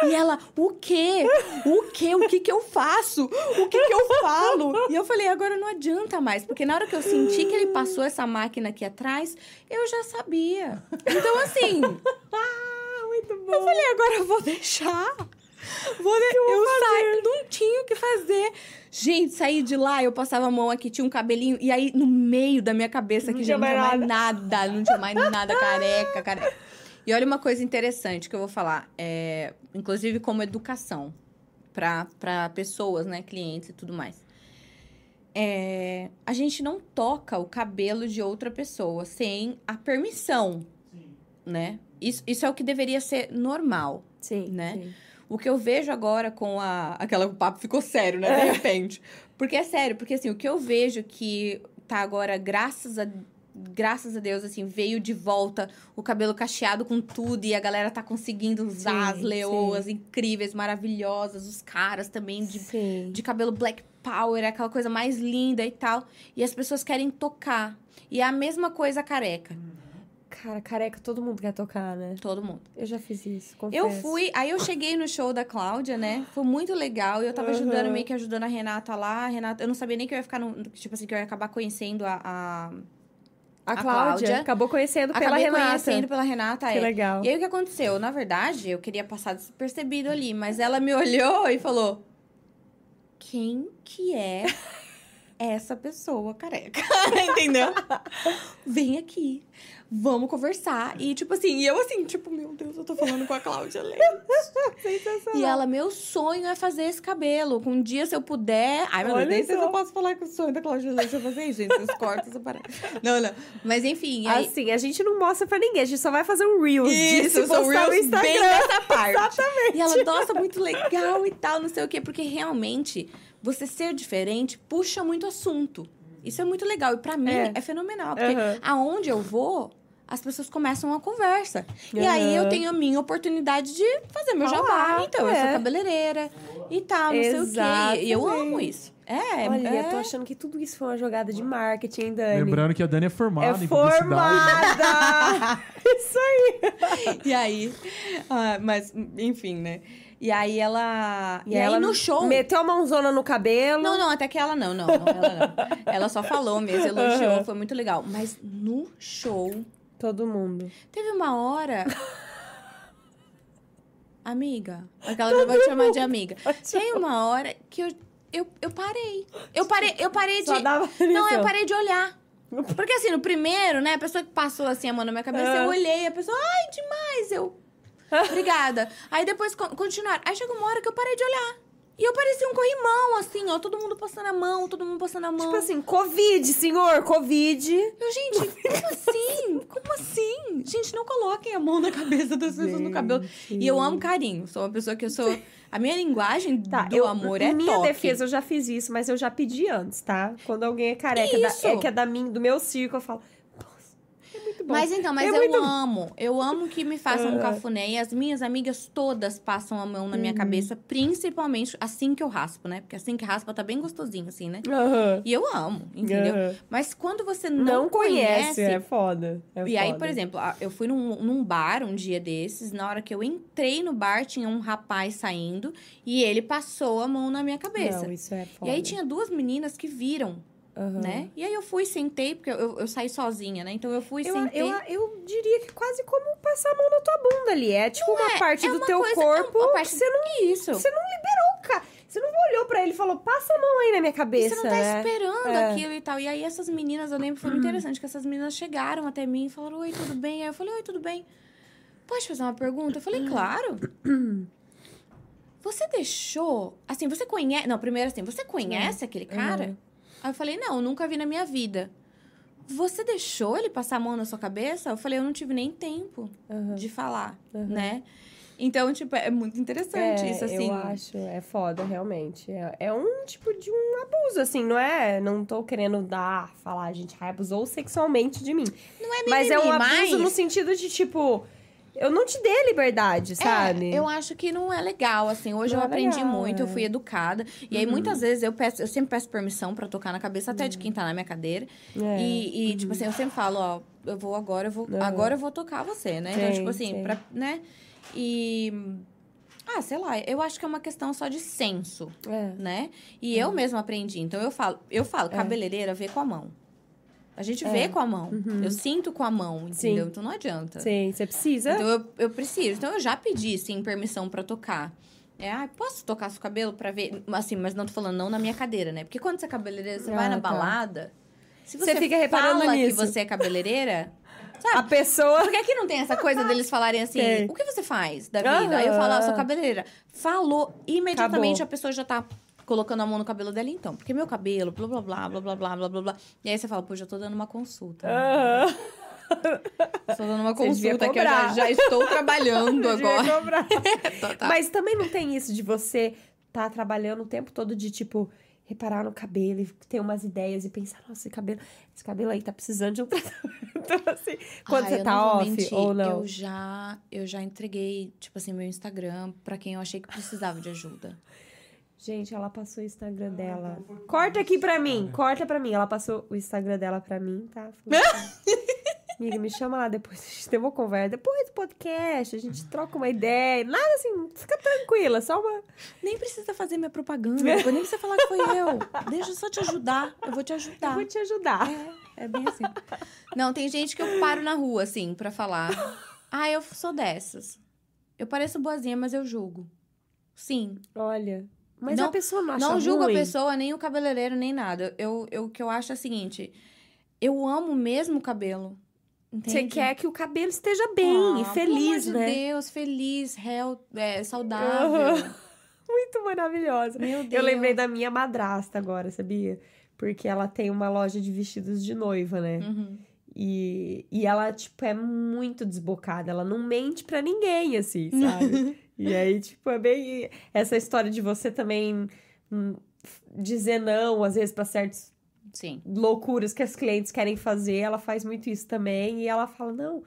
E ela, o quê? O quê? O que que eu faço? O que que eu falo? E eu falei, agora não adianta mais. Porque na hora que eu senti que ele passou essa máquina aqui atrás, eu já sabia. Então, assim, Muito bom. Eu falei, agora eu vou deixar. Vou de... eu saí, não tinha o que fazer. Gente, saí de lá, eu passava a mão aqui, tinha um cabelinho, e aí no meio da minha cabeça aqui Não já não tinha mais mais nada, não tinha mais nada, careca, careca. E olha uma coisa interessante que eu vou falar, é, inclusive como educação para pessoas, né, clientes e tudo mais. É, a gente não toca o cabelo de outra pessoa sem a permissão, né? Isso, isso é o que deveria ser normal. Sim, Né? sim. O que eu vejo agora com a. Aquela o papo ficou sério, né? De repente. Porque é sério, porque assim, o que eu vejo que tá agora, graças a. Graças a Deus, assim, veio de volta o cabelo cacheado com tudo e a galera tá conseguindo usar Sim, as leoas incríveis, maravilhosas, os caras também de, Sim. de cabelo black power, aquela coisa mais linda e tal. E as pessoas querem tocar. E é a mesma coisa a careca. Cara, careca, todo mundo quer tocar, né? Todo mundo. Eu já fiz isso, confesso. Eu fui, aí eu cheguei no show da Cláudia, né? Foi muito legal. E eu tava ajudando, Uhum. meio que ajudando a Renata lá. A Renata, eu não sabia nem que eu ia ficar no. Tipo assim, que eu ia acabar conhecendo a. a A, a Cláudia, Cláudia. acabou conhecendo pela acabei Renata. conhecendo pela Renata, Que é. legal. E aí o que aconteceu? Na verdade, eu queria passar despercebido ali, mas ela me olhou e falou: Quem que é essa pessoa careca? Entendeu? Vem aqui. Vamos conversar. E, tipo assim, e eu assim, tipo, meu Deus, eu tô falando com a Cláudia Leite. Sensacional. E ela, meu sonho é fazer esse cabelo. Com um dia, se eu puder. Ai, meu Deus, Olha só. eu posso falar que o sonho da Cláudia Leite é fazer isso, gente. Vocês cortam essa parada. Não, não. Mas enfim, aí. Assim, a gente não mostra pra ninguém, a gente só vai fazer um Reels disso Isso, são postar no reels Instagram. bem nessa parte. Exatamente. E ela, nossa, muito legal e tal, não sei o quê. Porque realmente, você ser diferente puxa muito assunto. Isso é muito legal. E pra mim, É. é, fenomenal. Porque Aham. aonde eu vou, as pessoas começam a conversa. E Aham. aí, eu tenho a minha oportunidade de fazer meu jabá. Então, eu sou é. cabeleireira e tal, não sei o quê. E eu amo Exatamente. isso. É, Olha, é... eu tô achando que tudo isso foi uma jogada de marketing, hein, Dani? Lembrando que a Dani é formada é em publicidade. formada! isso aí! E aí, ah, mas, enfim, né? E aí ela. E, aí ela no show. Meteu a mãozona no cabelo. Não, não, até que ela não, não, não, ela não. Ela só falou mesmo, elogiou, foi muito legal. Mas no show, Todo mundo. teve uma hora. Amiga. Aquela que eu vou te chamar de amiga. Tem uma hora que eu, eu, eu parei. Eu parei, eu parei de. Só dava Não, eu parei de olhar. Porque assim, no primeiro, né, a pessoa que passou assim a mão na minha cabeça, Ah. eu olhei, a pessoa, ai, demais, eu. Obrigada. Aí depois con- continuaram. Aí chegou uma hora que eu parei de olhar. E eu parecia um corrimão, assim, ó, todo mundo passando a mão, todo mundo passando a mão. Tipo assim, Covid, senhor, Covid. Eu, gente, como assim? Como assim? Gente, não coloquem a mão na cabeça das pessoas no cabelo. E eu amo carinho. Sou uma pessoa que eu sou. A minha linguagem Tá, do eu, amor é minha toque. defesa, eu já fiz isso, mas eu já pedi antes, tá? Quando alguém é careca, da- é que é da mim, do meu circo, eu falo, "Nossa, é muito bom. Mas então, mas É eu muito- amo. Eu amo que me façam um Ah. cafuné. E as minhas amigas todas passam a mão na minha Uhum. cabeça, principalmente assim que eu raspo, né? Porque assim que raspa tá bem gostosinho, assim, né? Aham. E eu amo, entendeu? Aham. Mas quando você Não, não, conhece, é foda. é E aí, foda. por exemplo, eu fui num, num bar um dia desses, na hora que eu entrei no bar, tinha um rapaz saindo e ele passou a mão na minha cabeça. Não, isso é foda. e aí tinha duas meninas que viram, Aham. né? E aí eu fui, sentei, porque eu, eu saí sozinha, né? Então eu fui, Eu, sentei. eu, eu diria que quase como passar a mão na tua bunda ali. É tipo uma parte é do uma teu coisa- é corpo uma parte- que você não, Isso. você não liberou, cara. Você não olhou pra ele e falou, passa a mão aí na minha E cabeça, você não tá né? esperando É. aquilo e tal. E aí essas meninas, eu lembro, foi muito interessante, que essas meninas chegaram até mim e falaram, oi, tudo bem? Aí eu falei, oi, tudo bem? Pode fazer uma pergunta? Eu falei, claro. Você deixou. Assim, você conhece. Não, primeiro assim, você conhece aquele cara? Uhum. Aí eu falei, não, nunca vi na minha vida. Você deixou ele passar a mão na sua cabeça? Eu falei, eu não tive nem tempo Aham. de falar, Uhum. né? Então, tipo, é muito interessante É, isso, assim. Eu acho, é foda, realmente. É, é um tipo de um abuso, assim, não é? Não tô querendo dar, falar, gente, ai, abusou sexualmente de mim. Não é Mas é um mimimi, abuso mas- no sentido de, tipo, eu não te dei liberdade, sabe? É, eu acho que não é legal, assim. Hoje Não eu é aprendi legal, muito, eu é. fui educada. E aí, muitas vezes, eu peço, eu sempre peço permissão pra tocar na cabeça, até de quem tá na minha cadeira. É. E, e, tipo assim, eu sempre falo, ó, eu vou agora, eu vou. Uhum. Agora eu vou tocar você, né? então, Sim, tipo assim, sim. pra, né? E. Ah, sei lá, eu acho que é uma questão só de senso, É. né? E eu mesma aprendi. Então eu falo, eu falo, cabeleireira vê com a mão. A gente vê com a mão. Eu sinto com a mão, entendeu? Sim. Então não adianta. Sim, você precisa. Então eu, eu preciso. Então eu já pedi, sim, permissão pra tocar. É, ah, posso tocar seu cabelo pra ver? Assim, mas não tô falando não na minha cadeira, né? Porque quando você é cabeleireira, você vai Ah, na tá. balada. Se Você você, fica reparando fala nisso. que você é cabeleireira, A pessoa. Porque aqui não tem essa coisa deles falarem assim, Tem. o que você faz da vida? Aí eu falo, ah, sou cabeleireira. Falou, imediatamente Acabou. a pessoa já tá colocando a mão no cabelo dela, então. Porque meu cabelo, blá, blá, blá, blá, blá, blá, blá, blá, blá. E aí você fala, pô, já tô dando uma consulta. Aham. Tô dando uma consulta que eu já, já estou trabalhando agora. Mas também não tem isso de você tá trabalhando o tempo todo de, tipo, reparar no cabelo e ter umas ideias e pensar, nossa, esse cabelo, esse cabelo aí tá precisando de um tratamento. Então, assim, quando Ai, você tá off mentir, ou não. Eu já, eu já entreguei, tipo assim, meu Instagram pra quem eu achei que precisava de ajuda. Gente, ela passou o Instagram dela. Corta aqui pra mim, corta pra mim. Ela passou o Instagram dela pra mim, tá? Assim, Amiga, me chama lá depois, a gente tem uma conversa. Depois do podcast, a gente troca uma ideia. Nada assim, fica tranquila, só uma. Nem precisa fazer minha propaganda, nem precisa falar que foi eu. Deixa eu só te ajudar, eu vou te Eu ajudar. vou te ajudar. É, é bem assim. Não, tem gente que eu paro na rua, assim, pra falar. Ah, eu sou dessas. Eu pareço boazinha, mas eu julgo. Sim. Olha. Mas Não- a pessoa não acha não julgo ruim. a pessoa, nem o cabeleireiro, nem nada. Eu, eu, o que eu acho é o seguinte: eu amo mesmo o cabelo. Você quer que o cabelo esteja bem Ah, e feliz, pelo amor né? de Deus, feliz, health, é, saudável. Muito maravilhosa. Meu Deus. Eu lembrei da minha madrasta agora, sabia? Porque ela tem uma loja de vestidos de noiva, né? Uhum. E, e ela, tipo, é muito desbocada. Ela não mente pra ninguém, assim, sabe? e aí, tipo, é bem... Essa história de você também hum, dizer não, às vezes, pra certas Sim. loucuras que as clientes querem fazer. Ela faz muito isso também. E ela fala, não...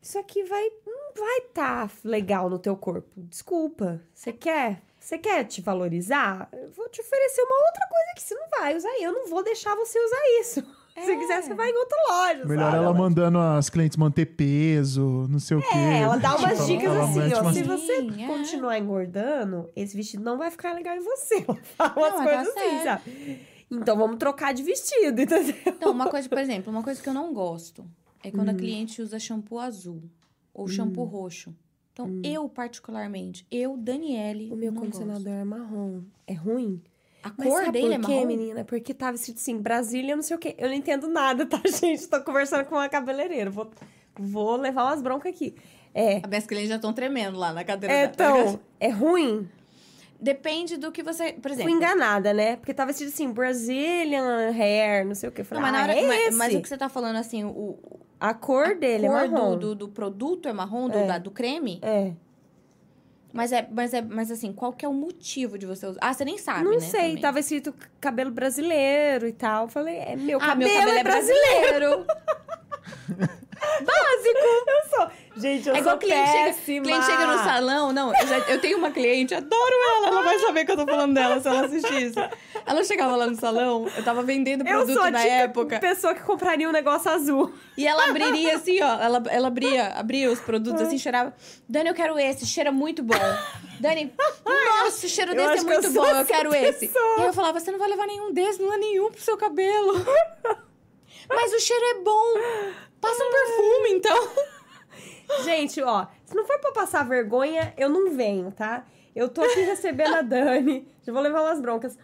Isso aqui vai... Não vai tá legal no teu corpo. Desculpa. Você quer... Você quer te valorizar? Eu vou te oferecer uma outra coisa que você não vai usar. Eu não vou deixar você usar isso. Se você quiser, você vai em outra loja. Melhor sabe? ela mandando as clientes manter peso, não sei o quê. É, ela dá umas Tipo, dicas ela assim, mete ó. umas- Se você Sim, é. continuar engordando, esse vestido não vai ficar legal em você. Ela fala umas coisas assim, sabe? Então vamos trocar de vestido, entendeu? Então, uma coisa, por exemplo, uma coisa que eu não gosto é quando a Hum. cliente usa shampoo azul ou shampoo roxo. Então, eu, particularmente, eu, Daniele, O meu não condicionador gosto. é marrom. É ruim? A Mas cor dele é por quê, marrom? menina? Porque tava escrito assim, Brasília, não sei o quê. Eu não entendo nada, tá, gente? Tô conversando com uma cabeleireira. Vou, vou levar umas broncas aqui. É. As minhas clientes já estão tremendo lá na cadeira É, dela. então, é ruim? Depende do que você... Por Fui exemplo... enganada, né? Porque tava escrito assim, Brazilian hair, não sei o quê. Eu Não, falei, mas, na ah, hora, é mas, esse. mas o que você tá falando, assim, o, A cor dele a é cor marrom. do, do, do produto é marrom, do, É. da- do creme? É. Mas é, mas é, mas assim, qual que é o motivo de você usar? Ah, você nem sabe, não né? sei, também. tava escrito cabelo brasileiro e tal. Eu Falei, é meu Ah, cabelo, meu cabelo é é brasileiro. brasileiro. Básico. Eu sou. Gente, eu É igual sou cliente chega, péssima. cliente chega no salão. Não, eu, já- eu tenho uma cliente, adoro ela. Ela vai saber que eu tô falando dela se ela assistir isso. Ela chegava lá no salão, eu tava vendendo Eu produto sou a na época. pessoa que compraria um negócio azul. E ela abriria assim, ó. Ela, ela abria, abria os produtos assim, cheirava. Dani, eu quero esse, cheira muito bom. Dani, nossa, o cheiro Eu desse é eu muito bom, eu quero esse. pessoa. E aí eu falava, você não vai levar nenhum desses, não é nenhum pro seu cabelo. Mas o cheiro é bom. Passa um perfume, então. Gente, ó, se não for pra passar vergonha, eu não venho, tá? Eu tô aqui recebendo a Dani. Já vou levar umas broncas.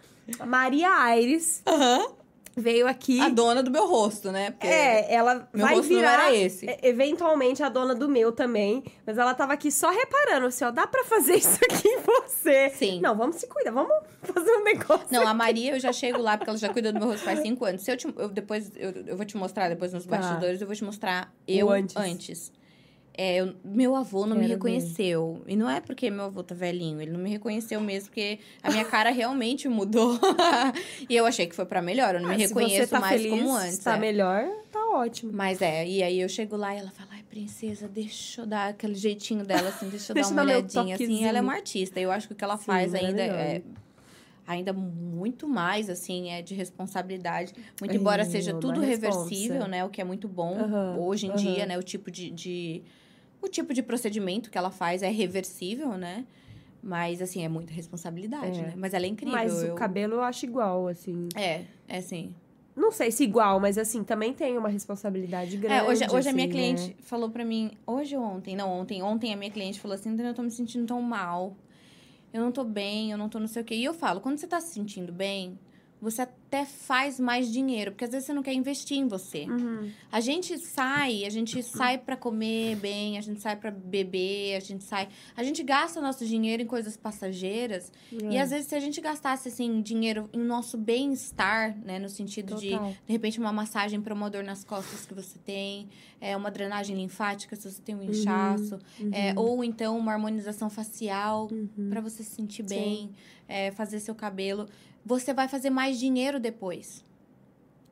Maria Aires Aham. Veio aqui. A dona do meu rosto, né? Porque É, ela Meu vai rosto não virar era esse. eventualmente a dona do meu também, mas ela tava aqui só reparando, assim, ó, dá pra fazer isso aqui em você? Sim. Não, vamos se cuidar, vamos fazer um negócio. Não, a Maria eu já chego lá porque ela já cuida do meu rosto faz cinco anos. Se eu, te, eu depois eu, eu vou te mostrar depois nos Tá. bastidores, eu vou te mostrar eu antes. antes. É, eu- meu avô não me Quero ver. reconheceu. E não é porque meu avô tá velhinho, ele não me reconheceu mesmo, porque a minha cara realmente mudou. e eu achei que foi pra melhor, eu não me Ah, se reconheço tá mais feliz, como antes. tá é. melhor, tá ótimo. Mas é, e aí eu chego lá e ela fala, ai, princesa, deixa eu dar aquele jeitinho dela, assim, deixa eu Deixa dar uma olhadinha, assim. Ela é uma artista, eu acho que o que ela Sim, faz ainda é ainda muito mais, assim, é de responsabilidade. Muito embora seja uma tudo reversível, né? O que é muito bom Aham, hoje em aham. dia, né? O tipo de, de- O tipo de procedimento que ela faz é reversível, né? Mas, assim, é muita responsabilidade, É. né? Mas ela é incrível. Mas eu- o cabelo eu acho igual, assim. É, é assim. Não sei se igual, mas assim, também tem uma responsabilidade grande. É, hoje, hoje a minha assim, cliente né? falou pra mim, hoje ou ontem, não, ontem, ontem a minha cliente falou assim, eu tô me sentindo tão mal, eu não tô bem, eu não tô não sei o quê. E eu falo, quando você tá se sentindo bem, você até faz mais dinheiro, porque às vezes você não quer investir em você. Uhum. A gente sai, a gente sai pra comer bem, a gente sai pra beber, a gente sai, a gente gasta nosso dinheiro em coisas passageiras. E É. às vezes se a gente gastasse assim dinheiro em nosso bem-estar, né, no sentido de Total. de repente uma massagem para uma dor nas costas que você tem, é uma drenagem linfática se você tem um Uhum. inchaço, é, ou então uma harmonização facial Uhum. para você se sentir bem, é, fazer seu cabelo, você vai fazer mais dinheiro depois.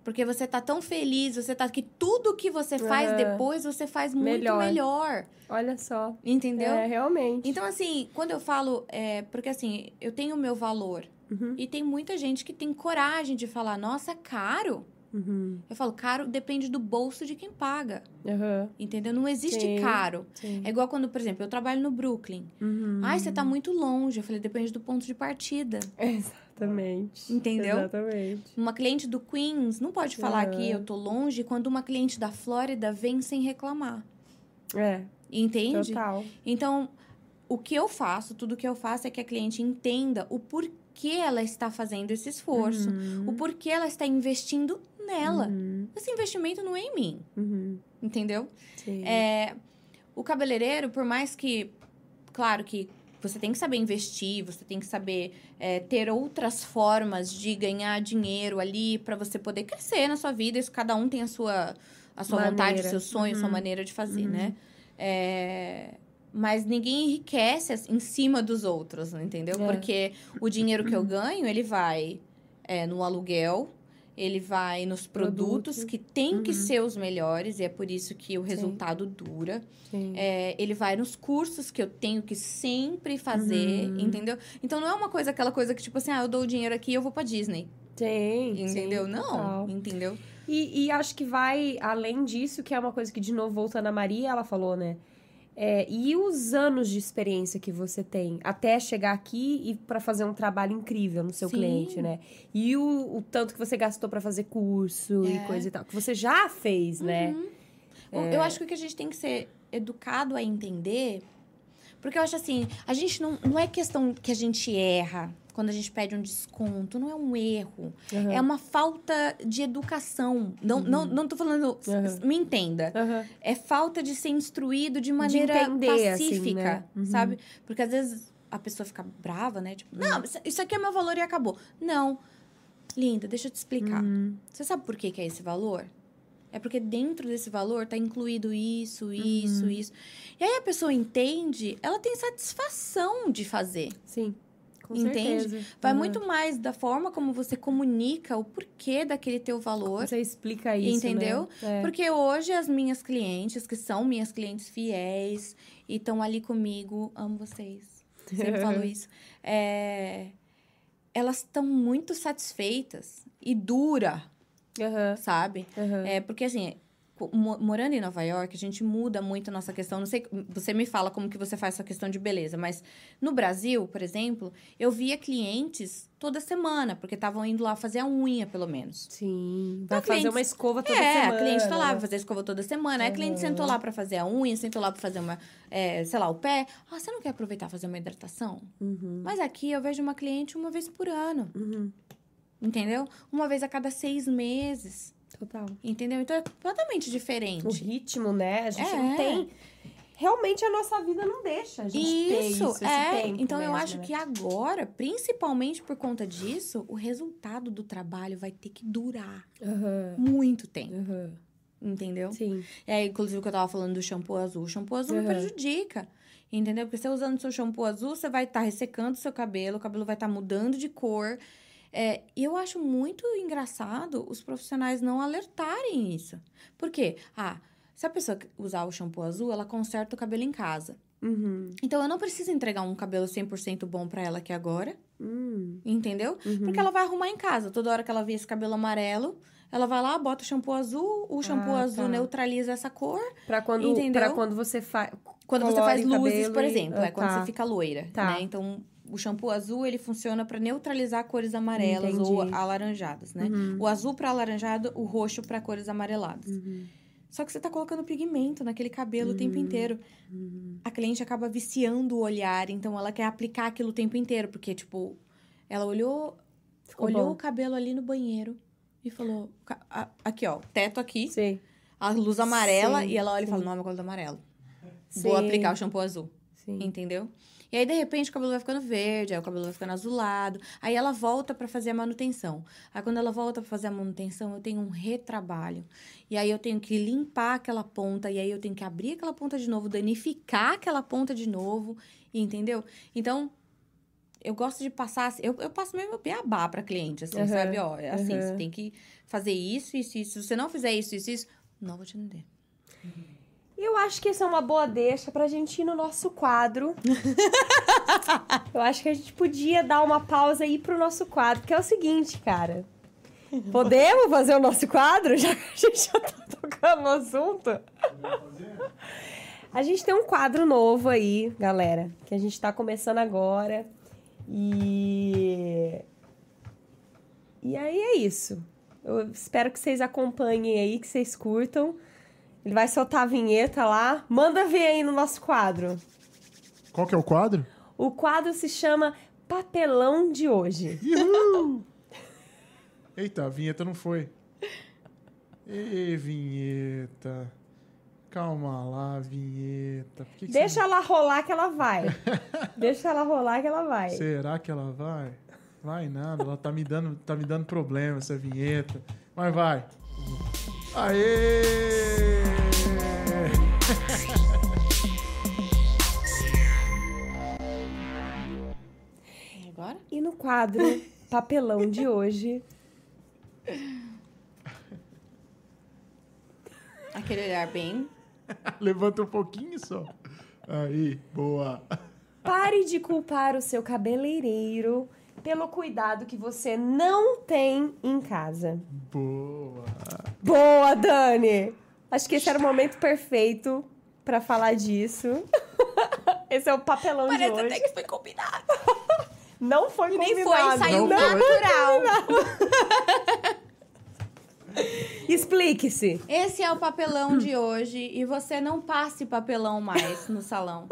Porque você tá tão feliz, você tá que tudo que você faz É. depois você faz muito Melhor. melhor, Olha só. entendeu? É, realmente. Então, assim, quando eu falo. É, porque, assim, eu tenho o meu valor. Uhum. E tem muita gente que tem coragem de falar, nossa, caro. Uhum. Eu falo, caro depende do bolso de quem paga. Uhum. Entendeu? Não existe Sim. caro. Sim. É igual quando, por exemplo, eu trabalho no Brooklyn. Uhum. Ai, você tá muito longe. Eu falei, depende do ponto de partida. Exatamente. Entendeu? Exatamente. Uma cliente do Queens não pode falar Uhum. que eu tô longe quando uma cliente da Flórida vem sem reclamar. É, Entende? total. Então, o que eu faço, tudo que eu faço é que a cliente entenda o porquê ela está fazendo esse esforço, o porquê ela está investindo nela. Uhum. Esse investimento não é em mim, Uhum. entendeu? Sim. É, o cabeleireiro, por mais que, claro que você tem que saber investir, você tem que saber é, ter outras formas de ganhar dinheiro ali para você poder crescer na sua vida. Isso cada um tem a sua, a sua vontade, o seu sonho, a sua Uhum. maneira de fazer, Uhum. né? É, mas ninguém enriquece em cima dos outros, entendeu? É. Porque o dinheiro que eu ganho, ele vai é, no aluguel, ele vai nos produtos Produto. que tem que Uhum. ser os melhores, e é por isso que o resultado dura. Sim. É, ele vai nos cursos que eu tenho que sempre fazer, Uhum. entendeu? Então não é uma coisa, aquela coisa que, tipo assim, ah, eu dou o dinheiro aqui e eu vou pra Disney. Sim, Entendeu? sim, não, total. entendeu? E, e acho que vai além disso, que é uma coisa que, de novo, voltando a Maria, ela falou, né? É, e os anos de experiência que você tem até chegar aqui e para fazer um trabalho incrível no seu Sim. cliente, né? E o, o tanto que você gastou para fazer curso e É. coisa e tal, que você já fez, né? Uhum. Eu acho que o que a gente tem que ser educado a entender. Porque eu acho assim, a gente não. Não é questão que a gente erra quando a gente pede um desconto. Não é um erro. Aham. É uma falta de educação. Não, não, não tô falando. Uhum. Me entenda. É falta de ser instruído de maneira entender, assim, pacífica, né? Uhum. sabe? Porque às vezes a pessoa fica brava, né? Tipo, não, isso- isso aqui é meu valor e acabou. Não. Linda, deixa eu te explicar. Uhum. Você sabe por que, que é esse valor? É porque dentro desse valor tá incluído isso, isso, Uhum. isso. E aí a pessoa entende, ela tem satisfação de fazer. Sim, com Entende? certeza. Vai Uhum. muito mais da forma como você comunica o porquê daquele teu valor. Você explica isso, Entendeu? Né? É. Porque hoje as minhas clientes, que são minhas clientes fiéis e estão ali comigo, amo vocês. Sempre falo isso. É, elas estão muito satisfeitas e dura, Aham, sabe? aham. É porque assim, morando em Nova York, a gente muda muito a nossa questão. Não sei, você me fala como que você faz essa questão de beleza, mas no Brasil, por exemplo, eu via clientes toda semana, porque estavam indo lá fazer a unha, pelo menos. Sim. Vai Então, fazer clientes- uma escova toda é, semana. a cliente tá lá, né? vai fazer escova toda semana. Aí a cliente Uhum. sentou lá pra fazer a unha, sentou lá pra fazer uma, é, sei lá, o pé. Ah, você não quer aproveitar fazer uma hidratação? Uhum. Mas aqui eu vejo uma cliente uma vez por ano, Uhum. entendeu? Uma vez a cada seis meses, Total. entendeu? Então é completamente O diferente. ritmo, né? A gente É. não tem. Realmente a nossa vida não deixa a gente Isso, isso, é. então eu mesmo, acho né? que agora, principalmente por conta disso, o resultado do trabalho vai ter que durar Aham, muito tempo, aham. entendeu? Sim. É, inclusive o que eu tava falando do shampoo azul. O shampoo azul me Uhum. prejudica. Entendeu? Porque você usando seu shampoo azul, você vai estar ressecando seu cabelo, o cabelo vai estar mudando de cor. É, e eu acho muito engraçado os profissionais não alertarem isso. Por quê? Ah, se a pessoa usar o shampoo azul, ela conserta o cabelo em casa. Uhum. Então eu não preciso entregar um cabelo 100% bom pra ela aqui agora, Hum. entendeu? Uhum. Porque ela vai arrumar em casa. Toda hora que ela vê esse cabelo amarelo, ela vai lá, bota o shampoo azul, o shampoo Ah, azul tá. neutraliza essa cor. Pra quando, Entendeu? pra quando você faz. Quando você faz luzes, por e- exemplo, ah, é quando tá. você fica loira, Tá. né? Então, o shampoo azul, ele funciona para neutralizar cores amarelas ou Entendi. alaranjadas, né? Uhum. O azul para alaranjado, o roxo para cores amareladas. Uhum. Só que você tá colocando pigmento naquele cabelo o tempo Uhum. inteiro. Uhum. A cliente acaba viciando o olhar, então ela quer aplicar aquilo o tempo inteiro, porque, tipo, ela olhou, Ficou olhou bom. o cabelo ali no banheiro e falou: "Ca- a- aqui, ó, teto aqui, Sim. a luz amarela, Sim, e ela olha e sim. fala: não, meu cabelo tá amarelo. Vou aplicar o shampoo azul. Entendeu? E aí, de repente, o cabelo vai ficando verde, aí o cabelo vai ficando azulado. Aí ela volta pra fazer a manutenção. Aí, quando ela volta pra fazer a manutenção, eu tenho um retrabalho. E aí, eu tenho que limpar aquela ponta. E aí, eu tenho que abrir aquela ponta de novo, danificar aquela ponta de novo. Entendeu? Então, eu gosto de passar... assim- Eu, eu passo mesmo beabá pra cliente, assim, Aham, sabe? Ó, é assim, aham. você tem que fazer isso, isso, isso. Se você não fizer isso, isso, isso, não vou te atender. E eu acho que essa é uma boa deixa pra gente ir no nosso quadro. eu acho que a gente podia dar uma pausa ir pro nosso quadro, que é o seguinte, cara. Podemos fazer o nosso quadro, já que a gente já tá tocando no assunto? A gente tem um quadro novo aí, galera, que a gente tá começando agora. E. E aí é isso. Eu espero que vocês acompanhem aí, que vocês curtam. Ele vai soltar a vinheta lá. Manda ver aí no nosso quadro. Qual que é o quadro? O quadro se chama Papelão de hoje. Uhul! Eita, a vinheta não foi. Ê, vinheta. Calma lá, vinheta. Que que Deixa ela rolar que ela vai. Deixa ela rolar que ela vai. você- Será que ela vai? Vai nada, ela tá me dando, tá me dando problema essa vinheta. Mas vai. Aê! E agora? E no quadro Papelão de hoje, Aquele olhar bem... Levanta um pouquinho só. Aí, boa. pare de culpar o seu cabeleireiro pelo cuidado que você não tem em casa. Boa. Boa, Dani! Acho que esse era o momento perfeito pra falar disso. Esse é o papelão de Parece hoje. até que foi combinado. Não foi E nem combinado. foi, saiu Não foi. Explique-se. Esse é o papelão de hoje e você não passe papelão mais no salão.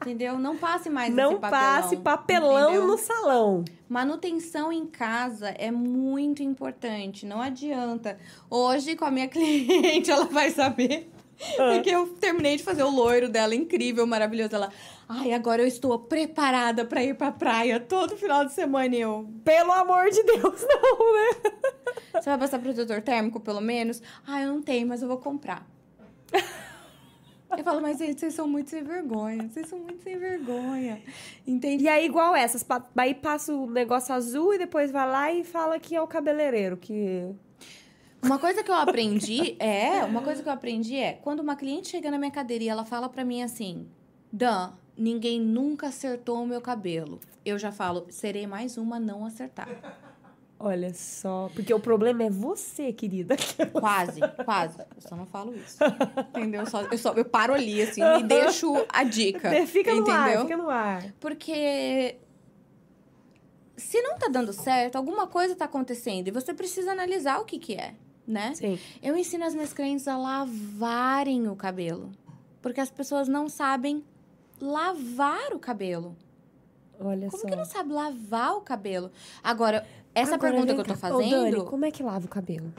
Entendeu? Não passe mais Não papelão. passe papelão entendeu? no salão. Manutenção em casa é muito importante, não adianta. Hoje, com a minha cliente, ela vai saber. Ah. Porque eu terminei de fazer o loiro dela, incrível, maravilhoso. Ela, ai, agora eu estou preparada pra ir pra praia todo final de semana. E eu, Pelo amor de Deus, não, né? Você vai passar protetor térmico, pelo menos? Ah, eu não tenho, mas eu vou comprar. Eu falo, mas gente, vocês são muito sem vergonha. Vocês são muito sem vergonha. Entende? E aí, igual essas. Aí passa o negócio azul e depois vai lá e fala que é o cabeleireiro. Que. Uma coisa que eu aprendi é, uma coisa que eu aprendi é, quando uma cliente chega na minha cadeira e ela fala pra mim assim, Dan, ninguém nunca acertou o meu cabelo. Eu já falo, serei mais uma a não acertar. Olha só. Porque o problema é você, querida. Quase, quase. Eu só não falo isso. Entendeu? Eu só, eu, só, eu paro ali, assim, e deixo a dica. Fica no entendeu? ar, fica no ar. Porque se não tá dando certo, alguma coisa tá acontecendo e você precisa analisar o que que é, né? Sim. Eu ensino as minhas clientes a lavarem o cabelo. Porque as pessoas não sabem lavar o cabelo. Olha Como só. que não sabe lavar o cabelo? Agora, essa Agora, pergunta que eu tô cá. Ô, fazendo. Dani, como é que lava o cabelo?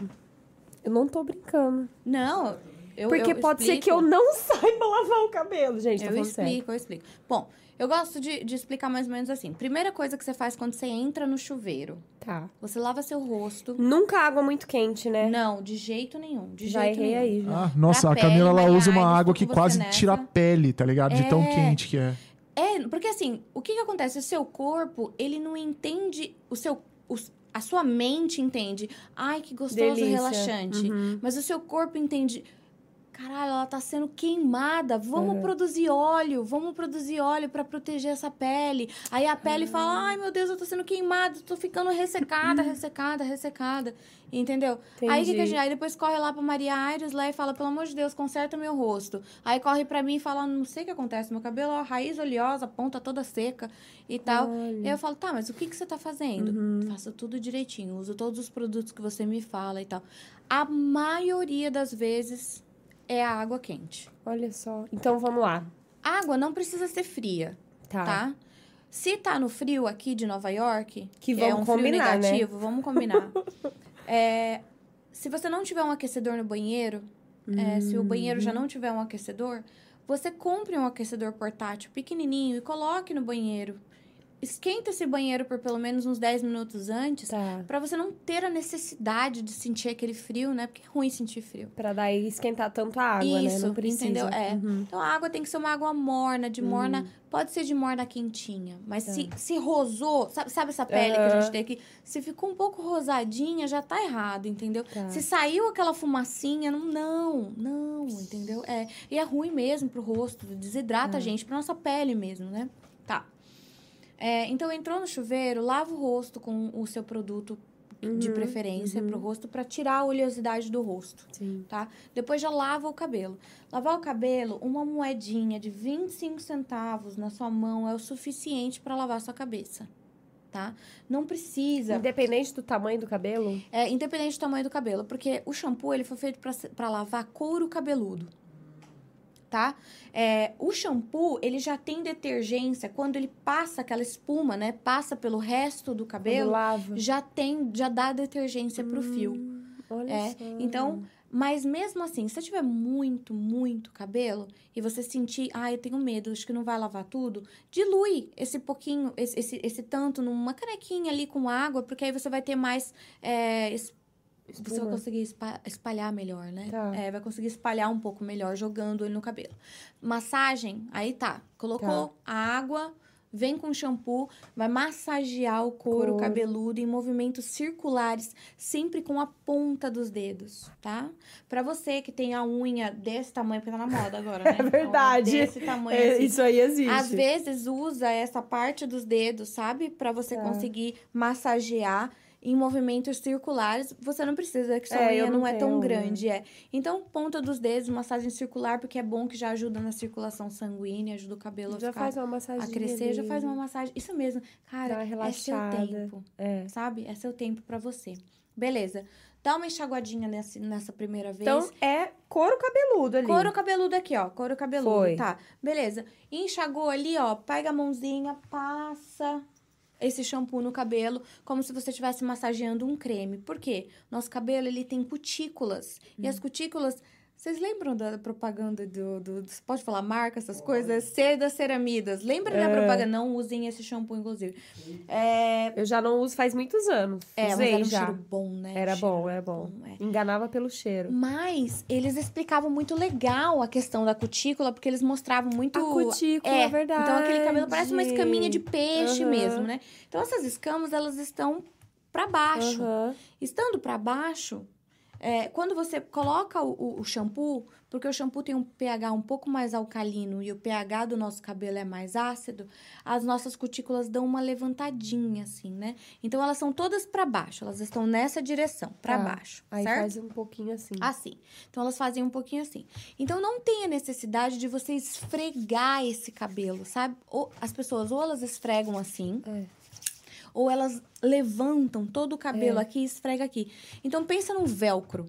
Eu não tô brincando. Não, eu Porque eu pode ser explico. que eu não saiba lavar o cabelo, gente. Tô Eu sério. explico, eu explico. Bom, eu gosto de, de explicar mais ou menos assim. Primeira coisa que você faz quando você entra no chuveiro. Tá. Você lava seu rosto. Nunca água muito quente, né? Não, de jeito nenhum. De já jeito errei nenhum. aí, já. Ah, nossa, Pra a Camila ela usa uma água que que quase nessa. tira a pele, tá ligado? De tão É. quente que é. É, porque assim, o que que acontece? O seu corpo, ele não entende, o seu, o- a sua mente entende, ai, que gostoso, Delícia. relaxante. Uhum. Mas o seu corpo entende, caralho, ela tá sendo queimada. Vamos produzir óleo, vamos produzir óleo para proteger essa pele. Aí a pele fala: ai meu Deus, eu tô sendo queimada, tô ficando ressecada, ressecada, ressecada. Entendeu? Aí, que que a Entendi. gente, aí depois corre lá pra Maria Aires lá e fala: pelo amor de Deus, conserta meu rosto. Aí corre pra mim e fala: não sei o que acontece, meu cabelo, ó, raiz oleosa, ponta toda seca e tal. E eu falo: tá, mas o que, que você tá fazendo? Faço tudo direitinho, uso todos os produtos que você me fala e tal. A maioria das vezes é a água quente. Olha só. Então vamos lá. Água não precisa ser fria, Tá. tá? Se tá no frio aqui de Nova York, Que é vamos um frio combinar, né? negativo, vamos combinar. É, se você não tiver um aquecedor no banheiro, é, se o banheiro já não tiver um aquecedor, você compre um aquecedor portátil pequenininho e coloque no banheiro. Esquenta esse banheiro por pelo menos uns 10 minutos antes, Tá. Pra você não ter a necessidade de sentir aquele frio, né? Porque é ruim sentir frio. Pra daí esquentar tanto a água, né? Isso, Não precisa. entendeu? É. Uhum. Então a água tem que ser uma água morna, de morna. Pode ser de morna quentinha. Mas se, se rosou, sabe, sabe essa pele que a gente tem aqui? Se ficou um pouco rosadinha, já tá errado, entendeu? Tá. Se saiu aquela fumacinha, não, não, não, entendeu? É. E é ruim mesmo pro rosto, desidrata a gente, pra nossa pele mesmo, né? É, então entrou no chuveiro, lava o rosto com o seu produto de Uhum, preferência pro rosto pra tirar a oleosidade do rosto Sim. tá? Depois já lava o cabelo. Lavar o cabelo, uma moedinha de 25 centavos na sua mão é o suficiente para lavar sua cabeça, tá? Não precisa, Independente do tamanho do cabelo? é, independente do tamanho do cabelo, porque o shampoo ele foi feito para lavar couro cabeludo. Tá? É, o shampoo, ele já tem detergência quando ele passa aquela espuma, né? Passa pelo resto do cabelo, lava. já tem, já dá detergência pro fio. Olha É, só. então, mas mesmo assim, se você tiver muito, muito cabelo e você sentir, ah, eu tenho medo, acho que não vai lavar tudo, dilui esse pouquinho, esse, esse, esse tanto numa canequinha ali com água, porque aí você vai ter mais. É, você vai conseguir espa- espalhar melhor, né? Tá. É, vai conseguir espalhar um pouco melhor jogando ele no cabelo. Massagem, aí tá. Colocou Tá. a água, vem com shampoo, vai massagear o couro Couro. cabeludo em movimentos circulares, sempre com a ponta dos dedos, tá? Pra você que tem a unha desse tamanho, porque tá na moda agora, né? É verdade. Desse tamanho, É, assim. isso aí existe. Às vezes usa essa parte dos dedos, sabe? Pra você Tá. conseguir massagear em movimentos circulares. Você não precisa, que sua É, unha não não, é tão unha. grande, é. Então, ponta dos dedos, massagem circular, porque é bom que já ajuda na circulação sanguínea, ajuda o cabelo a Já ficar faz uma massagem. a crescer, já faz uma massagem. Isso mesmo. Cara, é seu tempo, É. sabe? É seu tempo pra você. Beleza. Dá uma enxaguadinha nessa, nessa primeira vez. Então é couro cabeludo ali. Couro cabeludo aqui, ó. Couro cabeludo, Foi. tá. Beleza. Enxagou ali, ó. Pega a mãozinha, passa esse shampoo no cabelo, como se você estivesse massageando um creme. Por quê? Nosso cabelo, ele tem cutículas. E Hum. as cutículas... Vocês lembram da propaganda do, do, do- Pode falar marca, essas coisas? Ser das ceramidas. Lembra da É. propaganda? Não usem esse shampoo, inclusive. É... Eu já não uso faz muitos anos. É, mas Usei era um já. cheiro bom, né? Era Cheiro bom, era bom. é. Enganava pelo cheiro. Mas eles explicavam muito legal a questão da cutícula, porque eles mostravam muito. A cutícula, é, verdade. Então aquele cabelo parece uma escaminha de peixe Aham. mesmo, né? Então essas escamas, elas estão pra baixo. Aham. Estando pra baixo, é, quando você coloca o, o- shampoo, porque o shampoo tem um pH um pouco mais alcalino e o pH do nosso cabelo é mais ácido, as nossas cutículas dão uma levantadinha, assim, né? Então elas são todas pra baixo, elas estão nessa direção, pra Tá. baixo, Aí certo? faz um pouquinho assim. Assim. Então elas fazem um pouquinho assim. Então não tem a necessidade de você esfregar esse cabelo, sabe? Ou as pessoas ou elas esfregam assim, É. ou elas levantam todo o cabelo É. aqui e esfrega aqui. Então pensa num velcro.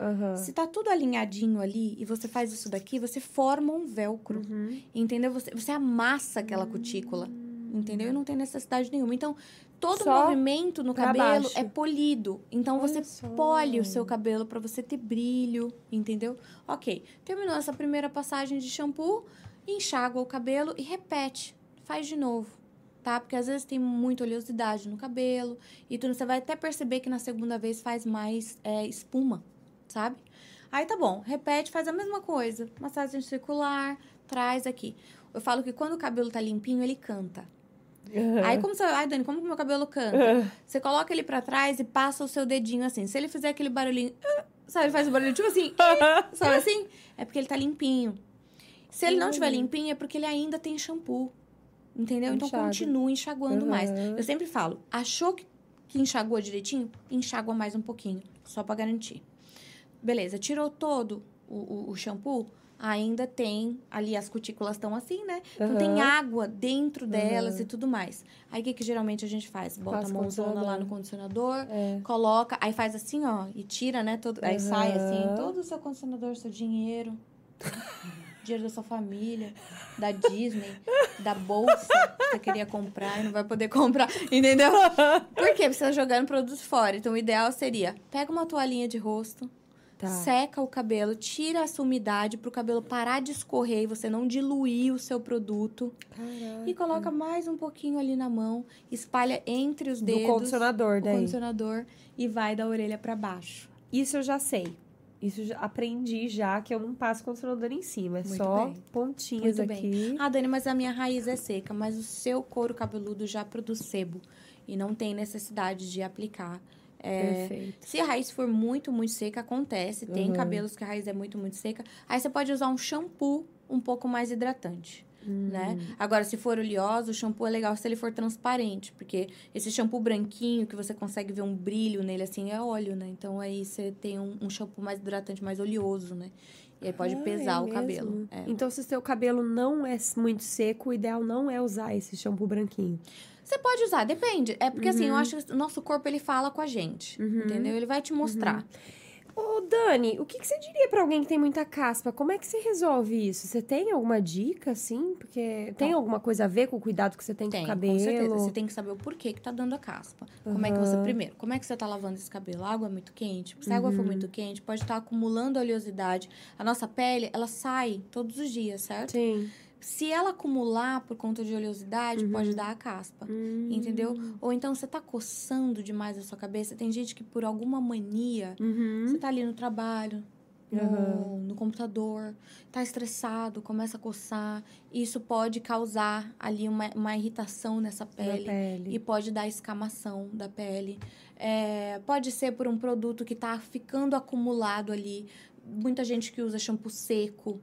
Aham. Se tá tudo alinhadinho ali e você faz isso daqui, você forma um velcro. Uhum. Entendeu? Você, você amassa aquela cutícula. Entendeu? E não tem necessidade nenhuma. Então, todo Só movimento no cabelo baixo. é polido. Então, Olha você só. pole o seu cabelo pra você ter brilho. Entendeu? Ok. Terminou essa primeira passagem de shampoo, enxágua o cabelo e repete. Faz de novo. Tá? Porque às vezes tem muita oleosidade no cabelo. E tu, você vai até perceber que na segunda vez faz mais é, espuma, sabe? Aí tá bom, repete, faz a mesma coisa. Massagem circular, traz aqui. Eu falo que quando o cabelo tá limpinho, ele canta. Aí como você. Ai, Dani, como que meu cabelo canta? Você coloca ele pra trás e passa o seu dedinho assim. Se ele fizer aquele barulhinho. "Ah", Sabe, ele faz o barulho tipo assim. Sabe assim? é porque ele tá limpinho. Se ele não tiver Uhum. limpinho, é porque ele ainda tem shampoo. Entendeu? Então continua enxaguando mais. Uhum. Eu sempre falo, achou que, que enxaguou direitinho? Enxágua mais um pouquinho, só pra garantir. Beleza, tirou todo o, o, o shampoo? Ainda tem ali, as cutículas estão assim, né? Então tem água dentro delas Uhum. e tudo mais. Aí o que, que geralmente a gente faz? Bota Passa a mãozona lá no condicionador, É. coloca, aí faz assim, ó, e tira, né? Todo, aí sai assim, todo o seu condicionador, seu dinheiro, dinheiro da sua família, da Disney, da bolsa que você queria comprar e não vai poder comprar, entendeu? Por quê? Porque você tá jogando produtos fora. Então, o ideal seria, pega uma toalhinha de rosto, Tá. seca o cabelo, tira essa umidade pro cabelo parar de escorrer e você não diluir o seu produto. Caraca. E coloca mais um pouquinho ali na mão, espalha entre os Do dedos condicionador, o daí. condicionador e vai da orelha pra baixo. Isso eu já sei. Isso já aprendi já, que eu não passo condicionador em cima. É Muito só bem. pontinhas Muito bem. aqui. Ah, Dani, mas a minha raiz é seca, mas o seu couro cabeludo já produz sebo e não tem necessidade de aplicar. É, Perfeito. se a raiz for muito, muito seca, acontece. Tem Uhum. cabelos que a raiz é muito, muito seca. Aí você pode usar um shampoo um pouco mais hidratante. Uhum. Né? Agora, se for oleoso, o shampoo é legal se ele for transparente, porque esse shampoo branquinho que você consegue ver um brilho nele assim é óleo, né? Então aí você tem um, um shampoo mais hidratante, mais oleoso, né? E aí pode Ah, pesar é o mesmo? cabelo. É. Então, se o seu cabelo não é muito seco, o ideal não é usar esse shampoo branquinho. Você pode usar, depende. É porque assim, eu Uhum. acho que o nosso corpo ele fala com a gente, entendeu? Ele vai te mostrar. Ô, Dani, o que, que você diria pra alguém que tem muita caspa? Como é que você resolve isso? Você tem alguma dica, assim? Porque tem alguma coisa a ver com o cuidado que você tem, Tem, com o cabelo? com certeza. Você tem que saber o porquê que tá dando a caspa. Como é que você, primeiro, como é que você tá lavando esse cabelo? A água é muito quente? Se a água for Uhum. muito quente, pode estar acumulando oleosidade. A nossa pele, ela sai todos os dias, certo? Sim. Se ela acumular por conta de oleosidade, Uhum. pode dar a caspa. Hum. Entendeu? Ou então você tá coçando demais a sua cabeça. Tem gente que por alguma mania Uhum. Você tá ali no trabalho, no, no computador, tá estressado, começa a coçar. Isso pode causar ali uma, uma irritação nessa pele. pele. E pode dar escamação da pele. É, pode ser por um produto que tá ficando acumulado ali. Muita gente que usa shampoo seco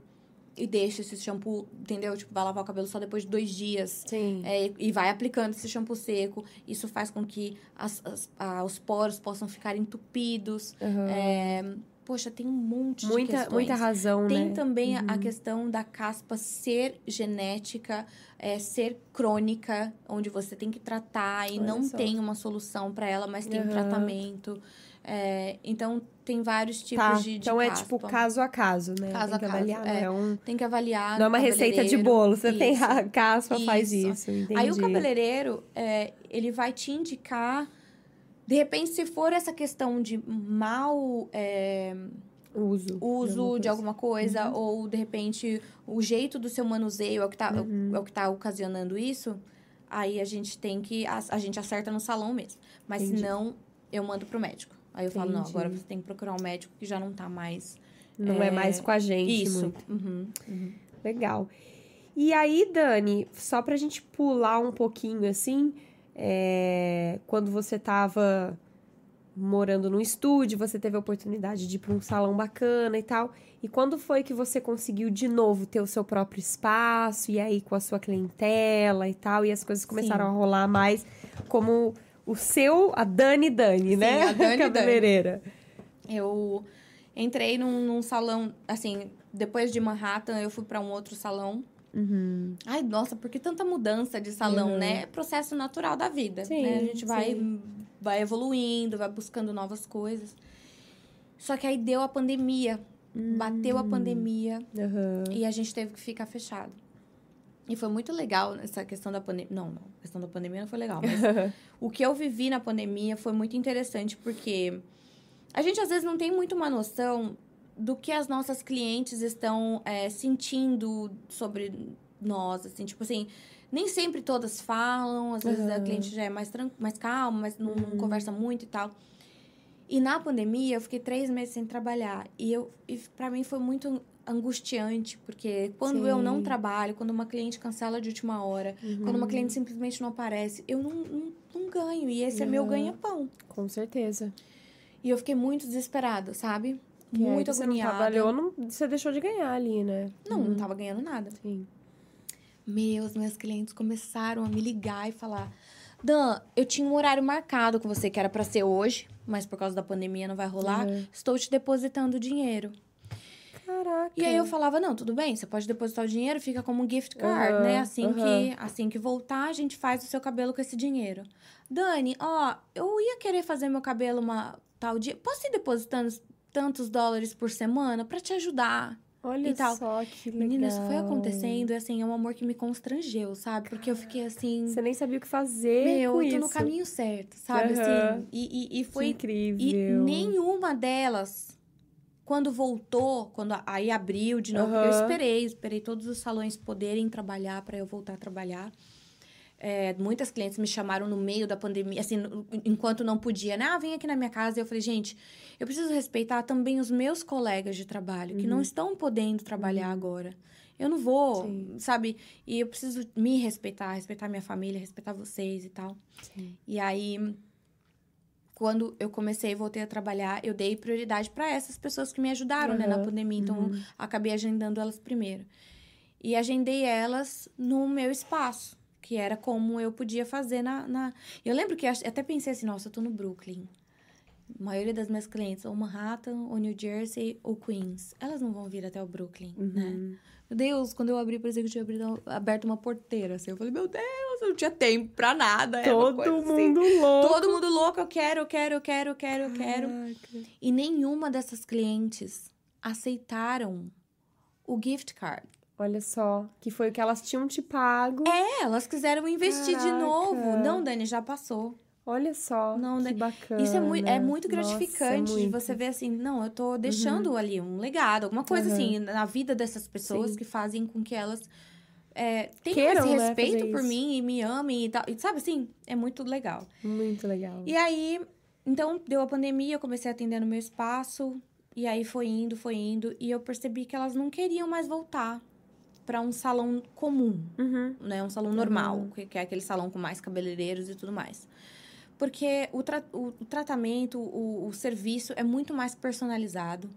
e deixa esse shampoo, entendeu? Tipo, vai lavar o cabelo só depois de dois dias. Sim. É, e vai aplicando esse shampoo seco. Isso faz com que as- as- a- os poros possam ficar entupidos. Aham. É, poxa, tem um monte de muita, questões. muita razão, Tem né? também a- a Uhum. questão da caspa ser genética, é, ser crônica, onde você tem que tratar e Olha não só. tem uma solução para ela, mas tem Aham. tratamento. É, então, tem vários tipos Tá, de, de então é caspa. tipo caso a caso, né? Caso tem a que caso, avaliar, é. é um... Tem que avaliar. Não é uma receita de bolo. Você tem Isso. a caspa, faz Isso. isso. Entendi. Aí o cabeleireiro, é, ele vai te indicar. De repente, se for essa questão de mau é, Uso. uso de alguma coisa, Uhum. ou de repente o jeito do seu manuseio é o que tá, Uhum. é o que tá ocasionando isso, aí a gente tem que. A, a gente acerta no salão mesmo. Mas se não, eu mando pro médico. Aí eu falo, não, Entendi. agora você tem que procurar um médico que já não tá mais. Não é, é, mais com a gente Isso. Uhum, uhum. Legal. E aí, Dani, só pra gente pular um pouquinho assim, é, quando você tava morando num estúdio, você teve a oportunidade de ir pra um salão bacana e tal. E quando foi que você conseguiu de novo ter o seu próprio espaço e aí com a sua clientela e tal, e as coisas começaram Sim. a rolar mais como o seu, a Dani Dani, né? a Dani Dani. Cabeleireira. Eu entrei num, num salão, assim, depois de Manhattan, eu fui pra um outro salão. Uhum. Ai, nossa, por que tanta mudança de salão, Uhum. né? É processo natural da vida, Sim, né? A gente vai, sim. vai evoluindo, vai buscando novas coisas. Só que aí deu a pandemia, bateu a Hum. pandemia e a gente teve que ficar fechado. E foi muito legal essa questão da pandemia. Não, não, a questão da pandemia não foi legal, mas o que eu vivi na pandemia foi muito interessante, porque a gente às vezes não tem muito uma noção do que as nossas clientes estão é, sentindo sobre nós, assim, tipo assim, nem sempre todas falam, às vezes a Uhum. cliente já é mais, mais calma, mas não, não conversa muito e tal. E na pandemia, eu fiquei três meses sem trabalhar. E, eu, e para mim foi muito angustiante, porque quando eu não Sim. trabalho, quando uma cliente cancela de última hora, quando uma cliente simplesmente não aparece, eu não, não, não ganho. E esse é meu Uhum. ganha-pão. Com certeza. E eu fiquei muito desesperada, sabe? Que aí muito você agoniada. Não trabalhou, não, você deixou de ganhar ali, né? Não, não tava ganhando nada. Sim. Meus, meus clientes começaram a me ligar e falar: Dan, eu tinha um horário marcado com você que era pra ser hoje, mas por causa da pandemia não vai rolar. Uhum. Estou te depositando dinheiro. Caraca. E aí eu falava: não, tudo bem, você pode depositar o dinheiro, fica como um gift card, Aham, né? Assim, aham. que, assim que voltar, a gente faz o seu cabelo com esse dinheiro. Dani, ó, eu ia querer fazer meu cabelo uma tal dia. Posso ir depositando tantos dólares por semana pra te ajudar? Olha e tal. só que legal. Menina, isso foi acontecendo e assim, é um amor que me constrangeu, sabe? Porque eu fiquei assim. Você nem sabia o que fazer Meu, com eu tô isso. no caminho certo, sabe? Aham. Assim, e, e, e Que foi. incrível. E nenhuma delas, quando voltou, quando aí abriu de novo, porque eu esperei, esperei todos os salões poderem trabalhar para eu voltar a trabalhar. É, muitas clientes me chamaram no meio da pandemia, assim, enquanto não podia, né? Ah, vem aqui na minha casa. E eu falei, gente, eu preciso respeitar também os meus colegas de trabalho, que não estão podendo trabalhar agora. Eu não vou, Sim. sabe? E eu preciso me respeitar, respeitar minha família, respeitar vocês e tal. Sim. E aí, quando eu comecei e voltei a trabalhar, eu dei prioridade para essas pessoas que me ajudaram, né, na pandemia. Então, acabei agendando elas primeiro. E agendei elas no meu espaço, que era como eu podia fazer na. na... Eu lembro que eu até pensei assim: nossa, eu tô no Brooklyn. A maioria das minhas clientes, ou Manhattan, ou New Jersey, ou Queens. Elas não vão vir até o Brooklyn, né? Meu Deus, quando eu abri, parecia que eu tinha abrido, aberto uma porteira, assim. Eu falei, meu Deus, eu não tinha tempo pra nada. Todo assim. mundo louco. Todo mundo louco, eu quero, eu quero, eu quero, eu quero, eu quero. Caraca. E nenhuma dessas clientes aceitaram o gift card. Olha só, que foi o que elas tinham te pago. É, elas quiseram investir de Caraca. novo. Não, Dani, já passou. Olha só, Não, que né? bacana. Isso é muito, é muito Nossa, gratificante de muito. você ver assim, não, eu tô deixando ali um legado, alguma coisa Uhum. assim, na vida dessas pessoas Sim. que fazem com que elas é, tenham Queiram, esse né, respeito fazer por isso. mim e me amem e tal. E sabe assim, é muito legal. Muito legal. E aí, então, deu a pandemia, eu comecei a atender no meu espaço. E aí foi indo, foi indo. E eu percebi que elas não queriam mais voltar para um salão comum, Uhum. né? Um salão normal, que, que é aquele salão com mais cabeleireiros e tudo mais. Porque o, tra o, o tratamento, o, o serviço é muito mais personalizado.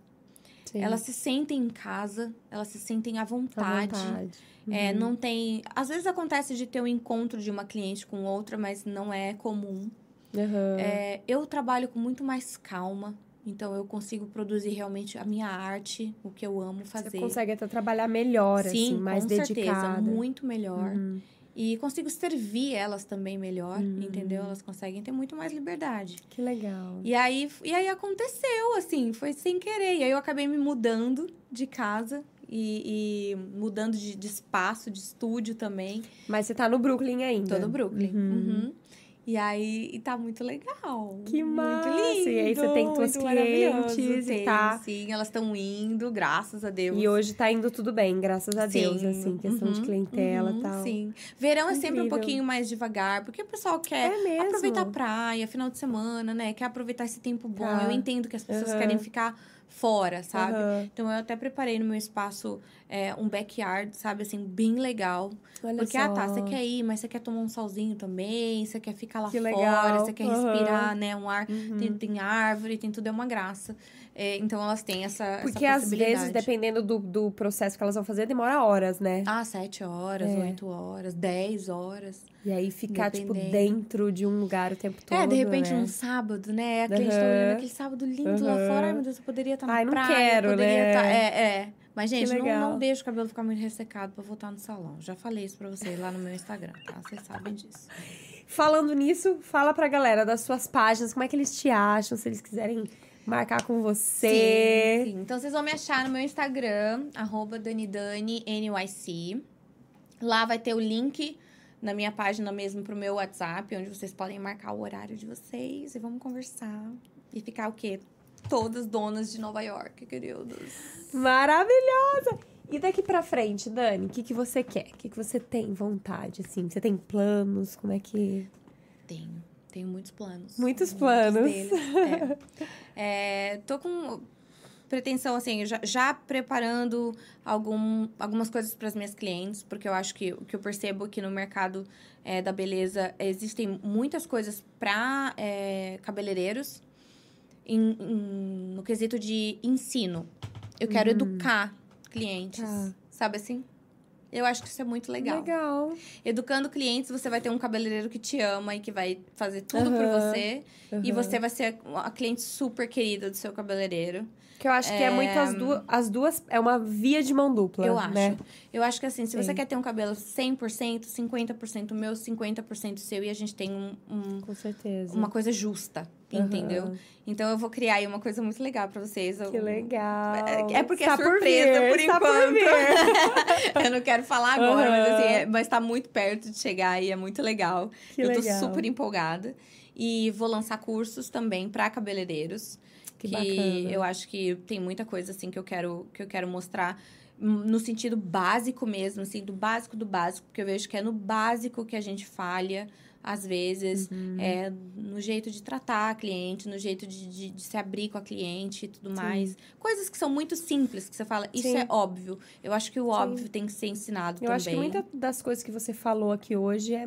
Sim. Elas se sentem em casa, elas se sentem à À vontade. vontade. É, Uhum. não tem. Às vezes acontece de ter um encontro de uma cliente com outra, mas não é comum. Aham. É, eu trabalho com muito mais calma, então eu consigo produzir realmente a minha arte, o que eu amo fazer. Você consegue até trabalhar melhor, Sim, assim, mais com dedicada. certeza, muito melhor. Uhum. E consigo servir elas também melhor, Uhum. entendeu? Elas conseguem ter muito mais liberdade. Que legal. E aí, e aí aconteceu, assim, foi sem querer. E aí eu acabei me mudando de casa e, e mudando de, de espaço, de estúdio também. Mas você tá no Brooklyn ainda. Todo Brooklyn. Uhum. Uhum. E aí, e tá muito legal. Que massa! Muito lindo. E aí você tem tuas clientes e Tem, tá- Sim, elas estão indo, graças a Deus. E hoje tá indo tudo bem, graças a Deus, Sim, assim, questão de uhum, clientela uhum, e tal. Sim. Verão é sempre um pouquinho mais devagar, porque o pessoal quer É aproveitar a praia, final de semana, né? Quer aproveitar esse tempo bom. Tá. Eu entendo que as pessoas Aham. querem ficar fora, sabe? Aham. Então eu até preparei no meu espaço é, um backyard, sabe, assim, bem legal. Olha Porque, só. ah, tá, você quer ir, mas você quer tomar um solzinho também, você quer ficar lá Que fora, legal. você quer Aham. respirar, né? Um ar. Uhum. Tem, tem árvore, tem tudo, é uma graça. É, então elas têm essa. Porque essa às vezes, dependendo do, do processo que elas vão fazer, demora horas, né? Ah, sete horas, É. oito horas, dez horas. E aí ficar, tipo, dentro de um lugar o tempo todo. é, de repente né? num sábado, né? A cliente tá Aham. olhando aquele sábado lindo lá Aham. fora. Ai, meu Deus, eu poderia estar na Ai, não praia. quero, poderia né? tá- É, é. Mas, gente, não, não deixa o cabelo ficar muito ressecado pra voltar no salão. Já falei isso pra vocês lá no meu Instagram, tá? Vocês sabem disso. Falando nisso, fala pra galera das suas páginas, como é que eles te acham, se eles quiserem marcar com você. Sim, sim. Então, vocês vão me achar no meu Instagram, arroba DaniDaniNYC. Lá vai ter o link na minha página mesmo pro meu WhatsApp, onde vocês podem marcar o horário de vocês e vamos conversar. E ficar o quê? Todas donas de Nova York, queridos. Maravilhosa! E daqui pra frente, Dani, o que, que você quer? O que, que você tem vontade, assim? Você tem planos? Como é que... Tenho. Tenho muitos planos. Muitos planos. é. É, tô com pretensão, assim, já, já preparando algum, algumas coisas para as minhas clientes, porque eu acho que o que eu percebo que no mercado é, da beleza existem muitas coisas para cabeleireiros. em- em- no quesito de ensino. Eu quero educar clientes. Tá. Sabe assim? Eu acho que isso é muito legal. Legal. Educando clientes, você vai ter um cabeleireiro que te ama e que vai fazer tudo por Aham. você. E Aham. você vai ser a cliente super querida do seu cabeleireiro. Que eu acho que é muito as duas. As duas é uma via de mão dupla. Eu acho. Né? Eu acho que assim, se você Sim. quer ter um cabelo 100%, 50% meu, 50% seu, e a gente tem um- um- Com certeza. uma coisa justa, Entendeu? Então eu vou criar aí uma coisa muito legal pra vocês. Eu- Que legal. É porque Está é surpresa vir, por, está enquanto. vir. eu não quero falar agora, mas assim, é- mas tá muito perto de chegar e é muito legal. Que eu tô legal. super empolgada. E vou lançar cursos também pra cabeleireiros. Que Que, bacana. eu acho que tem muita coisa assim que eu quero, que eu quero mostrar no sentido básico mesmo, assim, do básico do básico, porque eu vejo que é no básico que a gente falha. Às vezes, Uhum. é no jeito de tratar a cliente, no jeito de, de, de se abrir com a cliente e tudo mais. Coisas que são muito simples, que você fala, isso Sim. é óbvio. Eu acho que o Sim. óbvio tem que ser ensinado Eu também. acho que muitas das coisas que você falou aqui hoje é,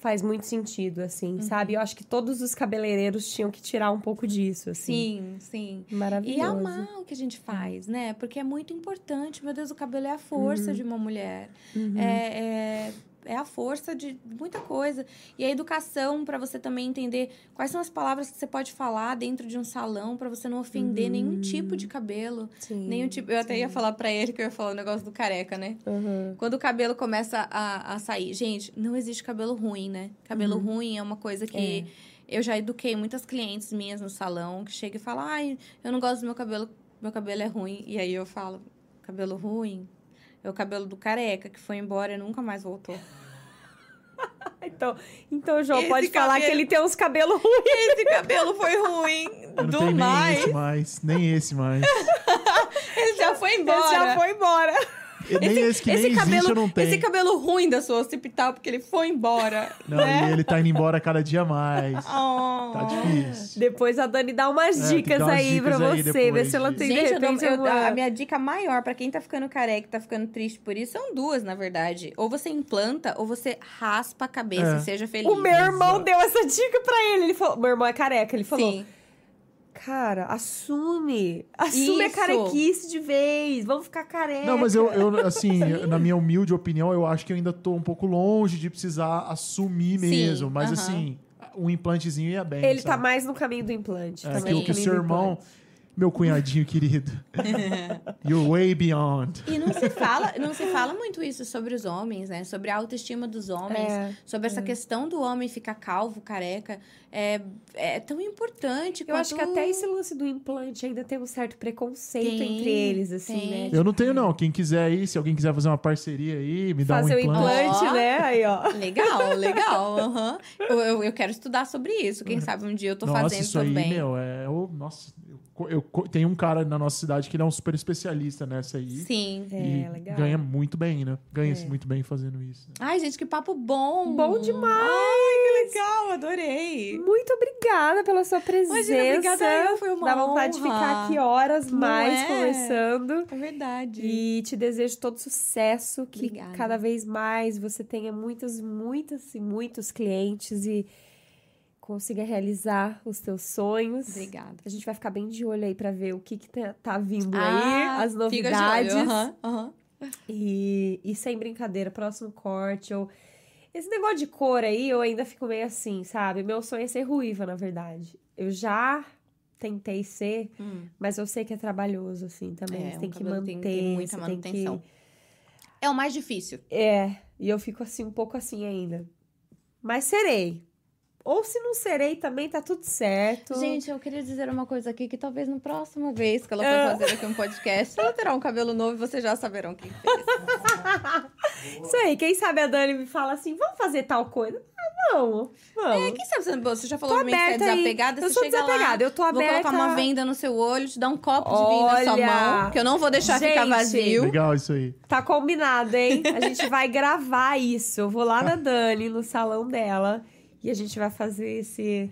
faz muito sentido, assim, Uhum. sabe? Eu acho que todos os cabeleireiros tinham que tirar um pouco disso, assim. Sim, sim. Maravilhoso. E amar o que a gente faz, né? Porque é muito importante. Meu Deus, o cabelo é a força Uhum. de uma mulher. Uhum. É, é, é a força de muita coisa. E a educação para você também entender quais são as palavras que você pode falar dentro de um salão para você não ofender nenhum tipo de cabelo. Sim. Nenhum tipo. Eu até ia falar para ele que eu ia falar o negócio do careca, né? Uhum. Quando o cabelo começa a, a sair. Gente, não existe cabelo ruim, né? Cabelo Uhum. ruim é uma coisa que. Eu já eduquei muitas clientes minhas no salão que chegam e falam: ai, eu não gosto do meu cabelo, meu cabelo é ruim. E aí eu falo: cabelo ruim? É o cabelo do careca que foi embora e nunca mais voltou. Então, então, João, Esse pode falar cabelo- que ele tem uns cabelos ruins. Esse cabelo foi ruim Eu do tenho nem mais. esse mais, nem esse mais. Ele já foi Ele embora. já foi embora. Nem esse, que nem esse existe cabelo, eu não tenho. esse cabelo ruim da sua hospital porque ele foi embora. Não, né? e ele tá indo embora cada dia mais. Oh. Tá difícil. Depois a Dani dá umas É, dicas umas aí dicas pra aí você, ver se ela tem Gente, de eu dou- repente eu- uma- a minha dica maior pra quem tá ficando careca e tá ficando triste por isso são duas, na verdade. Ou você implanta ou você raspa a cabeça É. e seja feliz. O meu irmão Exato. deu essa dica pra ele. Ele falou: meu irmão é careca. Ele falou: Sim. Cara, assume. Assume a Isso. carequice de vez. Vamos ficar careca. Não, mas eu, eu, assim, na minha humilde opinião, eu acho que eu ainda tô um pouco longe de precisar assumir Sim, mesmo. Mas aham. assim, um implantezinho ia bem. Ele tá sabe? mais no caminho do implante. É, tá que, que o seu irmão, implante. Meu cunhadinho querido. You're way beyond. E não se fala, não se fala muito isso sobre os homens, né? Sobre a autoestima dos homens, É, sobre essa questão do homem ficar calvo, careca, é, é tão importante. Eu acho que até esse lance do implante ainda tem um certo preconceito Tem, entre eles, assim, tem. né? Eu não tenho, não. Quem quiser aí, se alguém quiser fazer uma parceria aí, me dá Fazer um o implante. implante, Ó. né? Aí, ó. Legal, legal. aham. Eu, eu, eu quero estudar sobre isso. Quem sabe um dia eu tô Nossa, fazendo isso também. aí, meu, é. o nossa, eu, eu tem um cara na nossa cidade que ele é um super especialista nessa aí. Sim. e É, legal. ganha muito bem, né? Ganha-se É. muito bem fazendo isso. Ai, gente, que papo bom! Bom demais! Ai, que legal, adorei! Muito obrigada pela sua presença. Imagina, obrigada eu, foi uma Dá vontade de honra. ficar aqui horas Não mais é? conversando. É verdade. E te desejo todo sucesso, que Obrigada. cada vez mais você tenha muitas, muitas e muitos clientes e consiga realizar os teus sonhos. Obrigada. A gente vai ficar bem de olho aí pra ver o que, que tá, tá vindo Ah, aí, as fica de olho, novidades. aham, aham. E, e sem brincadeira, próximo corte ou. Esse negócio de cor aí, eu ainda fico meio assim, sabe? Meu sonho é ser ruiva, na verdade. Eu já tentei ser, Hum. mas eu sei que é trabalhoso, assim, também. É, você um tem que cabelo manter, tem que ter muita você tem manutenção. que... É o mais difícil. É, e eu fico assim, um pouco assim ainda. Mas serei. Ou se não serei também, tá tudo certo. Gente, eu queria dizer uma coisa aqui que talvez na próxima vez que ela for Ah. fazer aqui um podcast, ela terá um cabelo novo e vocês já saberão quem fez. Isso aí, quem sabe a Dani me fala assim, vamos fazer tal coisa? Ah, vamos, vamos. Quem sabe você, você já falou Tô pra mim que você é aí. desapegada, Eu você sou chega lá, desapegada, eu tô vou aberta. colocar uma venda no seu olho, te dar um copo de vinho na sua mão, que eu não vou deixar ficar Gente, vazio. Legal isso aí. Tá combinado, hein? A gente vai gravar isso. Eu vou lá na Dani, no salão dela, e a gente vai fazer esse,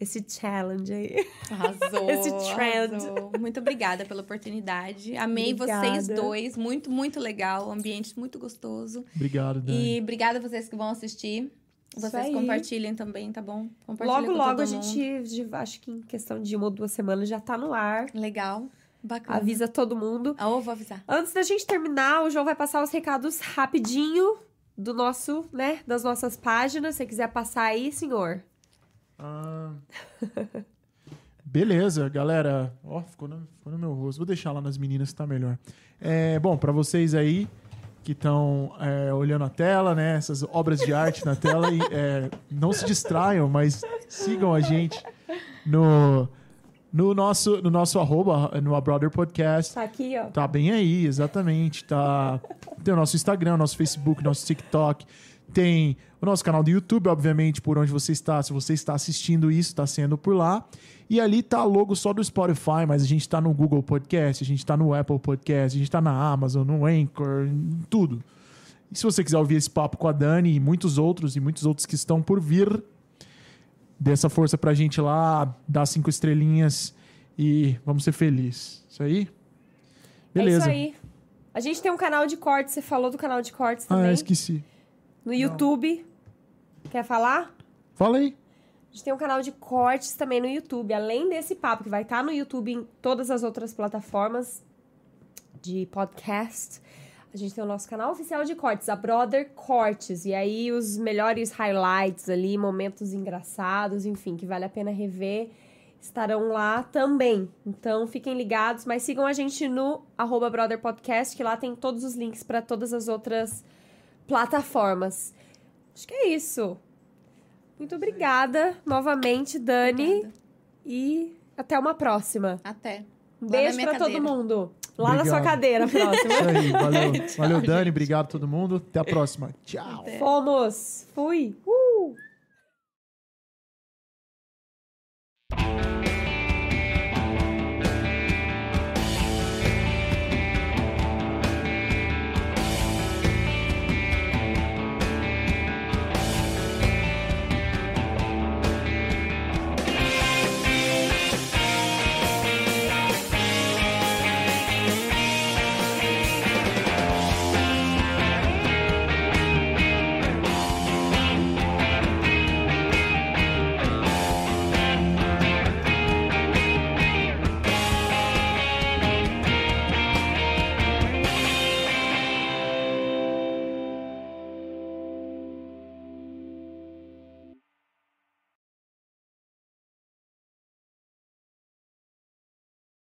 esse challenge aí. Arrasou. Esse trend. arrasou. Muito obrigada pela oportunidade. Amei Obrigada. vocês dois. Muito, muito legal. Um ambiente muito gostoso. Obrigado, Dani. E obrigada a vocês que vão assistir. Vocês compartilhem também, tá bom? Compartilha Logo, com logo todo a gente, de- acho que em questão de uma ou duas semanas já tá no ar. Legal. Bacana. Avisa todo mundo. Ah, vou avisar. Antes da gente terminar, o João vai passar os recados rapidinho do nosso, né, das nossas páginas. Se você quiser passar aí, senhor. Ah, Beleza, galera. Ó, ficou, no, ficou no meu rosto. Vou deixar lá nas meninas que tá melhor. É, bom, pra vocês aí que estão olhando a tela, né? Essas obras de arte na tela, e, é, não se distraiam, mas sigam a gente no, no nosso no nosso arroba, no A Brother Podcast. Tá aqui, ó. Tá bem aí, exatamente. Tá... Tem o nosso Instagram, nosso Facebook, nosso TikTok. Tem o nosso canal do YouTube, obviamente, por onde você está. Se você está assistindo isso, está sendo por lá. E ali tá logo só do Spotify, mas a gente tá no Google Podcast, a gente tá no Apple Podcast, a gente tá na Amazon, no Anchor, em tudo. E se você quiser ouvir esse papo com a Dani e muitos outros, e muitos outros que estão por vir, dê essa força pra gente lá, dá cinco estrelinhas e vamos ser felizes. Isso aí? Beleza. É isso aí. A gente tem um canal de cortes. Você falou do canal de cortes Ah, também. eu esqueci. no YouTube. Quer falar? Fala aí. A gente tem um canal de cortes também no YouTube. Além desse papo, que vai estar no YouTube em todas as outras plataformas de podcast. A gente tem o nosso canal oficial de cortes, a Brother Cortes. E aí os melhores highlights ali, momentos engraçados, enfim, que vale a pena rever, estarão lá também. Então fiquem ligados, mas sigam a gente no arroba Brother Podcast, que lá tem todos os links para todas as outras plataformas. Acho que é isso. Muito obrigada novamente, Dani. Obrigada. E até uma próxima. Até. Um Lá beijo pra todo mundo. Lá na sua Obrigado. cadeira, próxima. Isso aí. Valeu. Valeu, Dani. Obrigado a todo mundo. Até a próxima. Tchau. Até. Fomos. Fui. Uh!